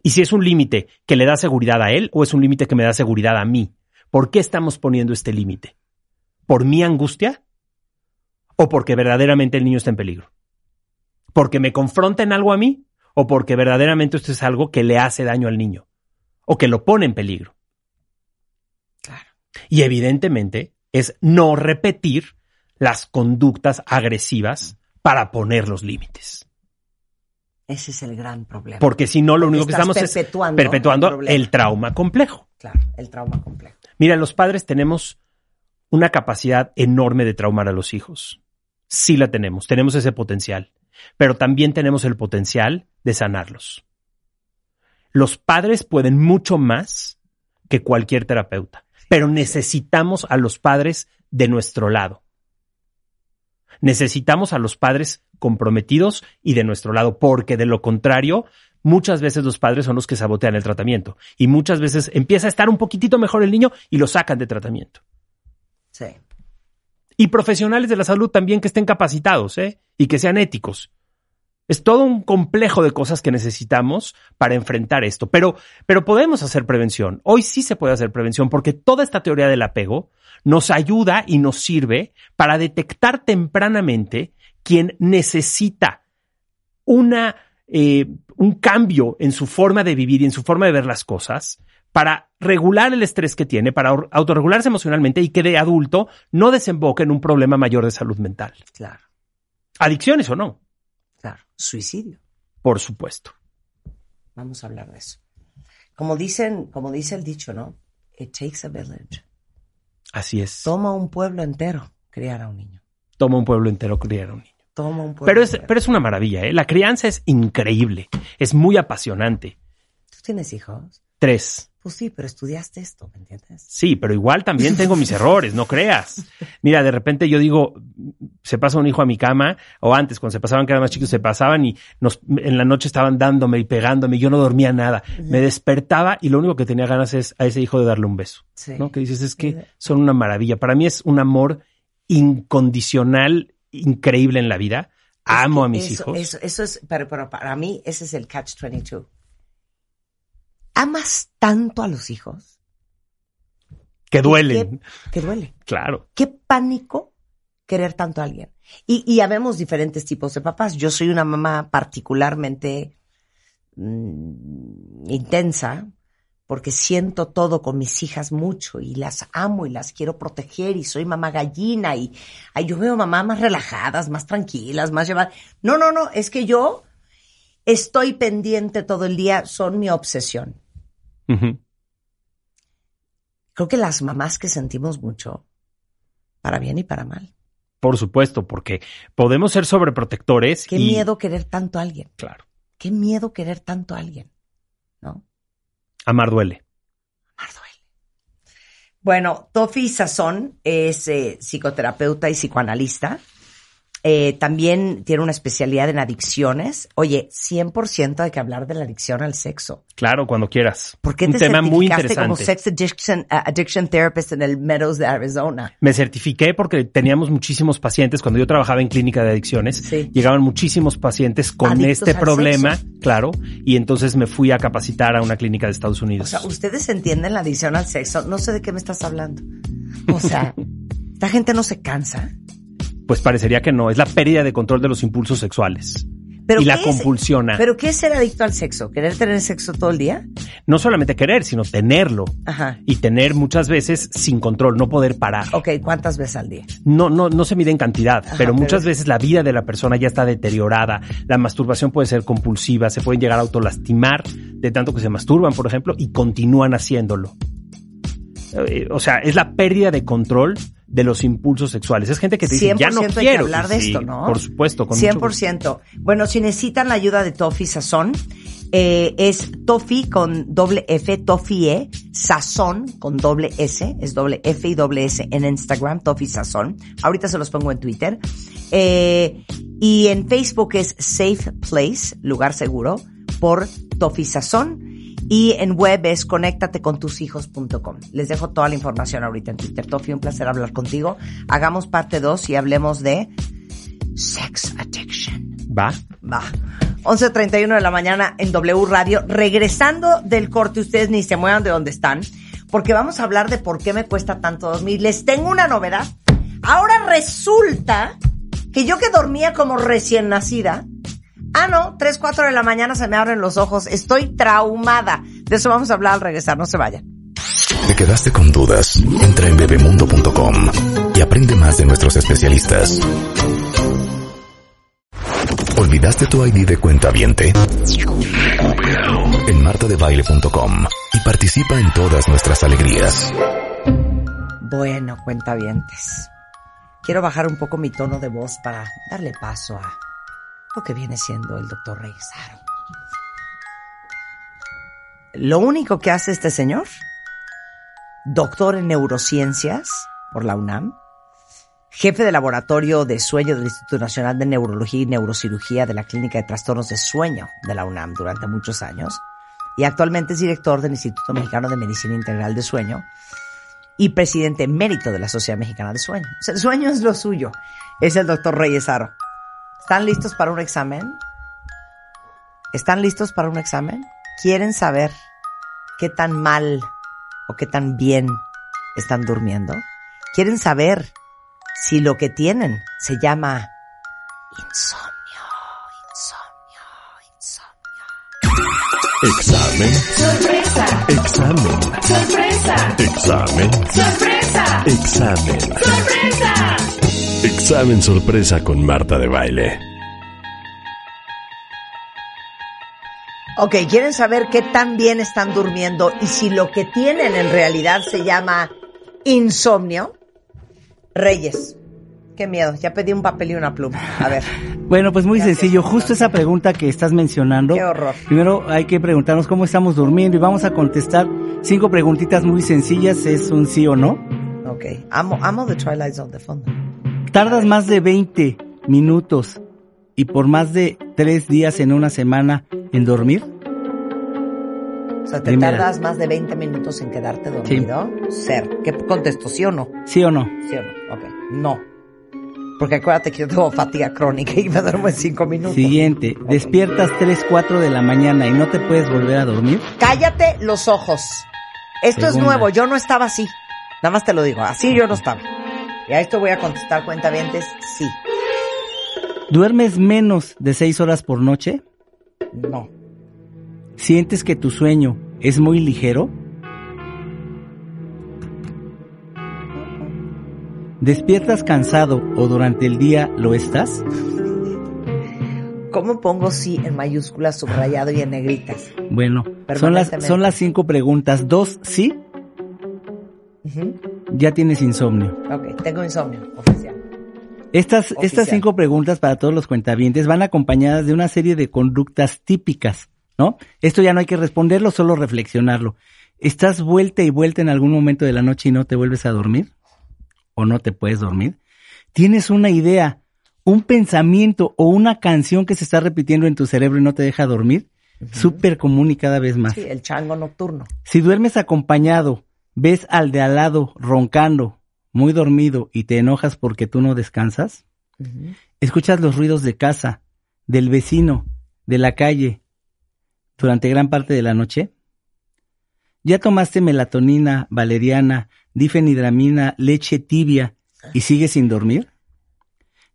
Y si es un límite que le da seguridad a él o es un límite que me da seguridad a mí. ¿Por qué estamos poniendo este límite? ¿Por mi angustia? ¿O porque verdaderamente el niño está en peligro? ¿Porque me confronta en algo a mí? ¿O porque verdaderamente esto es algo que le hace daño al niño? ¿O que lo pone en peligro? Claro. Y evidentemente es no repetir las conductas agresivas para poner los límites. Ese es el gran problema. Porque si no, lo único que estamos perpetuando es perpetuando el el trauma complejo. Claro, el trauma complejo. Mira, los padres tenemos una capacidad enorme de traumar a los hijos. Sí la tenemos, tenemos ese potencial, pero también tenemos el potencial de sanarlos. Los padres pueden mucho más que cualquier terapeuta, pero necesitamos a los padres de nuestro lado. Necesitamos a los padres comprometidos y de nuestro lado, porque de lo contrario, muchas veces los padres son los que sabotean el tratamiento y muchas veces empieza a estar un poquitito mejor el niño y lo sacan de tratamiento. Sí. Y profesionales de la salud también que estén capacitados ¿eh? y que sean éticos. Es todo un complejo de cosas que necesitamos para enfrentar esto. Pero, pero podemos hacer prevención. Hoy sí se puede hacer prevención porque toda esta teoría del apego nos ayuda y nos sirve para detectar tempranamente quien necesita una, eh, un cambio en su forma de vivir y en su forma de ver las cosas para regular el estrés que tiene, para or- autorregularse emocionalmente y que de adulto no desemboque en un problema mayor de salud mental. Claro, Adicciones o no. Suicidio. por supuesto. Vamos a hablar de eso. Como dicen, como dice el dicho, ¿no? It takes a village. Así es. Toma un pueblo entero criar a un niño. Toma un pueblo entero criar a un niño. Toma un pueblo Pero es, entero. pero es una maravilla, ¿eh? La crianza es increíble, es muy apasionante. ¿Tú tienes hijos? Tres. Pues sí, pero estudiaste esto, ¿me entiendes? Sí, pero igual también tengo mis errores, no creas. Mira, de repente yo digo, se pasa un hijo a mi cama, o antes, cuando se pasaban que eran más chicos, se pasaban y nos, en la noche estaban dándome y pegándome, y yo no dormía nada. Me despertaba y lo único que tenía ganas es a ese hijo de darle un beso. Sí. ¿No? Que dices, es que son una maravilla. Para mí es un amor incondicional, increíble en la vida. Amo a mis eso, hijos. Eso, eso es, pero, pero para mí ese es el catch 22. ¿Amas tanto a los hijos? que duelen. ¿Qué- que duele. Claro. Qué pánico querer tanto a alguien. Y, y habemos diferentes tipos de papás. Yo soy una mamá particularmente mm, intensa porque siento todo con mis hijas mucho y las amo y las quiero proteger y soy mamá gallina y ay, yo veo mamás más relajadas, más tranquilas, más llevadas. No, no, no, es que yo estoy pendiente todo el día, son mi obsesión. Creo que las mamás que sentimos mucho, para bien y para mal. Por supuesto, porque podemos ser sobreprotectores. Qué y- miedo querer tanto a alguien. Claro. Qué miedo querer tanto a alguien. ¿No? Amar duele. Bueno, Tofi Sazón es eh, psicoterapeuta y psicoanalista. Eh, también tiene una especialidad en adicciones. Oye, 100% hay que hablar de la adicción al sexo. Claro, cuando quieras. ¿Por qué Un te tema muy certificaste como interesante. Sex Addiction, uh, addiction Therapist en el Meadows de Arizona? Me certifiqué porque teníamos muchísimos pacientes. Cuando yo trabajaba en clínica de adicciones, llegaban muchísimos pacientes con Adictos este problema, sexo. claro, y entonces me fui a capacitar a una clínica de Estados O Unidos. sea, ustedes entienden la adicción al sexo. No sé de qué me estás hablando. O sea, esta gente no se cansa. Pues parecería que no, es la pérdida de control de los impulsos sexuales. ¿Pero y la es- compulsiona. ¿Pero qué es ser adicto al sexo? ¿Querer tener sexo todo el día? no solamente querer, sino tenerlo. Ajá. Y tener muchas veces sin control, no poder parar. Ok, ¿cuántas veces al día? No, no, no se mide en cantidad, Ajá, pero muchas es- veces la vida de la persona ya está deteriorada. La masturbación puede ser compulsiva, se pueden llegar a autolastimar de tanto que se masturban, por ejemplo, y continúan haciéndolo. Eh, O sea, es la pérdida de control de los impulsos sexuales. Es gente que te dice, ya no 100% hay que quiero. hablar de Sí, esto, ¿no? Por supuesto, con mucho gusto. 100%. Bueno, si necesitan la ayuda de Tofi Sazón, eh, es Tofi con doble F, Tofi E, Sazón con doble S, es doble F y doble S en Instagram, Tofi Sazón. Ahorita se los pongo en Twitter. Eh, y en Facebook es Safe Place, lugar seguro, por Tofi Sazón. Y en web es conéctatecontushijos.com. Les dejo toda la información ahorita en Twitter. Tofi, un placer hablar contigo. Hagamos parte 2 y hablemos de sex addiction. Va. Va. 11.31 de la mañana en W Radio. Regresando del corte, ustedes ni se muevan de donde están, porque vamos a hablar de por qué me cuesta tanto dormir. Les tengo una novedad. Ahora resulta que yo que dormía como recién nacida, ah no, 3, 4 de la mañana se me abren los ojos. Estoy traumada. De eso vamos a hablar al regresar. No se vayan. ¿Te quedaste con dudas? Entra en bebemundo.com y aprende más de nuestros especialistas. ¿Olvidaste tu ID de cuenta viente? En martadebaile.com y participa en todas nuestras alegrías. Bueno, cuentavientes. Quiero bajar un poco mi tono de voz para darle paso a lo que viene siendo el doctor Reyes Aro. Lo único que hace este señor, doctor en neurociencias por la UNAM, jefe de laboratorio de sueño del Instituto Nacional de Neurología y Neurocirugía de la Clínica de Trastornos de Sueño de la UNAM durante muchos años, y actualmente es director del Instituto Mexicano de Medicina Integral de Sueño, y presidente emérito de la Sociedad Mexicana de Sueño. O sea, el sueño es lo suyo. Es el doctor Reyes Aro. ¿Están listos para un examen? ¿Están listos para un examen? ¿Quieren saber qué tan mal o qué tan bien están durmiendo? ¿Quieren saber si lo que tienen se llama insomnio? Examen. Sorpresa. Examen. Sorpresa. Examen. Sorpresa. Examen. Sorpresa. Examen sorpresa con Marta de Baile. Ok, ¿quieren saber qué tan bien están durmiendo y si lo que tienen en realidad se llama insomnio? Reyes, qué miedo, ya pedí un papel y una pluma. A ver, Bueno, pues muy sencillo, justo esa pregunta que estás mencionando. Qué horror. Primero hay que preguntarnos cómo estamos durmiendo y vamos a contestar cinco preguntitas muy sencillas, es un sí o no. ok, amo, amo The Twilight Zone de fondo. Tardas más de 20 minutos y por más de tres días en una semana en dormir. O sea, ¿te Primera. tardas más de 20 minutos en quedarte dormido? Ser. ¿Qué contesto? ¿Sí o no? ¿Sí o no? ¿Sí o no? Ok, no. Porque acuérdate que yo tengo fatiga crónica y me duermo en 5 minutos. Siguiente, despiertas 3, 4 de la mañana y no te puedes volver a dormir. Cállate los ojos. Esto es nuevo, yo no estaba así. Nada más te lo digo, así yo no estaba. Y a esto voy a contestar cuentavientes, sí. ¿Duermes menos de 6 horas por noche? No. ¿Sientes que tu sueño es muy ligero? ¿Despiertas cansado o durante el día lo estás? ¿Cómo pongo sí en mayúsculas, subrayado y en negritas? Bueno, son las, son las cinco preguntas. Dos, sí, Ya tienes insomnio. Ok, tengo insomnio, oficial. Estas, Oficial. estas cinco preguntas para todos los cuentavientes van acompañadas de una serie de conductas típicas, ¿no? Esto ya no hay que responderlo, solo reflexionarlo. ¿Estás vuelta y vuelta en algún momento de la noche y no te vuelves a dormir? ¿O no te puedes dormir? ¿Tienes una idea, un pensamiento o una canción que se está repitiendo en tu cerebro y no te deja dormir? Súper común y cada vez más. Sí, el chango nocturno. Si duermes acompañado, ves al de al lado roncando, muy dormido y te enojas porque tú no descansas, escuchas los ruidos de casa, del vecino, de la calle, durante gran parte de la noche. ¿Ya tomaste melatonina, valeriana, difenidramina, leche tibia y sigues sin dormir?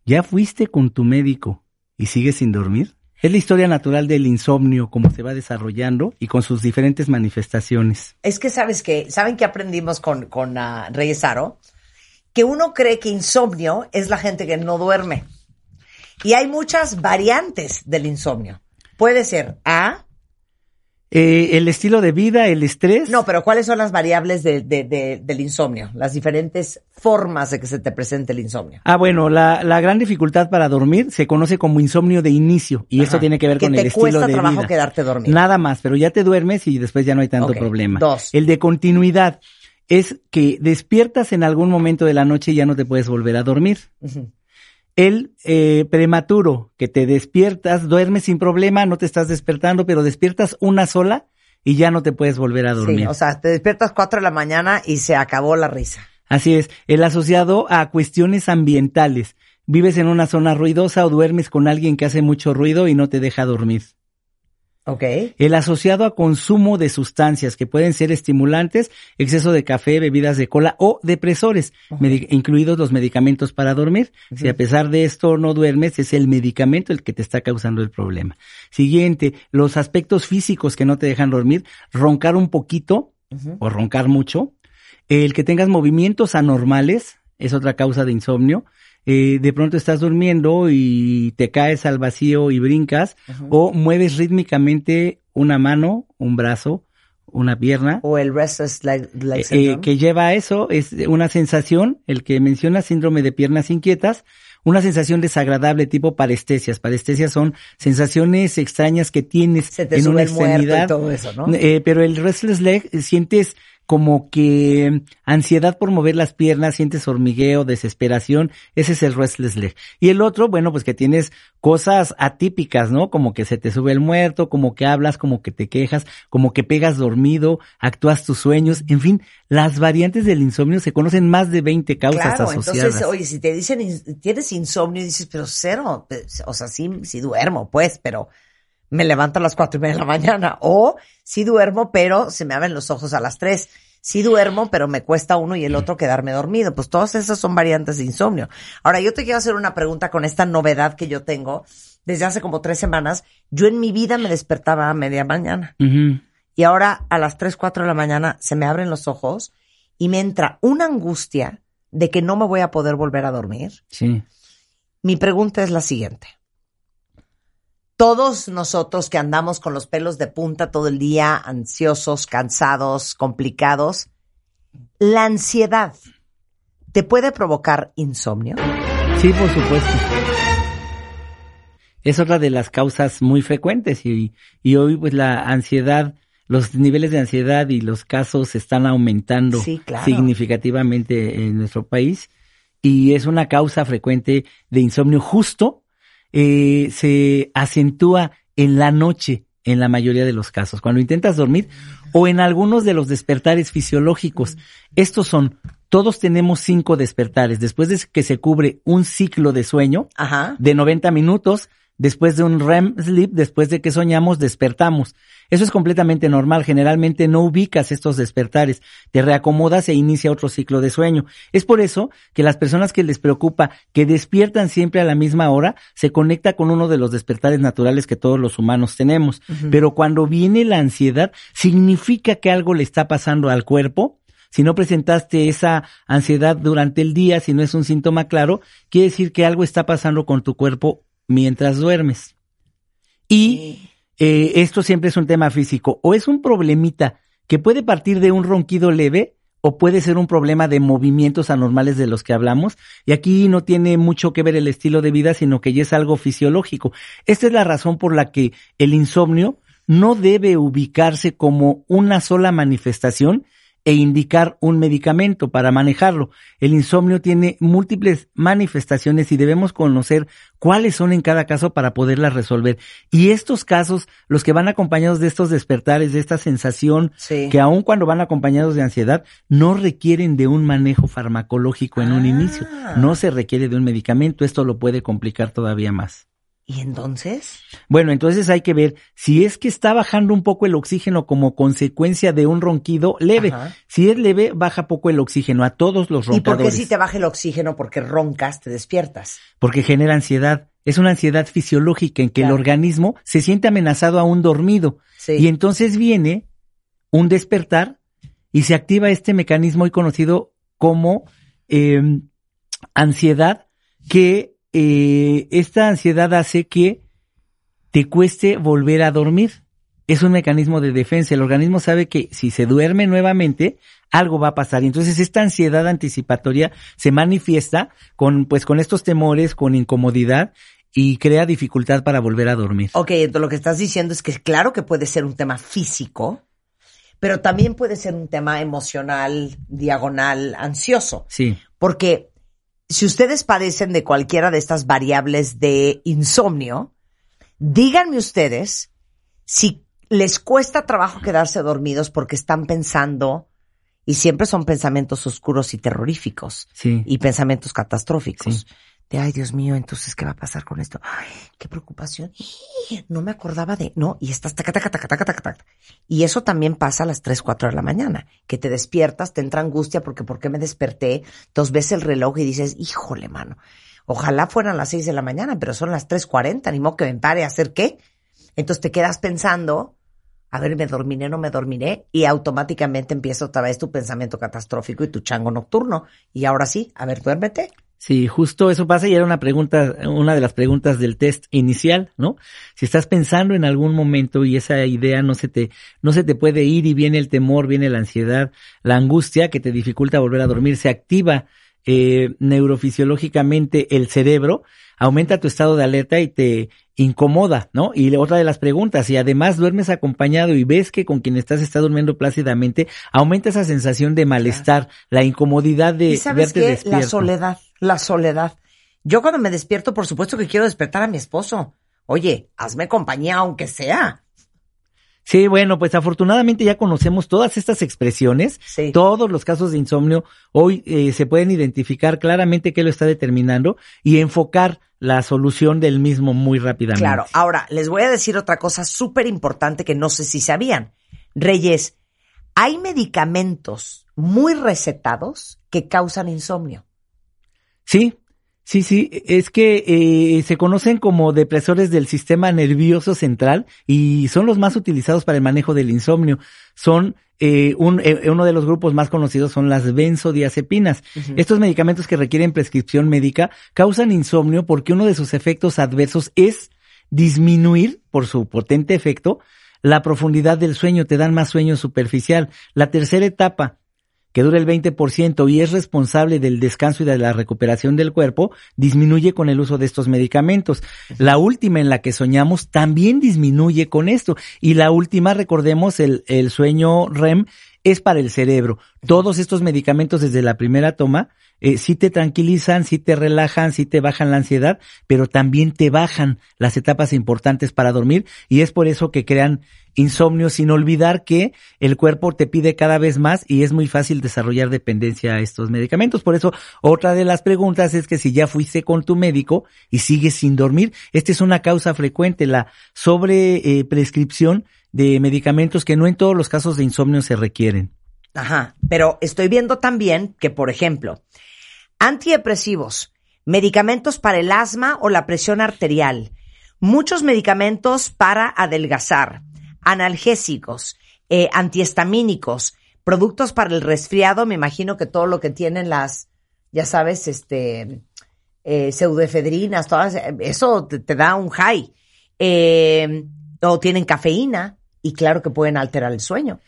¿Ya fuiste con tu médico y sigues sin dormir? Es la historia natural del insomnio, cómo se va desarrollando y con sus diferentes manifestaciones. Es que sabes que, ¿saben qué aprendimos con, con ah, Reyes Aro? Que uno cree que insomnio es la gente que no duerme. Y hay muchas variantes del insomnio. Puede ser A. Eh, el estilo de vida, el estrés. No, pero ¿cuáles son las variables de, de- de- del insomnio? Las diferentes formas de que se te presente el insomnio. Ah, bueno, la, la gran dificultad para dormir se conoce como insomnio de inicio y esto Ajá. tiene que ver Que con te el estilo cuesta de trabajo vida. quedarte dormido. Nada más, pero ya te duermes y después ya no hay tanto problema. dos. El de continuidad es que despiertas en algún momento de la noche y ya no te puedes volver a dormir. El eh, prematuro, que te despiertas, duermes sin problema, no te estás despertando, pero despiertas una sola y ya no te puedes volver a dormir. Sí, o sea, te despiertas 4 de la mañana y se acabó la risa. Así es, el asociado a cuestiones ambientales. Vives en una zona ruidosa o duermes con alguien que hace mucho ruido y no te deja dormir. ¿Ok? El asociado a consumo de sustancias que pueden ser estimulantes, exceso de café, bebidas de cola o depresores, incluidos los medicamentos para dormir. Si a pesar de esto no duermes, es el medicamento el que te está causando el problema. Siguiente, los aspectos físicos que no te dejan dormir, roncar un poquito o roncar mucho, el que tengas movimientos anormales es otra causa de insomnio. Eh, de pronto estás durmiendo y te caes al vacío y brincas o mueves rítmicamente una mano, un brazo, una pierna. O el restless leg, leg Eh, syndrome. eh, que lleva a eso es una sensación, el que menciona síndrome de piernas inquietas, una sensación desagradable tipo parestesias. Parestesias son sensaciones extrañas que tienes te en sube una el y todo eso, ¿no? Eh, pero el restless leg sientes como que ansiedad por mover las piernas, sientes hormigueo, desesperación, ese es el restless leg. Y el otro, bueno, pues que tienes cosas atípicas, ¿no? Como que se te sube el muerto, como que hablas, como que te quejas, como que pegas dormido, actúas tus sueños, en fin, las variantes del insomnio se conocen más de 20 causas Claro, asociadas. entonces, oye, si te dicen, tienes insomnio, dices, pero cero, pues, o sea, sí, sí duermo, pues, pero me levanto a las cuatro y media de la mañana. O sí duermo, pero se me abren los ojos a las tres. Sí duermo, pero me cuesta uno y el otro quedarme dormido. Pues todas esas son variantes de insomnio. Ahora, yo te quiero hacer una pregunta con esta novedad que yo tengo. Desde hace como tres semanas, yo en mi vida me despertaba a media mañana. Y ahora a las 3, 4 de la mañana se me abren los ojos y me entra una angustia de que no me voy a poder volver a dormir. Sí. Mi pregunta es la siguiente. Todos nosotros que andamos con los pelos de punta todo el día, ansiosos, cansados, complicados, la ansiedad te puede provocar insomnio. Sí, por supuesto. Es otra de las causas muy frecuentes y, y hoy pues la ansiedad, los niveles de ansiedad y los casos están aumentando Sí, claro. significativamente en nuestro país y es una causa frecuente de insomnio justo, eh, se acentúa en la noche en la mayoría de los casos, cuando intentas dormir o en algunos de los despertares fisiológicos. Estos son, todos tenemos cinco despertares. Después de que se cubre un ciclo de sueño Ajá. de 90 minutos, después de un REM sleep, después de que soñamos, despertamos. Eso es completamente normal. Generalmente no ubicas estos despertares, te reacomodas e inicia otro ciclo de sueño. Es por eso que las personas que les preocupa que despiertan siempre a la misma hora, se conecta con uno de los despertares naturales que todos los humanos tenemos. Pero cuando viene la ansiedad, significa que algo le está pasando al cuerpo. Si no presentaste esa ansiedad durante el día, si no es un síntoma claro, quiere decir que algo está pasando con tu cuerpo mientras duermes. Y eh, esto siempre es un tema físico. O es un problemita que puede partir de un ronquido leve o puede ser un problema de movimientos anormales de los que hablamos. Y aquí no tiene mucho que ver el estilo de vida, sino que ya es algo fisiológico. Esta es la razón por la que el insomnio no debe ubicarse como una sola manifestación e indicar un medicamento para manejarlo. El insomnio tiene múltiples manifestaciones y debemos conocer cuáles son en cada caso para poderlas resolver. Y estos casos, los que van acompañados de estos despertares, de esta sensación, Sí. que aun cuando van acompañados de ansiedad, no requieren de un manejo farmacológico en un inicio. No se requiere de un medicamento. Esto lo puede complicar todavía más. ¿Y entonces? Bueno, entonces hay que ver si es que está bajando un poco el oxígeno como consecuencia de un ronquido leve. Ajá. Si es leve, baja poco el oxígeno a todos los ¿Y por roncadores. qué si te baja el oxígeno porque roncas, te despiertas? Porque genera ansiedad. Es una ansiedad fisiológica en que el organismo se siente amenazado aún dormido. Sí. Y entonces viene un despertar y se activa este mecanismo hoy conocido como eh, ansiedad, que eh, esta ansiedad hace que te cueste volver a dormir. Es un mecanismo de defensa. El organismo sabe que si se duerme nuevamente, algo va a pasar. Y entonces esta ansiedad anticipatoria se manifiesta con, pues, con estos temores, con incomodidad y crea dificultad para volver a dormir. Ok, entonces lo que estás diciendo es que claro que puede ser un tema físico, pero también puede ser un tema emocional, diagonal, ansioso. Sí. Porque si ustedes padecen de cualquiera de estas variables de insomnio, díganme ustedes si les cuesta trabajo quedarse dormidos porque están pensando, y siempre son pensamientos oscuros y terroríficos, Sí. y pensamientos catastróficos. Ay, Dios mío, entonces, ¿qué va a pasar con esto? Ay, qué preocupación. No me acordaba de, no, y estás taca, taca, taca, taca, taca, taca. Y eso también pasa a las 3, 4 de la mañana, que te despiertas, te entra angustia porque ¿por qué me desperté? Entonces ves el reloj y dices, híjole, mano, ojalá fueran las 6 de la mañana, pero son las 3.40, ni modo que me pare a hacer qué. Entonces te quedas pensando, a ver, me dormiré, no me dormiré, y automáticamente empieza otra vez tu pensamiento catastrófico y tu chango nocturno. Y ahora sí, a ver, duérmete. Sí, justo eso pasa y era una pregunta, una de las preguntas del test inicial, ¿no? Si estás pensando en algún momento y esa idea no se te, no se te puede ir y viene el temor, viene la ansiedad, la angustia que te dificulta volver a dormir, se activa eh, neurofisiológicamente el cerebro, aumenta tu estado de alerta y te incomoda, ¿no? Y otra de las preguntas, si además duermes acompañado y ves que con quien estás está durmiendo plácidamente, aumenta esa sensación de malestar, la incomodidad de ¿Y sabes verte qué? despierto. La soledad, la soledad. Yo cuando me despierto, por supuesto que quiero despertar a mi esposo. Oye, hazme compañía aunque sea. Sí, bueno, pues afortunadamente ya conocemos todas estas expresiones. Todos los casos de insomnio hoy eh, se pueden identificar claramente qué lo está determinando y enfocar la solución del mismo muy rápidamente. Claro, ahora les voy a decir otra cosa súper importante que no sé si sabían. Reyes, hay medicamentos muy recetados que causan insomnio. Sí, sí, sí, es que eh, se conocen como depresores del sistema nervioso central y son los más utilizados para el manejo del insomnio. Son eh, un, eh, uno de los grupos más conocidos son las benzodiazepinas. Estos medicamentos que requieren prescripción médica causan insomnio porque uno de sus efectos adversos es disminuir, por su potente efecto, la profundidad del sueño, te dan más sueño superficial. La tercera etapa, que dura el 20% y es responsable del descanso y de la recuperación del cuerpo, disminuye con el uso de estos medicamentos. La última en la que soñamos también disminuye con esto. Y la última, recordemos, el, el sueño REM es para el cerebro. Todos estos medicamentos desde la primera toma eh, sí te tranquilizan, sí te relajan, sí te bajan la ansiedad, pero también te bajan las etapas importantes para dormir y es por eso que crean insomnio sin olvidar que el cuerpo te pide cada vez más y es muy fácil desarrollar dependencia a estos medicamentos. Por eso, otra de las preguntas es que si ya fuiste con tu médico y sigues sin dormir, esta es una causa frecuente, la sobre eh, prescripción de medicamentos que no en todos los casos de insomnio se requieren. Ajá, pero estoy viendo también que, por ejemplo, antidepresivos, medicamentos para el asma o la presión arterial, muchos medicamentos para adelgazar, analgésicos, eh, antihistamínicos, productos para el resfriado, me imagino que todo lo que tienen las, ya sabes, este, eh, pseudoefedrinas, todas, eso te, te da un high. Eh, o tienen cafeína y claro que pueden alterar el sueño.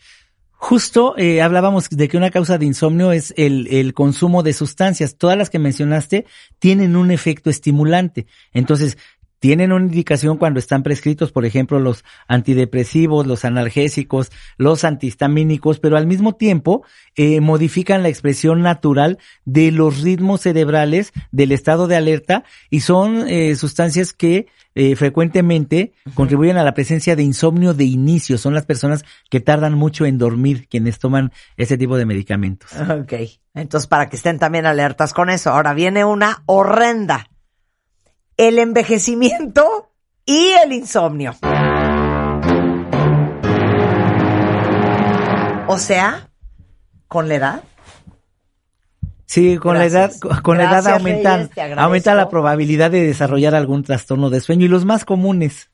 Justo eh, hablábamos de que una causa de insomnio es el, el consumo de sustancias. Todas las que mencionaste tienen un efecto estimulante. Entonces, tienen una indicación cuando están prescritos, por ejemplo, los antidepresivos, los analgésicos, los antihistamínicos, pero al mismo tiempo eh, modifican la expresión natural de los ritmos cerebrales del estado de alerta y son eh, sustancias que eh, frecuentemente contribuyen a la presencia de insomnio de inicio. Son las personas que tardan mucho en dormir quienes toman ese tipo de medicamentos. Ok, entonces para que estén también alertas con eso. Ahora viene una horrenda. el envejecimiento y el insomnio. O sea, con la edad. Sí, con Gracias. la edad, con- la edad aumentan, Reyes, aumenta la probabilidad de desarrollar algún trastorno de sueño y los más comunes,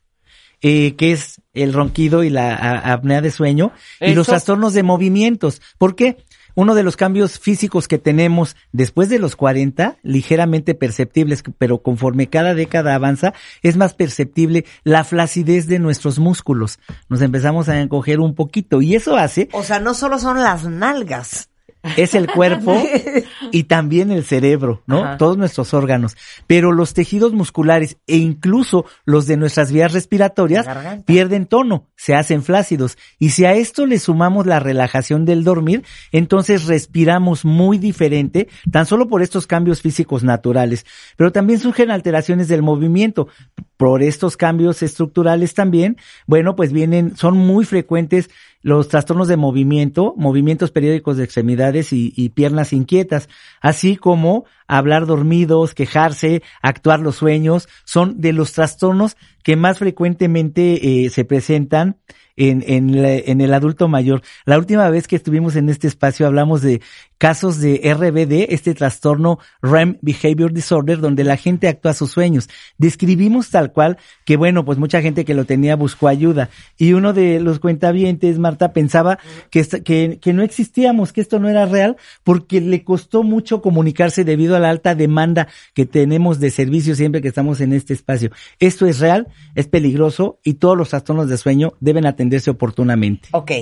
eh, que es el ronquido y la a- apnea de sueño y los trastornos de movimientos. ¿Por qué? Uno de los cambios físicos que tenemos después de los 40, ligeramente perceptibles, pero conforme cada década avanza, es más perceptible la flacidez de nuestros músculos. Nos empezamos a encoger un poquito y eso hace O sea, no solo son las nalgas. Es el cuerpo y también el cerebro, ¿no? Ajá. Todos nuestros órganos. Pero los tejidos musculares e incluso los de nuestras vías respiratorias pierden tono, se hacen flácidos. Y si a esto le sumamos la relajación del dormir, entonces respiramos muy diferente, tan solo por estos cambios físicos naturales. Pero también surgen alteraciones del movimiento. Por estos cambios estructurales también, bueno, pues vienen, son muy frecuentes los trastornos de movimiento, movimientos periódicos de extremidades y, piernas inquietas, así como hablar dormidos, quejarse, actuar los sueños, son de los trastornos que más frecuentemente eh, se presentan en, en, la- en el adulto mayor. La última vez que estuvimos en este espacio hablamos de casos de RBD, este trastorno REM Behavior Disorder, donde la gente actúa sus sueños. Describimos tal cual que, bueno, pues mucha gente que lo tenía buscó ayuda. Y uno de los cuentavientes, Marta, pensaba que, que, que no existíamos, que esto no era real, porque le costó mucho comunicarse debido a la alta demanda que tenemos de servicios siempre que estamos en este espacio. Esto es real, es peligroso y todos los trastornos de sueño deben atenderse oportunamente. Ok.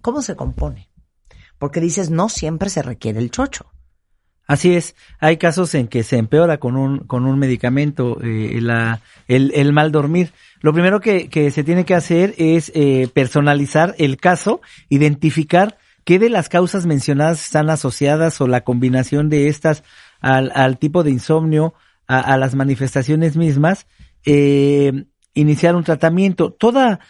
¿Cómo se compone? Porque dices, no siempre se requiere el chocho. Así es, hay casos en que se empeora con un, con un medicamento eh, el, el mal dormir. Lo primero que, que se tiene que hacer es eh, personalizar el caso, identificar qué de las causas mencionadas están asociadas o la combinación de estas al, al tipo de insomnio, a, a las manifestaciones mismas, eh, iniciar un tratamiento. Toda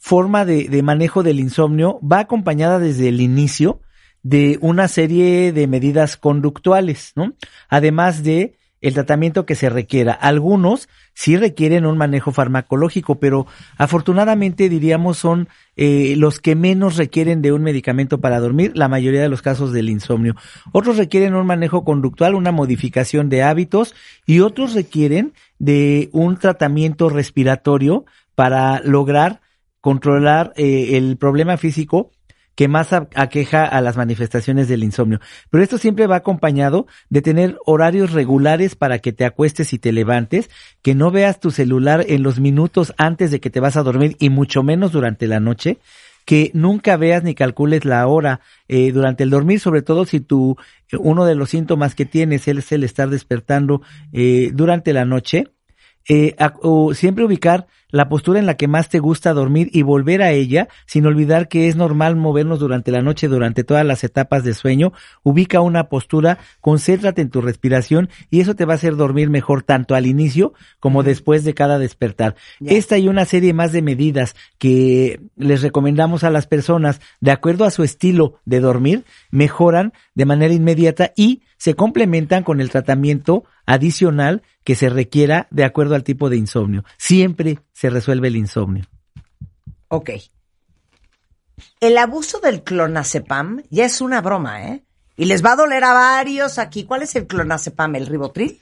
forma de, manejo del insomnio va acompañada desde el inicio de una serie de medidas conductuales, ¿no? Además de el tratamiento que se requiera. Algunos sí requieren un manejo farmacológico, pero afortunadamente diríamos son eh, los que menos requieren de un medicamento para dormir, la mayoría de los casos del insomnio. Otros requieren un manejo conductual, una modificación de hábitos y otros requieren de un tratamiento respiratorio para lograr controlar eh, el problema físico que más aqueja a las manifestaciones del insomnio. Pero esto siempre va acompañado de tener horarios regulares para que te acuestes y te levantes, que no veas tu celular en los minutos antes de que te vas a dormir y mucho menos durante la noche, que nunca veas ni calcules la hora eh, durante el dormir, sobre todo si eh, uno de los síntomas que tienes es el estar despertando eh, durante la noche, o siempre ubicar la postura en la que más te gusta dormir y volver a ella, sin olvidar que es normal movernos durante la noche, durante todas las etapas de sueño. Ubica una postura, concéntrate en tu respiración y eso te va a hacer dormir mejor tanto al inicio como después de cada despertar. Esta y una serie más de medidas que les recomendamos a las personas de acuerdo a su estilo de dormir mejoran de manera inmediata y se complementan con el tratamiento adicional que se requiera de acuerdo al tipo de insomnio. Siempre se resuelve el insomnio. Ok. El abuso del clonazepam ya es una broma, ¿eh? Y les va a doler a varios aquí. ¿Cuál es el clonazepam? ¿El ribotril?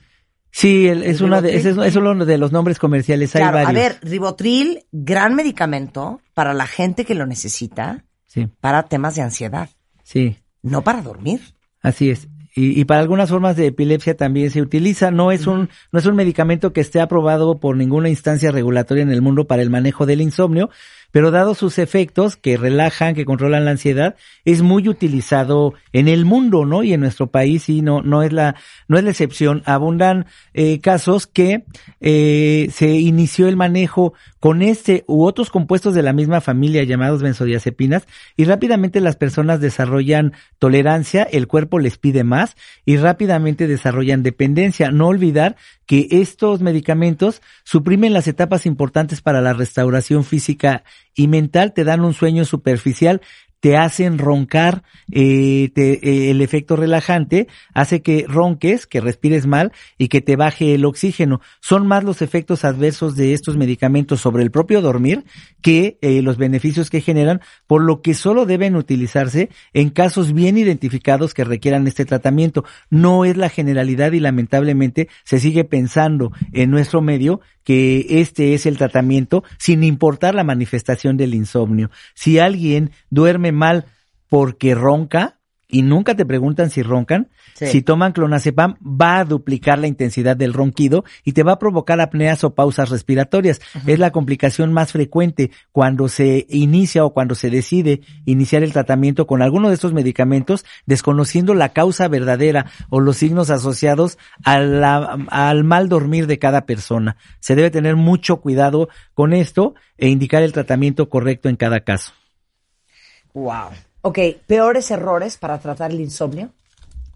Sí, el- es ¿El una de, es, es uno de los nombres comerciales. Hay Claro, a varios. ver, ribotril, gran medicamento para la gente que lo necesita Sí, para temas de ansiedad, sí. no para dormir. Así es. Y, y para algunas formas de epilepsia también se utiliza. No es un, no es un medicamento que esté aprobado por ninguna instancia regulatoria en el mundo para el manejo del insomnio, pero dado sus efectos que relajan, que controlan la ansiedad, es muy utilizado en el mundo, ¿no? Y en nuestro país sí, no, no es la, no es la excepción. Abundan eh, casos que eh, se inició el manejo con este u otros compuestos de la misma familia llamados benzodiazepinas y rápidamente las personas desarrollan tolerancia, el cuerpo les pide más y rápidamente desarrollan dependencia. No olvidar que estos medicamentos suprimen las etapas importantes para la restauración física y mental, te dan un sueño superficial te hacen roncar, eh, eh, el efecto relajante hace que ronques, que respires mal y que te baje el oxígeno. Son más los efectos adversos de estos medicamentos sobre el propio dormir que eh, los beneficios que generan, por lo que solo deben utilizarse en casos bien identificados que requieran este tratamiento. No es la generalidad y lamentablemente se sigue pensando en nuestro medio que este es el tratamiento sin importar la manifestación del insomnio. Si alguien duerme mal porque ronca, y nunca te preguntan si roncan, Sí. si toman clonazepam va a duplicar la intensidad del ronquido y te va a provocar apneas o pausas respiratorias. Es la complicación más frecuente cuando se inicia o cuando se decide iniciar el tratamiento con alguno de estos medicamentos, desconociendo la causa verdadera o los signos asociados a la- al mal dormir de cada persona. Se debe tener mucho cuidado con esto e indicar el tratamiento correcto en cada caso. Wow. Ok, peores errores para tratar el insomnio.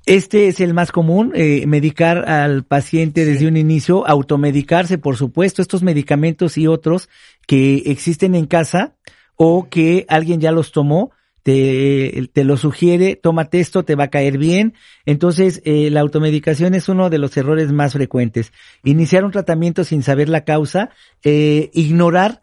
Este es el más común, eh, medicar al paciente desde un inicio, automedicarse, por supuesto, estos medicamentos y otros que existen en casa o que alguien ya los tomó, te, te lo sugiere, tómate esto, te va a caer bien. Entonces, eh, la automedicación es uno de los errores más frecuentes. Iniciar un tratamiento sin saber la causa, eh, ignorar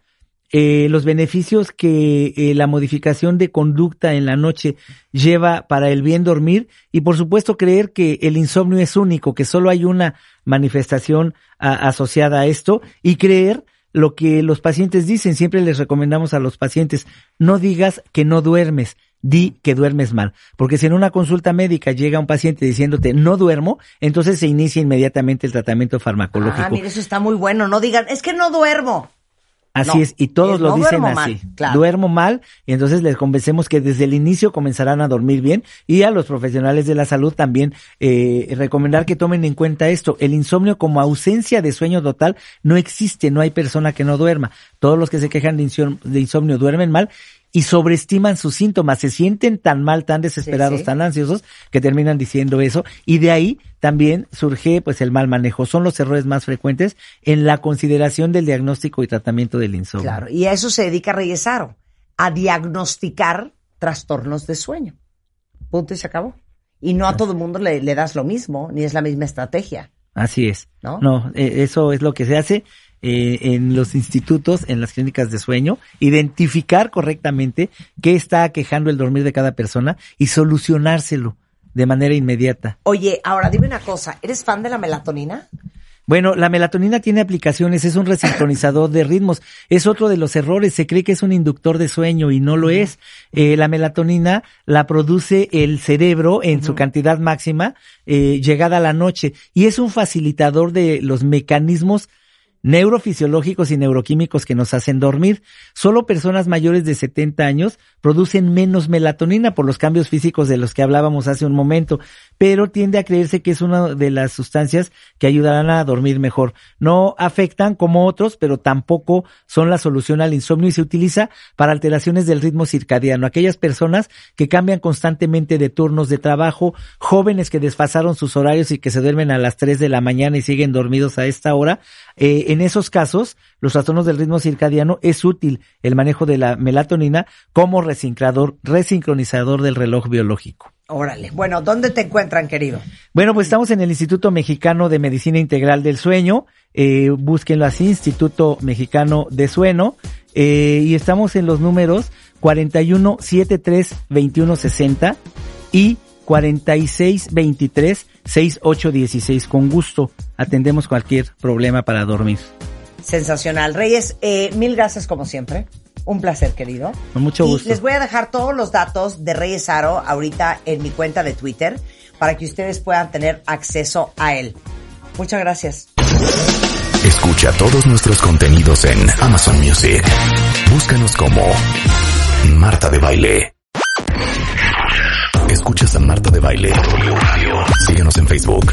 eh, los beneficios que eh, la modificación de conducta en la noche lleva para el bien dormir y por supuesto creer que el insomnio es único, que solo hay una manifestación asociada a esto y creer lo que los pacientes dicen. Siempre les recomendamos a los pacientes, no digas que no duermes, di que duermes mal. Porque si en una consulta médica llega un paciente diciéndote no duermo, entonces se inicia inmediatamente el tratamiento farmacológico. Ah, mire, eso está muy bueno. No digan, es que no duermo. Así No, es, y todos es lo no dicen así. mal, claro. Duermo mal, y entonces les convencemos que desde el inicio comenzarán a dormir bien y a los profesionales de la salud también eh, recomendar que tomen en cuenta esto. El insomnio como ausencia de sueño total no existe, no hay persona que no duerma. Todos los que se quejan de insomnio, de insomnio duermen mal y sobreestiman sus síntomas, se sienten tan mal, tan desesperados, Sí, sí. tan ansiosos que terminan diciendo eso y de ahí también surge pues el mal manejo. Son los errores más frecuentes en la consideración del diagnóstico y tratamiento del insomnio. Claro, y a eso se dedica Reyesaro, a diagnosticar trastornos de sueño. Punto y se acabó. Y no a todo el mundo le, le das lo mismo, ni es la misma estrategia. Así es. ¿No? No, eh, eso es lo que se hace eh, en los institutos, en las clínicas de sueño, identificar correctamente qué está aquejando el dormir de cada persona y solucionárselo de manera inmediata. Oye, ahora dime una cosa, ¿eres fan de la melatonina? Bueno, la melatonina tiene aplicaciones, es un resincronizador de ritmos, es otro de los errores, se cree que es un inductor de sueño y no lo es. Eh, la melatonina la produce el cerebro en su cantidad máxima eh, llegada a la noche y es un facilitador de los mecanismos neurofisiológicos y neuroquímicos que nos hacen dormir. Solo personas mayores de 70 años producen menos melatonina por los cambios físicos de los que hablábamos hace un momento, pero tiende a creerse que es una de las sustancias que ayudarán a dormir mejor. No afectan como otros, pero tampoco son la solución al insomnio y se utiliza para alteraciones del ritmo circadiano. Aquellas personas que cambian constantemente de turnos de trabajo, jóvenes que desfasaron sus horarios y que se duermen a las 3 de la mañana y siguen dormidos a esta hora, eh, en esos casos, los trastornos del ritmo circadiano es útil el manejo de la melatonina como resincrador, resincronizador del reloj biológico. Órale. Bueno, ¿dónde te encuentran, querido? Bueno, pues estamos en el Instituto Mexicano de Medicina Integral del Sueño. Eh, búsquenlo así, Instituto Mexicano de Sueño. Eh, y estamos en los números 41 73 21 60 y 46 23 68 16. Con gusto atendemos cualquier problema para dormir. Sensacional. Reyes, eh, mil gracias como siempre. Un placer, querido. Con mucho y gusto. les voy a dejar todos los datos de Reyes Aro ahorita en mi cuenta de Twitter para que ustedes puedan tener acceso a él. Muchas gracias. Escucha todos nuestros contenidos en Amazon Music. Búscanos como Marta de Baile. Escuchas a Marta de Baile. Síguenos en Facebook,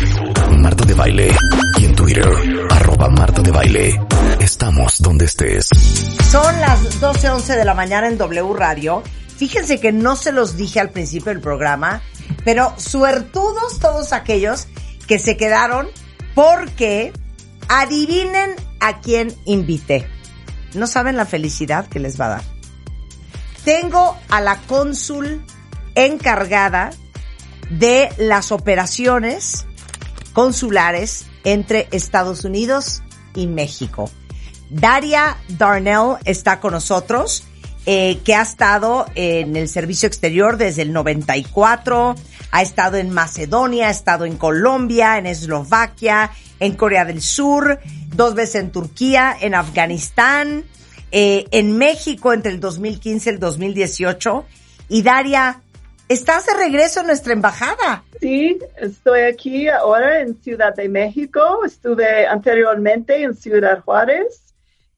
Marta de Baile. Y en Twitter, arroba Marta de Baile. Estamos donde estés. Son las 12.11 de la mañana en W Radio. Fíjense que no se los dije al principio del programa, pero suertudos todos aquellos que se quedaron porque adivinen a quién invité. No saben la felicidad que les va a dar. tengo a la cónsul encargada de las operaciones consulares entre Estados Unidos y México. Daria Darnell está con nosotros, eh, que ha estado en el servicio exterior desde el 94, ha estado en Macedonia, ha estado en Colombia, en Eslovaquia, en Corea del Sur, dos veces en Turquía, en Afganistán, eh, en México entre el 2015 y el 2018. Y Daria, estás de regreso en nuestra embajada. Sí, estoy aquí ahora en Ciudad de México. Estuve anteriormente en Ciudad Juárez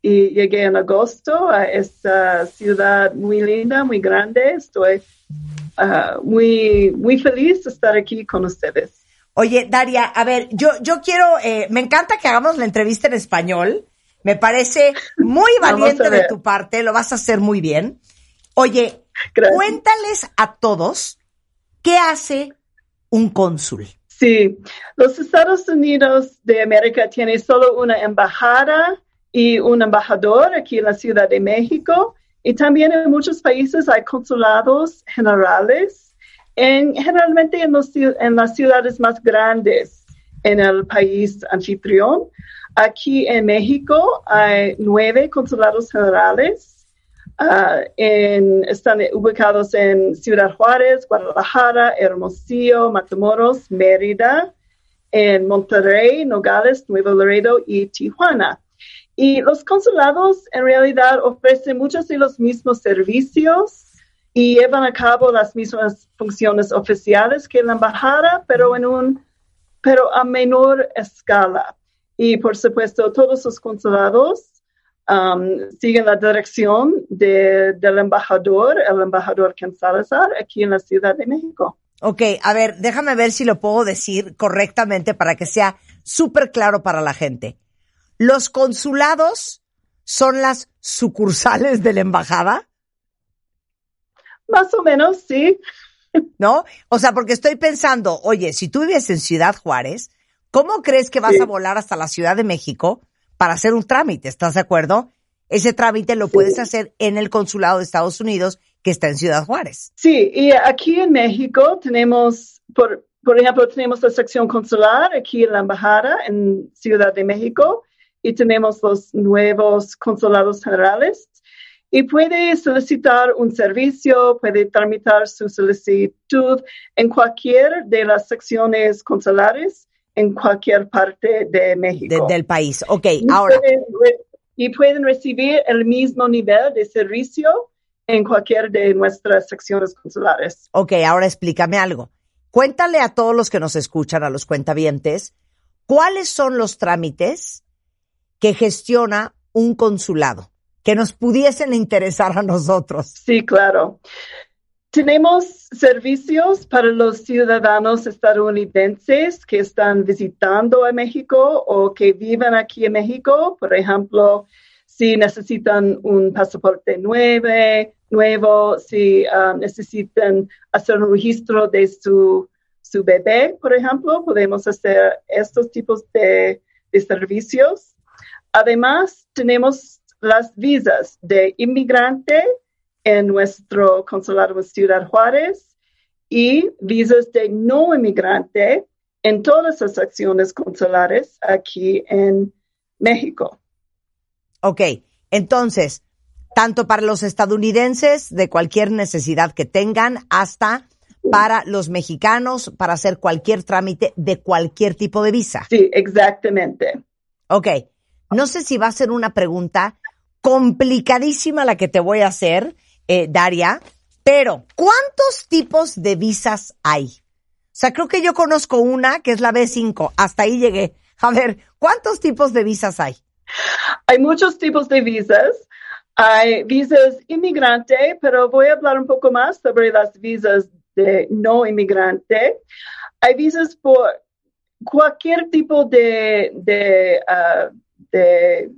y llegué en agosto a esta ciudad muy linda, muy grande. Estoy ah, muy, muy feliz de estar aquí con ustedes. Oye, Daria, a ver, yo, yo quiero, eh, me encanta que hagamos la entrevista en español. Me parece muy valiente de tu parte, lo vas a hacer muy bien. Oye, cuéntales a todos qué hace un cónsul. Sí, los Estados Unidos de América tienen solo una embajada y un embajador aquí en la Ciudad de México. Y también en muchos países hay consulados generales, en, generalmente en, los en las ciudades más grandes en el país anfitrión. Aquí en México hay nueve consulados generales. Ah, en- están ubicados en Ciudad Juárez, Guadalajara, Hermosillo, Matamoros, Mérida, en Monterrey, Nogales, Nuevo Laredo y Tijuana. Y los consulados en realidad ofrecen muchos de los mismos servicios y llevan a cabo las mismas funciones oficiales que la embajada, pero en un pero a menor escala. Y por supuesto, todos los consulados um, siguen la dirección de- del embajador, el embajador Ken Salazar, aquí en la Ciudad de México. Ok, a ver, déjame ver si lo puedo decir correctamente para que sea súper claro para la gente. Los consulados son las sucursales de la embajada. Más o menos, sí. ¿No? O sea, porque estoy pensando, oye, si tú vives en Ciudad Juárez, ¿cómo crees que vas Sí. a volar hasta la Ciudad de México para hacer un trámite? ¿Estás de acuerdo? Ese trámite lo puedes hacer en el consulado de Estados Unidos que está en Ciudad Juárez. Sí, y aquí en México tenemos, por, por ejemplo, tenemos la sección consular aquí en la embajada en Ciudad de México y tenemos los nuevos consulados generales. Y puede solicitar un servicio, puede tramitar su solicitud en cualquier de las secciones consulares en cualquier parte de México. de- del país. Ok, Y ahora, pueden y pueden recibir el mismo nivel de servicio en cualquier de nuestras secciones consulares. ok, ahora explícame algo. Cuéntale a todos los que nos escuchan, a los cuentavientes, cuáles son los trámites que gestiona un consulado que nos pudiesen interesar a nosotros. Sí, claro. Tenemos servicios para los ciudadanos estadounidenses que están visitando a México o que viven aquí en México. Por ejemplo, si necesitan un pasaporte nueve- nuevo, si ah, necesitan hacer un registro de su, su bebé, por ejemplo, podemos hacer estos tipos de, de servicios. Además, tenemos las visas de inmigrante en nuestro consulado en Ciudad Juárez y visas de no inmigrante en todas las acciones consulares aquí en México. Ok, entonces, tanto para los estadounidenses de cualquier necesidad que tengan, hasta para los mexicanos para hacer cualquier trámite de cualquier tipo de visa. Sí, exactamente. Ok, no sé si va a ser una pregunta complicadísima la que te voy a hacer, eh, Daria, pero ¿cuántos tipos de visas hay? O sea, creo que yo conozco una que es la B5, hasta ahí llegué. A ver, ¿cuántos tipos de visas hay? Hay muchos tipos de visas. Hay visas inmigrante, pero voy a hablar un poco más sobre las visas de no inmigrante. Hay visas por cualquier tipo de, de, ah, de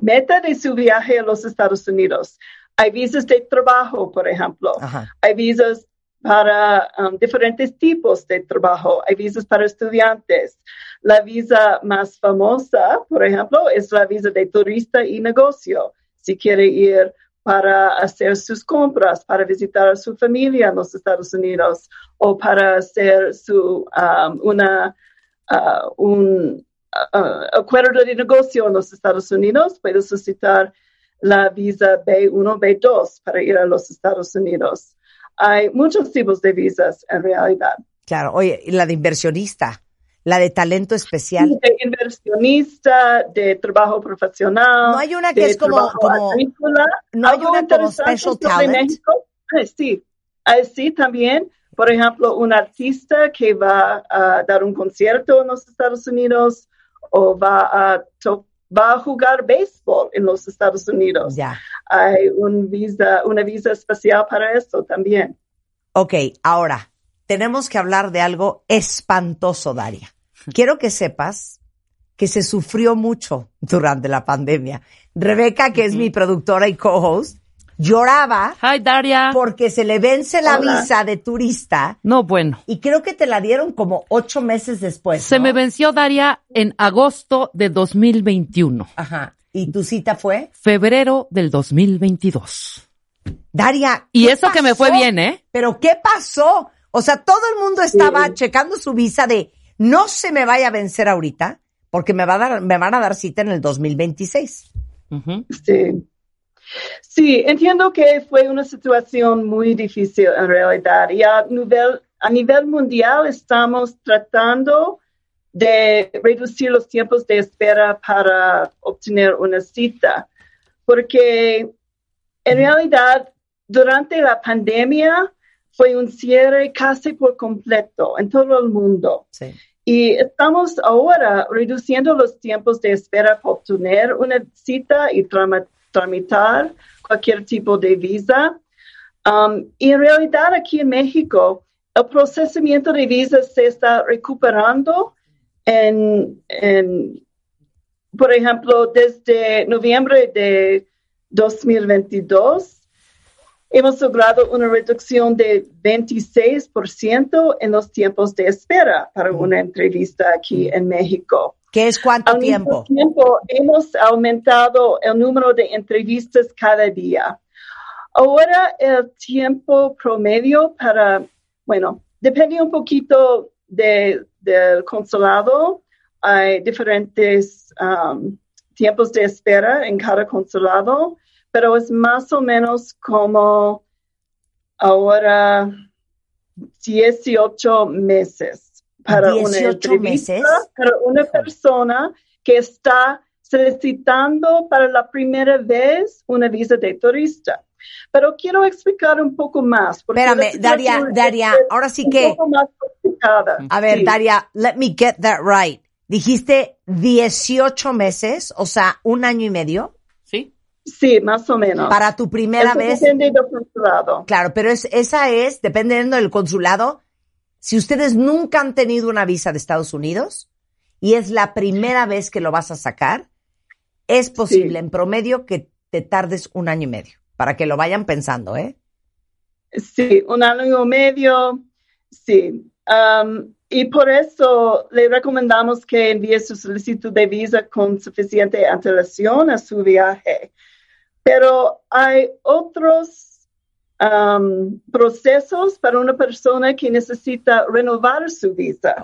meta de su viaje a los Estados Unidos. Hay visas de trabajo, por ejemplo. Hay visas para um, diferentes tipos de trabajo. Hay visas para estudiantes. La visa más famosa, por ejemplo, es la visa de turista y negocio. Si quiere ir para hacer sus compras, para visitar a su familia en los Estados Unidos o para hacer su um, una uh, un uh, acuerdo de negocio en los Estados Unidos, puede solicitar la visa B1, B2 para ir a los Estados Unidos. Hay muchos tipos de visas en realidad. Claro, oye, y la de inversionista, la de talento especial. De inversionista, de trabajo profesional. No hay una que de es como- como- no hay una como special talent. México. Ah, sí, Ah, sí, también. Por ejemplo, un artista que va a dar un concierto en los Estados Unidos o va a, to- va a jugar béisbol en los Estados Unidos. Ya. Hay un visa, una visa especial para eso también. Ok, ahora, tenemos que hablar de algo espantoso, Daria. Quiero que sepas que se sufrió mucho durante la pandemia. Rebeca, que es mi productora y co-host, lloraba Hi, Daria. porque se le vence la Hola. visa de turista No, bueno. y creo que te la dieron como ocho meses después. Se ¿no? me venció Daria en agosto de 2021. Ajá. ¿Y tu cita fue? Febrero del 2022. Daria. Y ¿qué eso que me fue bien, ¿eh? Pero ¿qué pasó? O sea, todo el mundo estaba checando su visa de no se me vaya a vencer ahorita porque me, va a dar, me van a dar cita en el 2026. Sí. Sí, entiendo que fue una situación muy difícil en realidad y a nivel, a nivel mundial estamos tratando de reducir los tiempos de espera para obtener una cita, porque en realidad durante la pandemia fue un cierre casi por completo en todo el mundo. Sí. Y estamos ahora reduciendo los tiempos de espera para obtener una cita y trama- tramitar cualquier tipo de visa. Um, y en realidad aquí en México, el procesamiento de visas se está recuperando en, en, por ejemplo, desde noviembre de 2022, hemos logrado una reducción de 26% en los tiempos de espera para una entrevista aquí en México. ¿Qué es cuánto Al mismo tiempo? tiempo, hemos aumentado el número de entrevistas cada día. Ahora el tiempo promedio para, bueno, depende un poquito de- del consulado. Hay diferentes um, tiempos de espera en cada consulado, pero es más o menos como ahora 18 meses para una 18 entrevista meses. para una persona que está solicitando para la primera vez una visa de turista. Pero quiero explicar un poco más. Espérame, Daria, Daria, es ahora sí un que- poco más complicada. A ver, Sí. Daria, let me get that right. Dijiste 18 meses, o sea, un año y medio. Sí. Sí, más o menos. Para tu primera Eso vez. Depende del consulado. Claro, pero es, esa es, dependiendo del consulado, si ustedes nunca han tenido una visa de Estados Unidos y es la primera vez que lo vas a sacar, es posible en promedio que te tardes un año y medio, para que lo vayan pensando, ¿eh? Sí, un año y medio, sí. Um, y por eso le recomendamos que envíe su solicitud de visa con suficiente antelación a su viaje. Pero hay otros um, procesos para una persona que necesita renovar su visa.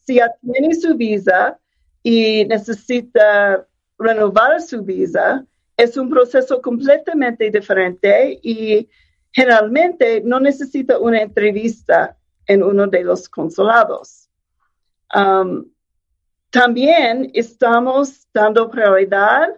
Si ya tiene su visa y necesita renovar su visa, es un proceso completamente diferente y generalmente no necesita una entrevista en uno de los consulados. Um, también estamos dando prioridad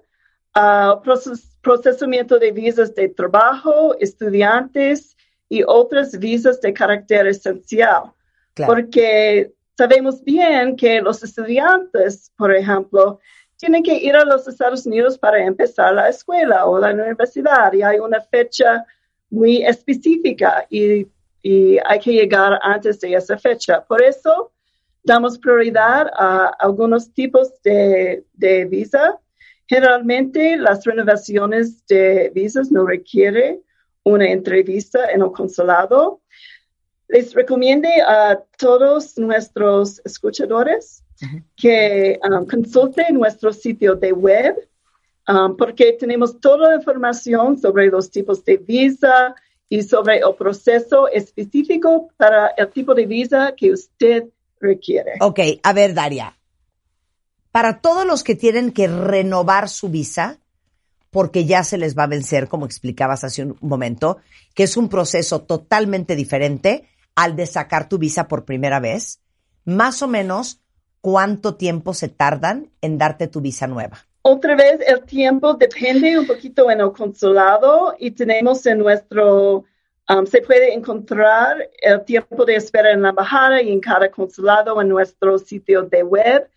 al proces- procesamiento de visas de trabajo, estudiantes y otras visas de carácter esencial. Claro. Porque sabemos bien que los estudiantes, por ejemplo, tienen que ir a los Estados Unidos para empezar la escuela o la universidad y hay una fecha muy específica y, y hay que llegar antes de esa fecha. Por eso damos prioridad a algunos tipos de, de visa. Generalmente las renovaciones de visas no requieren una entrevista en el consulado. Les recomiendo a todos nuestros escuchadores que um, consulten nuestro sitio de web um, porque tenemos toda la información sobre los tipos de visa y sobre el proceso específico para el tipo de visa que usted requiere. Ok, a ver, Daria. Para todos los que tienen que renovar su visa, porque ya se les va a vencer, como explicabas hace un momento, que es un proceso totalmente diferente al de sacar tu visa por primera vez, más o menos, ¿cuánto tiempo se tardan en darte tu visa nueva? Otra vez, el tiempo depende un poquito en el consulado y tenemos en nuestro, um, se puede encontrar el tiempo de espera en la embajada y en cada consulado en nuestro sitio de web,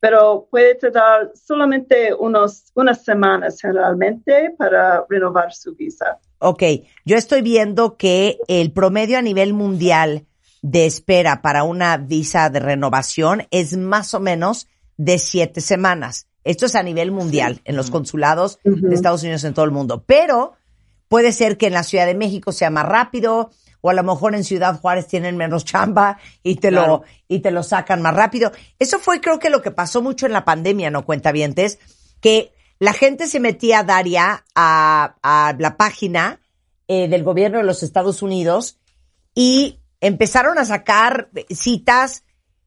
pero puede tardar solamente unos, unas semanas generalmente para renovar su visa. Ok, yo estoy viendo que el promedio a nivel mundial de espera para una visa de renovación es más o menos de siete semanas. Esto es a nivel mundial, en los consulados de Estados Unidos en todo el mundo. Pero puede ser que en la Ciudad de México sea más rápido, o a lo mejor en Ciudad Juárez tienen menos chamba y te lo, y te lo sacan más rápido. Eso fue creo que lo que pasó mucho en la pandemia, ¿no? Cuentavientes, que la gente se metía, Daria, a, a la página eh, del gobierno de los Estados Unidos y empezaron a sacar citas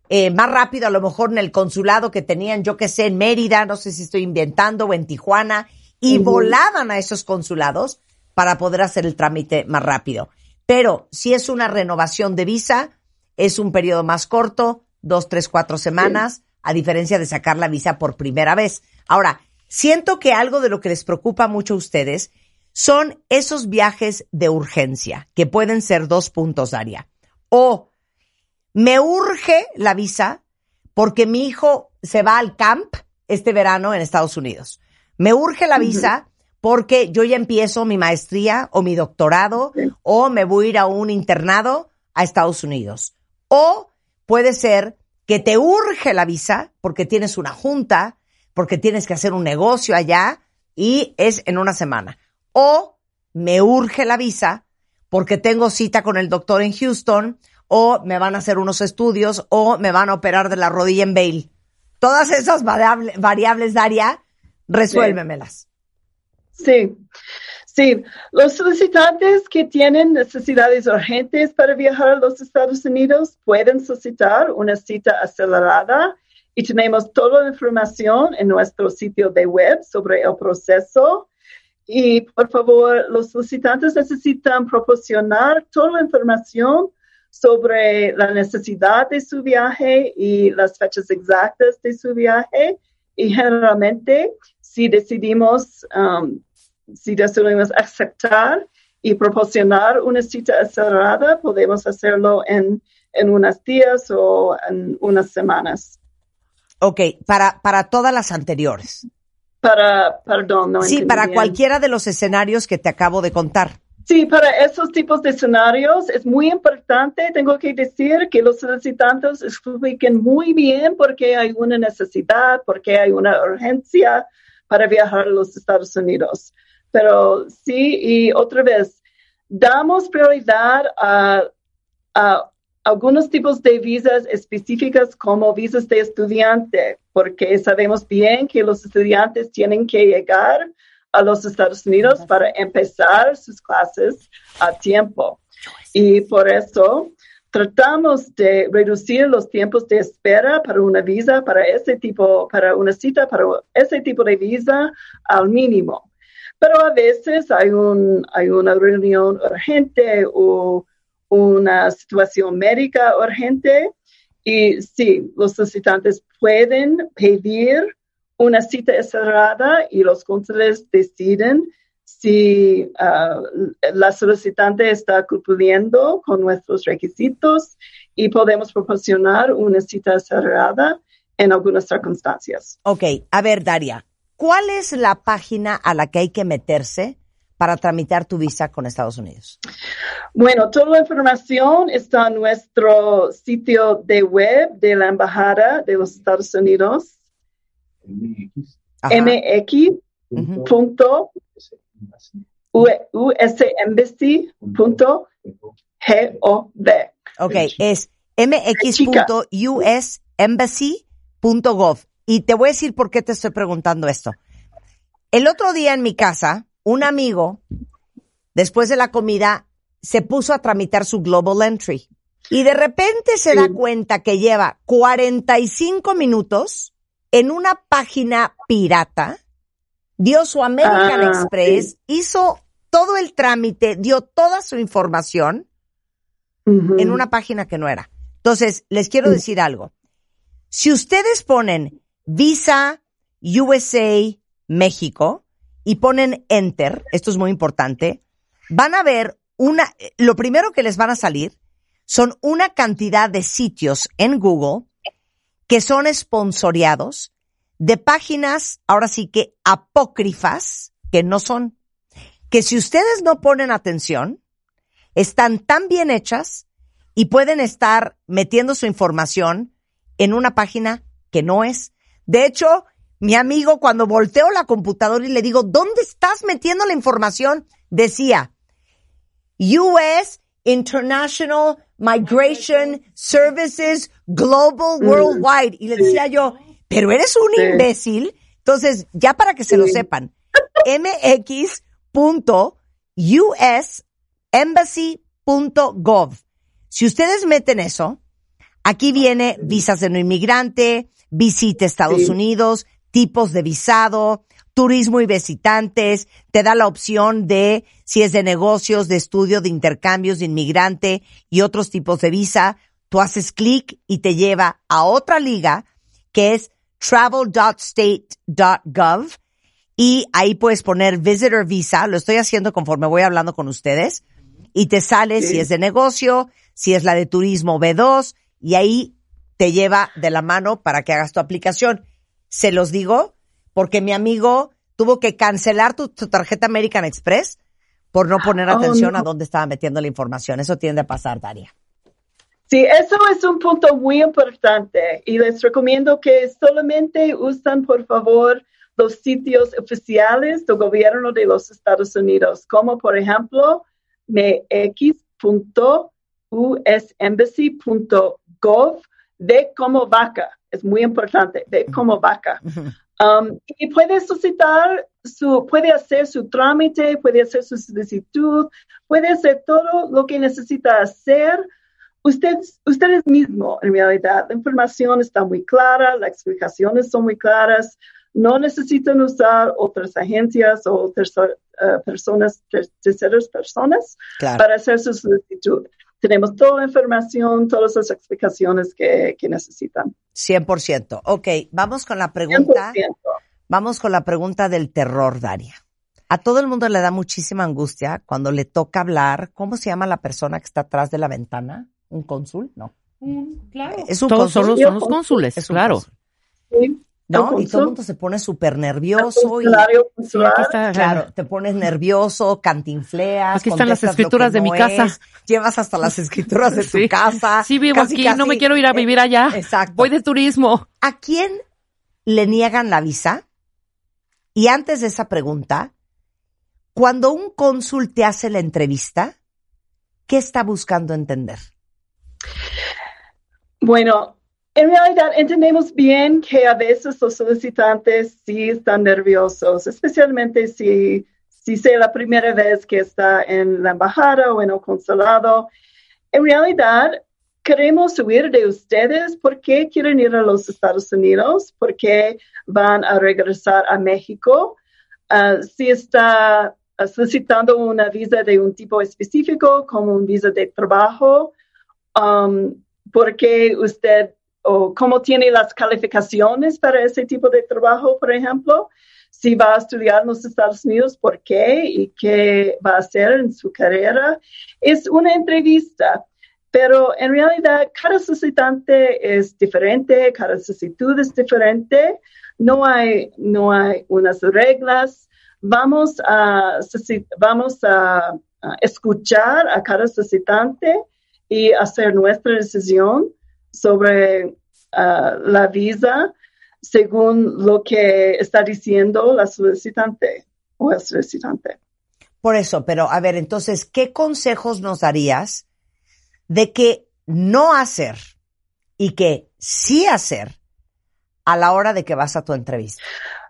eh, más rápido, a lo mejor en el consulado que tenían, yo que sé, en Mérida, no sé si estoy inventando, o en Tijuana, y volaban a esos consulados para poder hacer el trámite más rápido. Pero si es una renovación de visa, es un periodo más corto, dos, tres, cuatro semanas, a diferencia de sacar la visa por primera vez. Ahora, siento que algo de lo que les preocupa mucho a ustedes son esos viajes de urgencia, que pueden ser dos puntos, Daria. O me urge la visa porque mi hijo se va al camp este verano en Estados Unidos. Me urge la visa porque yo ya empiezo mi maestría o mi doctorado o me voy a ir a un internado a Estados Unidos. O puede ser que te urge la visa porque tienes una junta, porque tienes que hacer un negocio allá y es en una semana. O me urge la visa porque tengo cita con el doctor en Houston o me van a hacer unos estudios o me van a operar de la rodilla en Bale. Todas esas variable- variables, Daria, resuélvemelas. Sí, sí. Los solicitantes que tienen necesidades urgentes para viajar a los Estados Unidos pueden solicitar una cita acelerada y tenemos toda la información en nuestro sitio de web sobre el proceso. Y por favor, los solicitantes necesitan proporcionar toda la información sobre la necesidad de su viaje y las fechas exactas de su viaje. Y generalmente, si decidimos, um, si decidimos aceptar y proporcionar una cita acelerada, podemos hacerlo en, en unos días o en unas semanas. Ok, para, para todas las anteriores. Para, perdón, no Sí, para bien. cualquiera de los escenarios que te acabo de contar. Sí, para esos tipos de escenarios es muy importante, tengo que decir, que los solicitantes expliquen muy bien por qué hay una necesidad, por qué hay una urgencia para viajar a los Estados Unidos. Pero sí, y otra vez, damos prioridad a, a algunos tipos de visas específicas como visas de estudiante, porque sabemos bien que los estudiantes tienen que llegar a los Estados Unidos para empezar sus clases a tiempo. Y por eso tratamos de reducir los tiempos de espera para una visa, para ese tipo, para una cita, para ese tipo de visa al mínimo. Pero a veces hay, un, hay una reunión urgente o una situación médica urgente y sí, los solicitantes pueden pedir una cita cerrada y los cónsules deciden si ah, la solicitante está cumpliendo con nuestros requisitos y podemos proporcionar una cita cerrada en algunas circunstancias. Ok, a ver, Daria, ¿cuál es la página a la que hay que meterse para tramitar tu visa con Estados Unidos? Bueno, toda la información está en nuestro sitio de web de la Embajada de los Estados Unidos, Ajá. mx.usembassy.gov. Ok, es mx.usembassy.gov. Y te voy a decir por qué te estoy preguntando esto. El otro día en mi casa, un amigo, después de la comida, se puso a tramitar su Global Entry. Y de repente se da cuenta que lleva 45 minutos en una página pirata, dio su American Ah, Express, hizo todo el trámite, dio toda su información en una página que no era. Entonces, les quiero decir algo. Si ustedes ponen Visa USA México y ponen Enter, esto es muy importante, van a ver una, lo primero que les van a salir son una cantidad de sitios en Google que son esponsoreados de páginas, ahora sí que apócrifas, que no son, que si ustedes no ponen atención, están tan bien hechas y pueden estar metiendo su información en una página que no es. De hecho, mi amigo, cuando volteo la computadora y le digo, ¿dónde estás metiendo la información? Decía, US International Migration Services Global Worldwide. Y le decía yo, pero eres un Sí. imbécil. Entonces, ya para que se lo sepan, mx.usembassy.gov. Si ustedes meten eso, aquí viene visas de no inmigrante, visita Estados Sí. Unidos, tipos de visado, turismo y visitantes, te da la opción de si es de negocios, de estudio, de intercambios, de inmigrante y otros tipos de visa. Tú haces clic y te lleva a otra liga que es travel.state.gov y ahí puedes poner visitor visa. Lo estoy haciendo conforme voy hablando con ustedes y te sale Sí. si es de negocio, si es la de turismo B2 y ahí te lleva de la mano para que hagas tu aplicación. Se los digo porque mi amigo tuvo que cancelar tu, tu tarjeta American Express por no poner Oh, atención no. a dónde estaba metiendo la información. Eso tiende a pasar, Daria. Sí, eso es un punto muy importante y les recomiendo que solamente usen, por favor, los sitios oficiales del gobierno de los Estados Unidos, como por ejemplo mx.usembassy.gov, de como vaca, es muy importante, de como vaca. Um, y puede solicitar su, puede hacer su trámite, puede hacer su solicitud, puede hacer todo lo que necesita hacer. Ustedes, ustedes mismos, en realidad, la información está muy clara, las explicaciones son muy claras. No necesitan usar otras agencias o tercer- eh, personas, ter- terceras personas Claro. para hacer su solicitud. Tenemos toda la información, todas las explicaciones que, que necesitan. 100%. Ok, vamos con la pregunta. 100%. Vamos con la pregunta del terror, Daria. A todo el mundo le da muchísima angustia cuando le toca hablar. ¿Cómo se llama la persona que está atrás de la ventana? ¿Un cónsul? No. claro. Es un Todos son cónsul. los, son los cónsules, Es claro. cónsul. Sí. ¿No? Y todo el mundo se pone súper nervioso. Y, está. claro, te pones nervioso, cantinfleas. Aquí están las escrituras de mi casa. es, Llevas hasta las escrituras de tu Sí. casa. Sí, vivo Casi, aquí, casi, no me quiero ir a eh, vivir allá. Exacto. Voy de turismo. ¿A quién le niegan la visa? Y antes de esa pregunta, cuando un cónsul te hace la entrevista, ¿qué está buscando entender? Bueno, en realidad entendemos bien que a veces los solicitantes sí están nerviosos, especialmente si, si sea la primera vez que está en la embajada o en el consulado. En realidad, queremos oír de ustedes. Por qué quieren ir a los Estados Unidos, por qué van a regresar a México, Ah, si está solicitando una visa de un tipo específico, como un visa de trabajo, um, por qué usted o cómo tiene las calificaciones para ese tipo de trabajo, por ejemplo. Si va a estudiar en los Estados Unidos, ¿por qué? ¿Y qué va a hacer en su carrera? Es una entrevista, pero en realidad cada solicitante es diferente, cada solicitud es diferente. No hay, no hay unas reglas. Vamos a, vamos a, a escuchar a cada solicitante y hacer nuestra decisión sobre ah, la visa según lo que está diciendo la solicitante o el solicitante. Por eso, pero a ver, entonces, ¿qué consejos nos darías de qué no hacer y qué sí hacer a la hora de que vas a tu entrevista?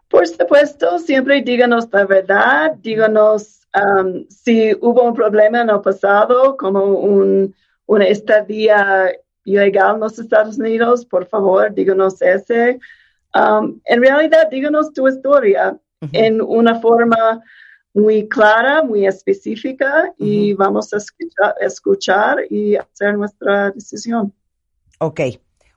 Por supuesto, siempre díganos la verdad, díganos um, si hubo un problema en el pasado, como un, una estadía ilegal en los Estados Unidos, por favor, díganos ese. Um, en realidad, díganos tu historia en una forma muy clara, muy específica y vamos a escuchar, escuchar y hacer nuestra decisión. Ok.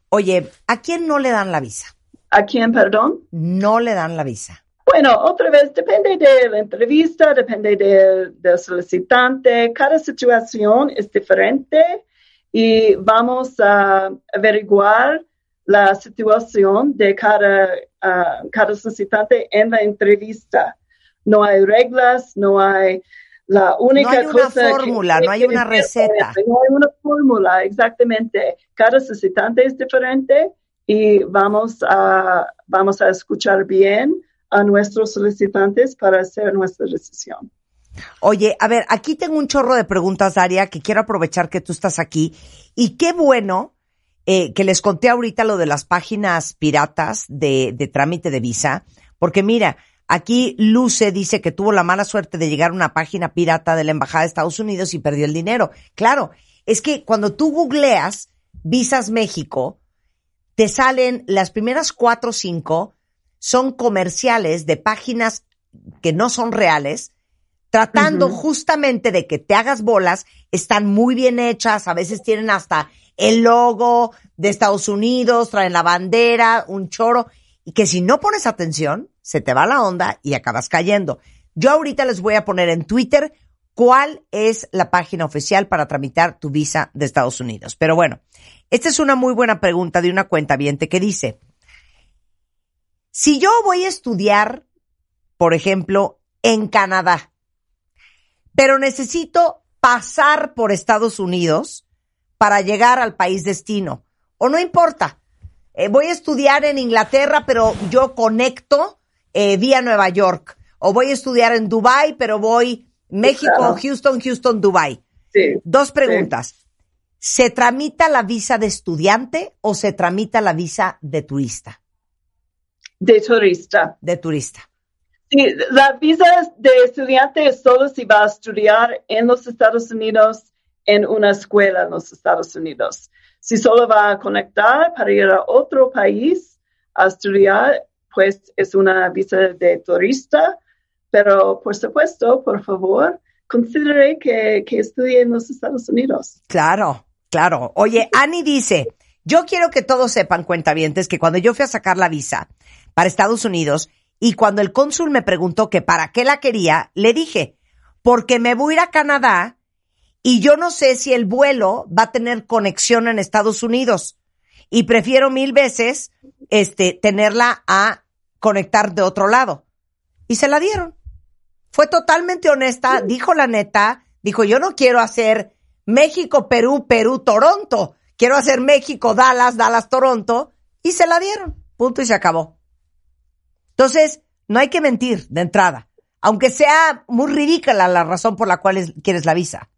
Oye, ¿a quién no le dan la visa? ¿A quién, perdón? No le dan la visa. Bueno, otra vez, depende de la entrevista, depende del solicitante. Cada situación es diferente y vamos a averiguar la situación de cada, ah, cada solicitante en la entrevista. No hay reglas, no hay la única No hay una cosa que- fórmula, no hay una receta. No hay una fórmula, exactamente. Cada solicitante es diferente y vamos a, vamos a escuchar bien a nuestros solicitantes para hacer nuestra decisión. Oye, a ver, aquí tengo un chorro de preguntas, Daria, que quiero aprovechar que tú estás aquí. Y qué bueno eh, que les conté ahorita lo de las páginas piratas de, de trámite de visa, porque mira, aquí Luce dice que tuvo la mala suerte de llegar a una página pirata de la Embajada de Estados Unidos y perdió el dinero. Claro, es que cuando tú googleas Visas México, te salen las primeras cuatro o cinco son comerciales de páginas que no son reales, tratando justamente de que te hagas bolas, están muy bien hechas, a veces tienen hasta el logo de Estados Unidos, traen la bandera, un choro, y que si no pones atención, se te va la onda y acabas cayendo. Yo ahorita les voy a poner en Twitter cuál es la página oficial para tramitar tu visa de Estados Unidos. Pero bueno, esta es una muy buena pregunta de una cuenta que dice, si yo voy a estudiar, por ejemplo, en Canadá, pero necesito pasar por Estados Unidos para llegar al país destino, o no importa, eh, voy a estudiar en Inglaterra, pero yo conecto eh, vía Nueva York, o voy a estudiar en Dubai, pero voy México, Claro. Houston, Houston, Dubai. Dos preguntas. ¿Se tramita la visa de estudiante o se tramita la visa de turista? De turista. De turista. Sí, la visa de estudiante es solo si va a estudiar en los Estados Unidos en una escuela en los Estados Unidos. Si solo va a conectar para ir a otro país a estudiar, pues es una visa de turista. Pero, por supuesto, por favor, considere que, que estudie en los Estados Unidos. Claro, claro. Oye, Annie dice, yo quiero que todos sepan, cuentavientes, que cuando yo fui a sacar la visa para Estados Unidos y cuando el cónsul me preguntó que para qué la quería, le dije, porque me voy a ir a Canadá y yo no sé si el vuelo va a tener conexión en Estados Unidos y prefiero mil veces este tenerla a conectar de otro lado. Y se la dieron. Fue totalmente honesta, dijo la neta, dijo, yo no quiero hacer México, Perú, Perú, Toronto. Quiero hacer México, Dallas, Dallas, Toronto. Y se la dieron. Punto y se acabó. Entonces, no hay que mentir de entrada. Aunque sea muy ridícula la razón por la cual es- quieres la visa.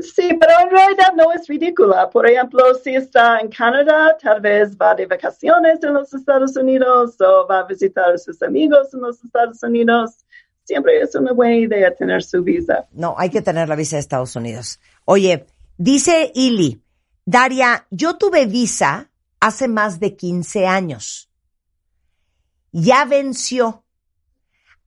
Sí, pero en realidad no es ridícula. Por ejemplo, si está en Canadá, tal vez va de vacaciones en los Estados Unidos o va a visitar a sus amigos en los Estados Unidos. Siempre es una buena idea tener su visa. No, hay que tener la visa de Estados Unidos. Oye, dice Ili, Daria, yo tuve visa hace más de 15 años. Ya venció.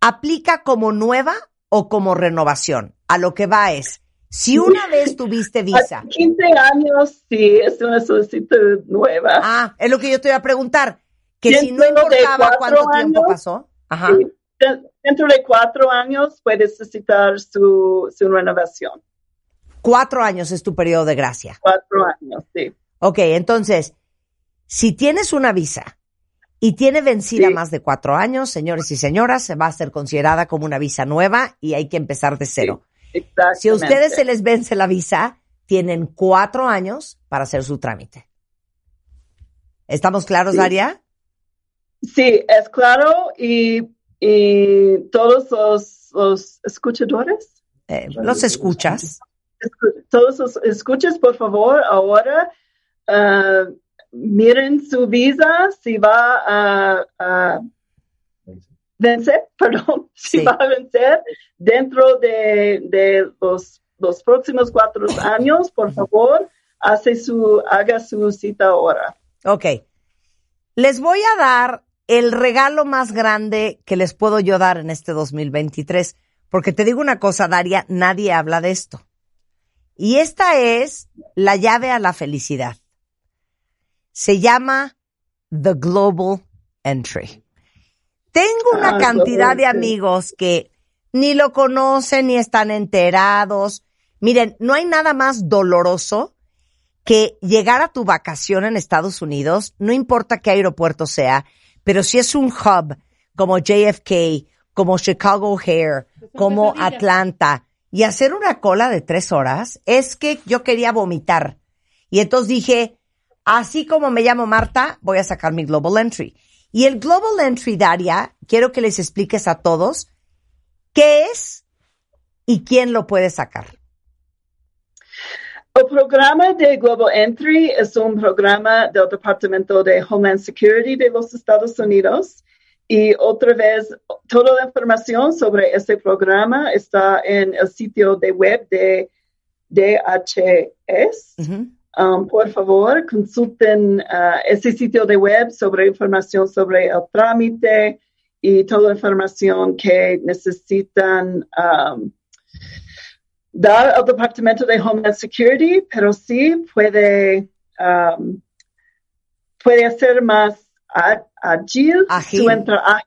¿Aplica como nueva o como renovación? A lo que va es, si una vez tuviste visa. A 15 años, sí, es una solicitud nueva. Ah, es lo que yo te iba a preguntar. Que si no importaba cuánto tiempo pasó. Ajá. sí, Dentro de cuatro años puedes necesitar su, su renovación. Cuatro años es tu periodo de gracia. Cuatro años, sí. Ok, entonces, si tienes una visa y tiene vencida más de cuatro años, señores y señoras, se va a ser considerada como una visa nueva y hay que empezar de cero. Si a ustedes se les vence la visa, tienen cuatro años para hacer su trámite. ¿Estamos claros, Sí. Daria? Sí, es claro y, y todos los, los escuchadores, Eh, ¿Los escuchas? escu- todos los escuchas, por favor, ahora ah, miren su visa si va a, a vencer, perdón, si va a vencer dentro de, de los, los próximos cuatro años, por favor, hace su, haga su cita ahora. Ok. Les voy a dar el regalo más grande que les puedo yo dar en este 2023. Porque te digo una cosa, Daria, nadie habla de esto. Y esta es la llave a la felicidad. Se llama The Global Entry. Tengo una Ah, cantidad de amigos que ni lo conocen ni están enterados. Miren, no hay nada más doloroso que llegar a tu vacación en Estados Unidos, no importa qué aeropuerto sea, pero si es un hub como JFK, como Chicago O'Hare, como Atlanta, y hacer una cola de tres horas, es que yo quería vomitar. Y entonces dije, así como me llamo Marta, voy a sacar mi Global Entry. Y el Global Entry, Daria, quiero que les expliques a todos qué es y quién lo puede sacar. El programa de Global Entry es un programa del Departamento de Homeland Security de los Estados Unidos. Y otra vez, toda la información sobre este programa está en el sitio de web de DHS. Um, por favor, consulten uh, ese sitio de web sobre información sobre el trámite y toda la información que necesitan um, dar al Departamento de Homeland Security, pero sí puede, um, puede hacer más ágil, Su, entra-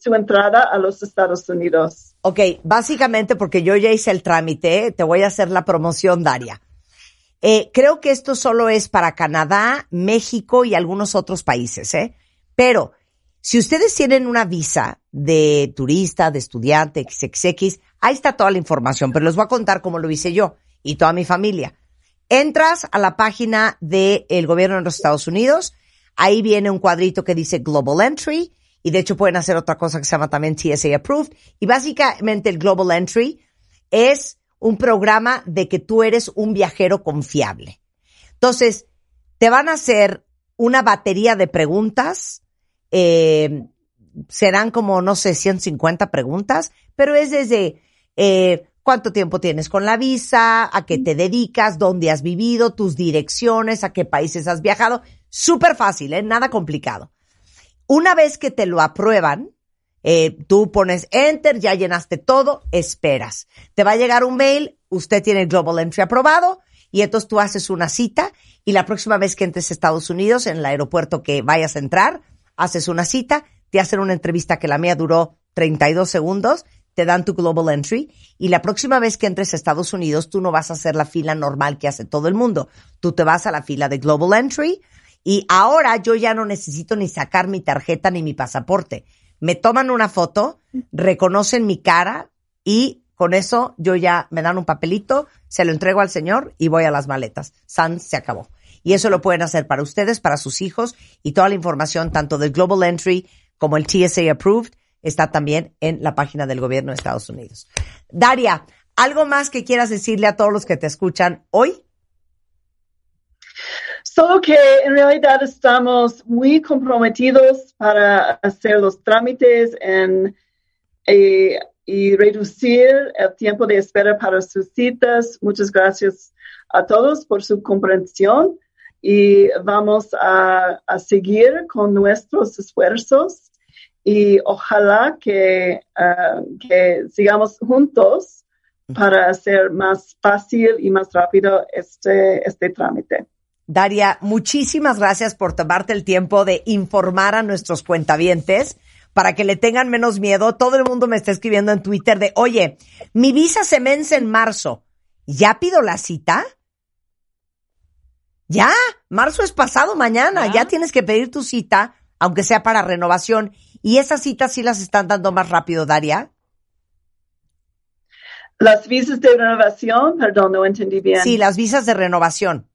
su entrada a los Estados Unidos. Ok, básicamente porque yo ya hice el trámite, te voy a hacer la promoción, Daria. Eh, creo que esto solo es para Canadá, México y algunos otros países, ¿eh? Pero si ustedes tienen una visa de turista, de estudiante, XXX, ahí está toda la información, pero les voy a contar cómo lo hice yo y toda mi familia. Entras a la página del gobierno de los Estados Unidos, ahí viene un cuadrito que dice Global Entry, y de hecho pueden hacer otra cosa que se llama también TSA Approved, y básicamente el Global Entry es un programa de que tú eres un viajero confiable. Entonces, te van a hacer una batería de preguntas, eh, serán como, no sé, 150 preguntas, pero es desde eh, cuánto tiempo tienes con la visa, a qué te dedicas, dónde has vivido, tus direcciones, a qué países has viajado. Súper fácil, ¿eh? Nada complicado. Una vez que te lo aprueban, eh, tú pones enter, ya llenaste todo, esperas. Te va a llegar un mail, usted tiene Global Entry aprobado y entonces tú haces una cita y la próxima vez que entres a Estados Unidos, en el aeropuerto que vayas a entrar, haces una cita, te hacen una entrevista que la mía duró 32 segundos, te dan tu Global Entry y la próxima vez que entres a Estados Unidos, tú no vas a hacer la fila normal que hace todo el mundo. Tú te vas a la fila de Global Entry y ahora yo ya no necesito ni sacar mi tarjeta ni mi pasaporte. Me toman una foto, reconocen mi cara y con eso yo ya me dan un papelito, se lo entrego al señor y voy a las maletas. San se acabó. Y eso lo pueden hacer para ustedes, para sus hijos y toda la información tanto del Global Entry como el TSA Approved está también en la página del gobierno de Estados Unidos. Daria, ¿algo más que quieras decirle a todos los que te escuchan hoy? Solo que en realidad estamos muy comprometidos para hacer los trámites en, eh, y reducir el tiempo de espera para sus citas. Muchas gracias a todos por su comprensión y vamos a, a seguir con nuestros esfuerzos y ojalá que, ah, que sigamos juntos para hacer más fácil y más rápido este, este trámite. Daria, muchísimas gracias por tomarte el tiempo de informar a nuestros cuentavientes para que le tengan menos miedo. Todo el mundo me está escribiendo en Twitter de, oye, mi visa se vence en marzo. ¿Ya pido la cita? Ya, marzo es pasado mañana. Ya tienes que pedir tu cita, aunque sea para renovación. ¿Y esas citas sí las están dando más rápido, Daria? Las visas de renovación, perdón, no entendí bien. Sí, las visas de renovación.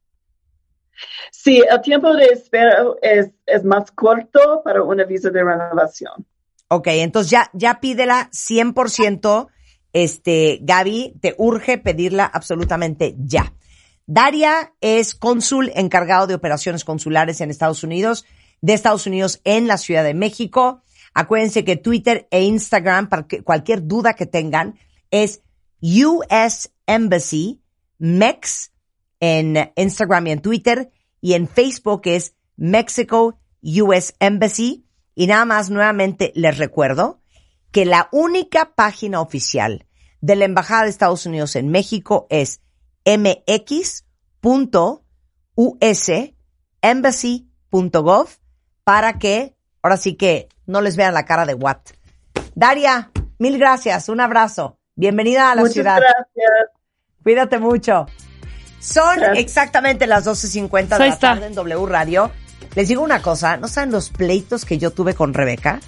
Sí, el tiempo de espera es, es más corto para una visa de renovación. Ok, entonces ya, ya pídela 100%. Este, Gaby, te urge pedirla absolutamente ya. Daria es cónsul encargado de operaciones consulares en Estados Unidos, de Estados Unidos en la Ciudad de México. Acuérdense que Twitter e Instagram, para cualquier duda que tengan, es US Embassy Mex en Instagram y en Twitter y en Facebook es Mexico US Embassy. Y nada más nuevamente les recuerdo que la única página oficial de la Embajada de Estados Unidos en México es mx.usembassy.gov para que ahora sí que no les vean la cara de what. Daria, mil gracias, un abrazo. Bienvenida a la Muchas ciudad. gracias. Cuídate mucho. Son exactamente las 12.50 de la está. tarde en W Radio. Les digo una cosa, ¿no saben los pleitos que yo tuve con Rebeca?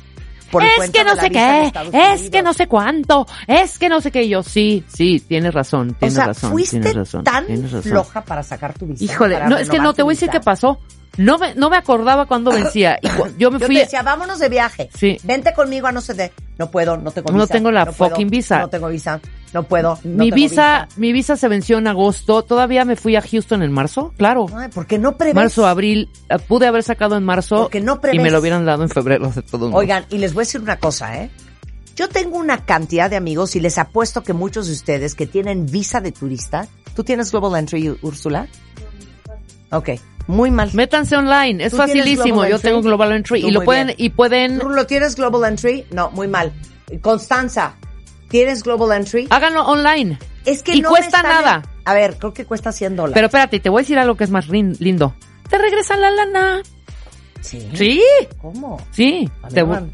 Por el es cuento que no sé qué, es Unidos? que no sé cuánto, es que no sé qué. Y yo, sí, sí, tienes razón, O tienes sea, razón, fuiste tienes razón. tan tienes razón. floja para sacar tu visa. Híjole, no, es que no, te voy a decir qué pasó. No me, no me acordaba cuándo vencía. Y cu- yo me Yo fui. te decía, vámonos de viaje. Sí. Vente conmigo a no sé de. No puedo, no tengo No visa. tengo la puedo, fucking visa. No tengo visa. No puedo. no mi visa, mi visa se venció en agosto. Todavía me fui a Houston en marzo, claro. Ay, ¿por qué no prevés? Marzo, abril, eh, pude haber sacado en marzo Porque no y prevés. me lo hubieran dado en febrero de todo Oigan, y les voy a decir una cosa, ¿eh? Yo tengo una cantidad de amigos y les apuesto que muchos de ustedes que tienen visa de turista, ¿tú tienes Global Entry, Úrsula? Ok, muy mal. Métanse online, es ¿Tú facilísimo. Yo tengo Global Entry Tú y lo pueden bien. y pueden ¿Rulo, tienes Global Entry? No, muy mal. Constanza, ¿tienes Global Entry? háganlo online. Es que y no cuesta nada. A ver, creo que cuesta 100 dólares. Pero espérate, te voy a decir algo que es más lindo. Te regresan la lana. Sí. Sí. ¿Cómo? Sí,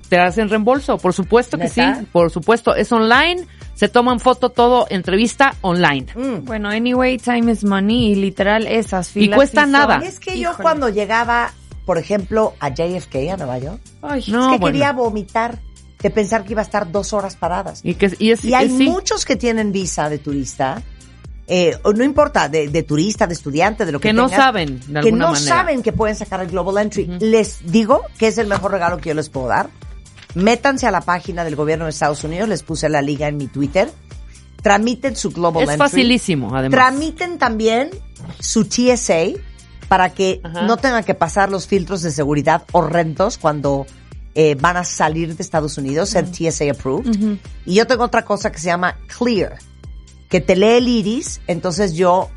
te, hacen reembolso, por supuesto que ¿Neta? sí, por supuesto. Es online, se toman foto todo, entrevista online. Mm. Bueno, anyway, time is money y literal esas Y filas. cuesta sí nada. Es que yo cuando llegaba, por ejemplo, a JFK, a Nueva York, Ay, No, es que bueno. quería vomitar de pensar que iba a estar dos horas paradas. Y, que, y, es, Y hay es- sí. muchos que tienen visa de turista, eh, no importa, de, de turista, de estudiante, de lo que que no saben, de que no manera. saben que pueden sacar el Global Entry. Les digo que es el mejor regalo que yo les puedo dar. Métanse a la página del gobierno de Estados Unidos, les puse la liga en mi Twitter. Tramiten su Global Es Entry. facilísimo, además. Tramiten también su TSA para que Ajá. no tengan que pasar los filtros de seguridad horrendos cuando eh, van a salir de Estados Unidos, ser TSA approved. Y yo tengo otra cosa que se llama Clear, que te lee el iris, entonces yo,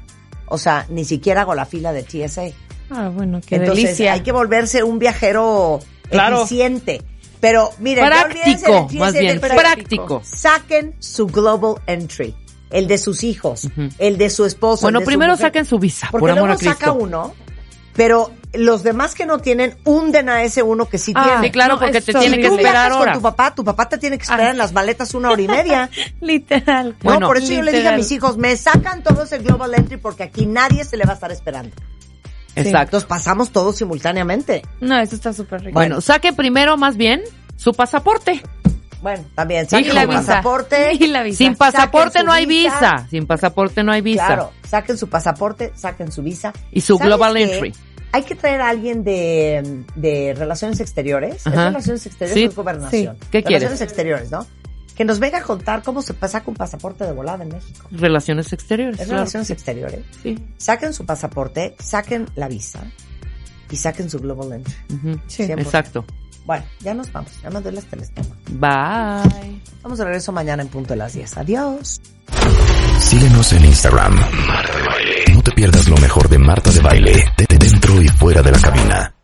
o sea, ni siquiera hago la fila de TSA. Ah, bueno, qué entonces delicia. hay que volverse un viajero Claro. eficiente. Pero miren, Práctico, TSA más bien, práctico. Saquen su Global Entry, el de sus hijos, el de su esposo. Bueno, el de su primero mujer. saquen su visa, Porque por amor luego a Cristo. saca uno, pero los demás que no tienen, hunden a ese uno que sí Ah, tiene. Sí, claro, No, porque te tiene Si que esperar viajas con ahora. tu papá, tu papá te tiene que esperar Ah. en las maletas una hora y media. Literal. No, Bueno, por eso yo le dije a mis hijos, me sacan todos el Global Entry porque aquí nadie se le va a estar esperando. Exacto. Entonces pasamos todos simultáneamente. No, eso está súper rico. Bueno, saque primero más bien su pasaporte. Bueno, también, Y la su visa. pasaporte. Y la visa. Sin pasaporte Saquen su no hay visa. visa. Sin pasaporte no hay visa. Claro, saquen su pasaporte, saquen su visa. Y su ¿Sabes Global qué? Entry. Hay que traer a alguien de, de Relaciones Exteriores. ¿Es. Relaciones Exteriores Sí. o es Gobernación? Sí. ¿Qué Relaciones quieres? Exteriores, ¿no? Que nos venga a contar cómo se saca un pasaporte de volada en México. Relaciones exteriores. Es claro. Relaciones Exteriores. Sí. Saquen su pasaporte, saquen la visa y saquen su Global Entry. Sí. 100%. Exacto. Bueno, ya nos vamos. Ya me duele las telestomas. Bye. Vamos de regreso mañana en punto de las 10. Adiós. Síguenos en Instagram. Marta de Baile. No te pierdas lo mejor de Marta de Baile, y fuera de la cabina.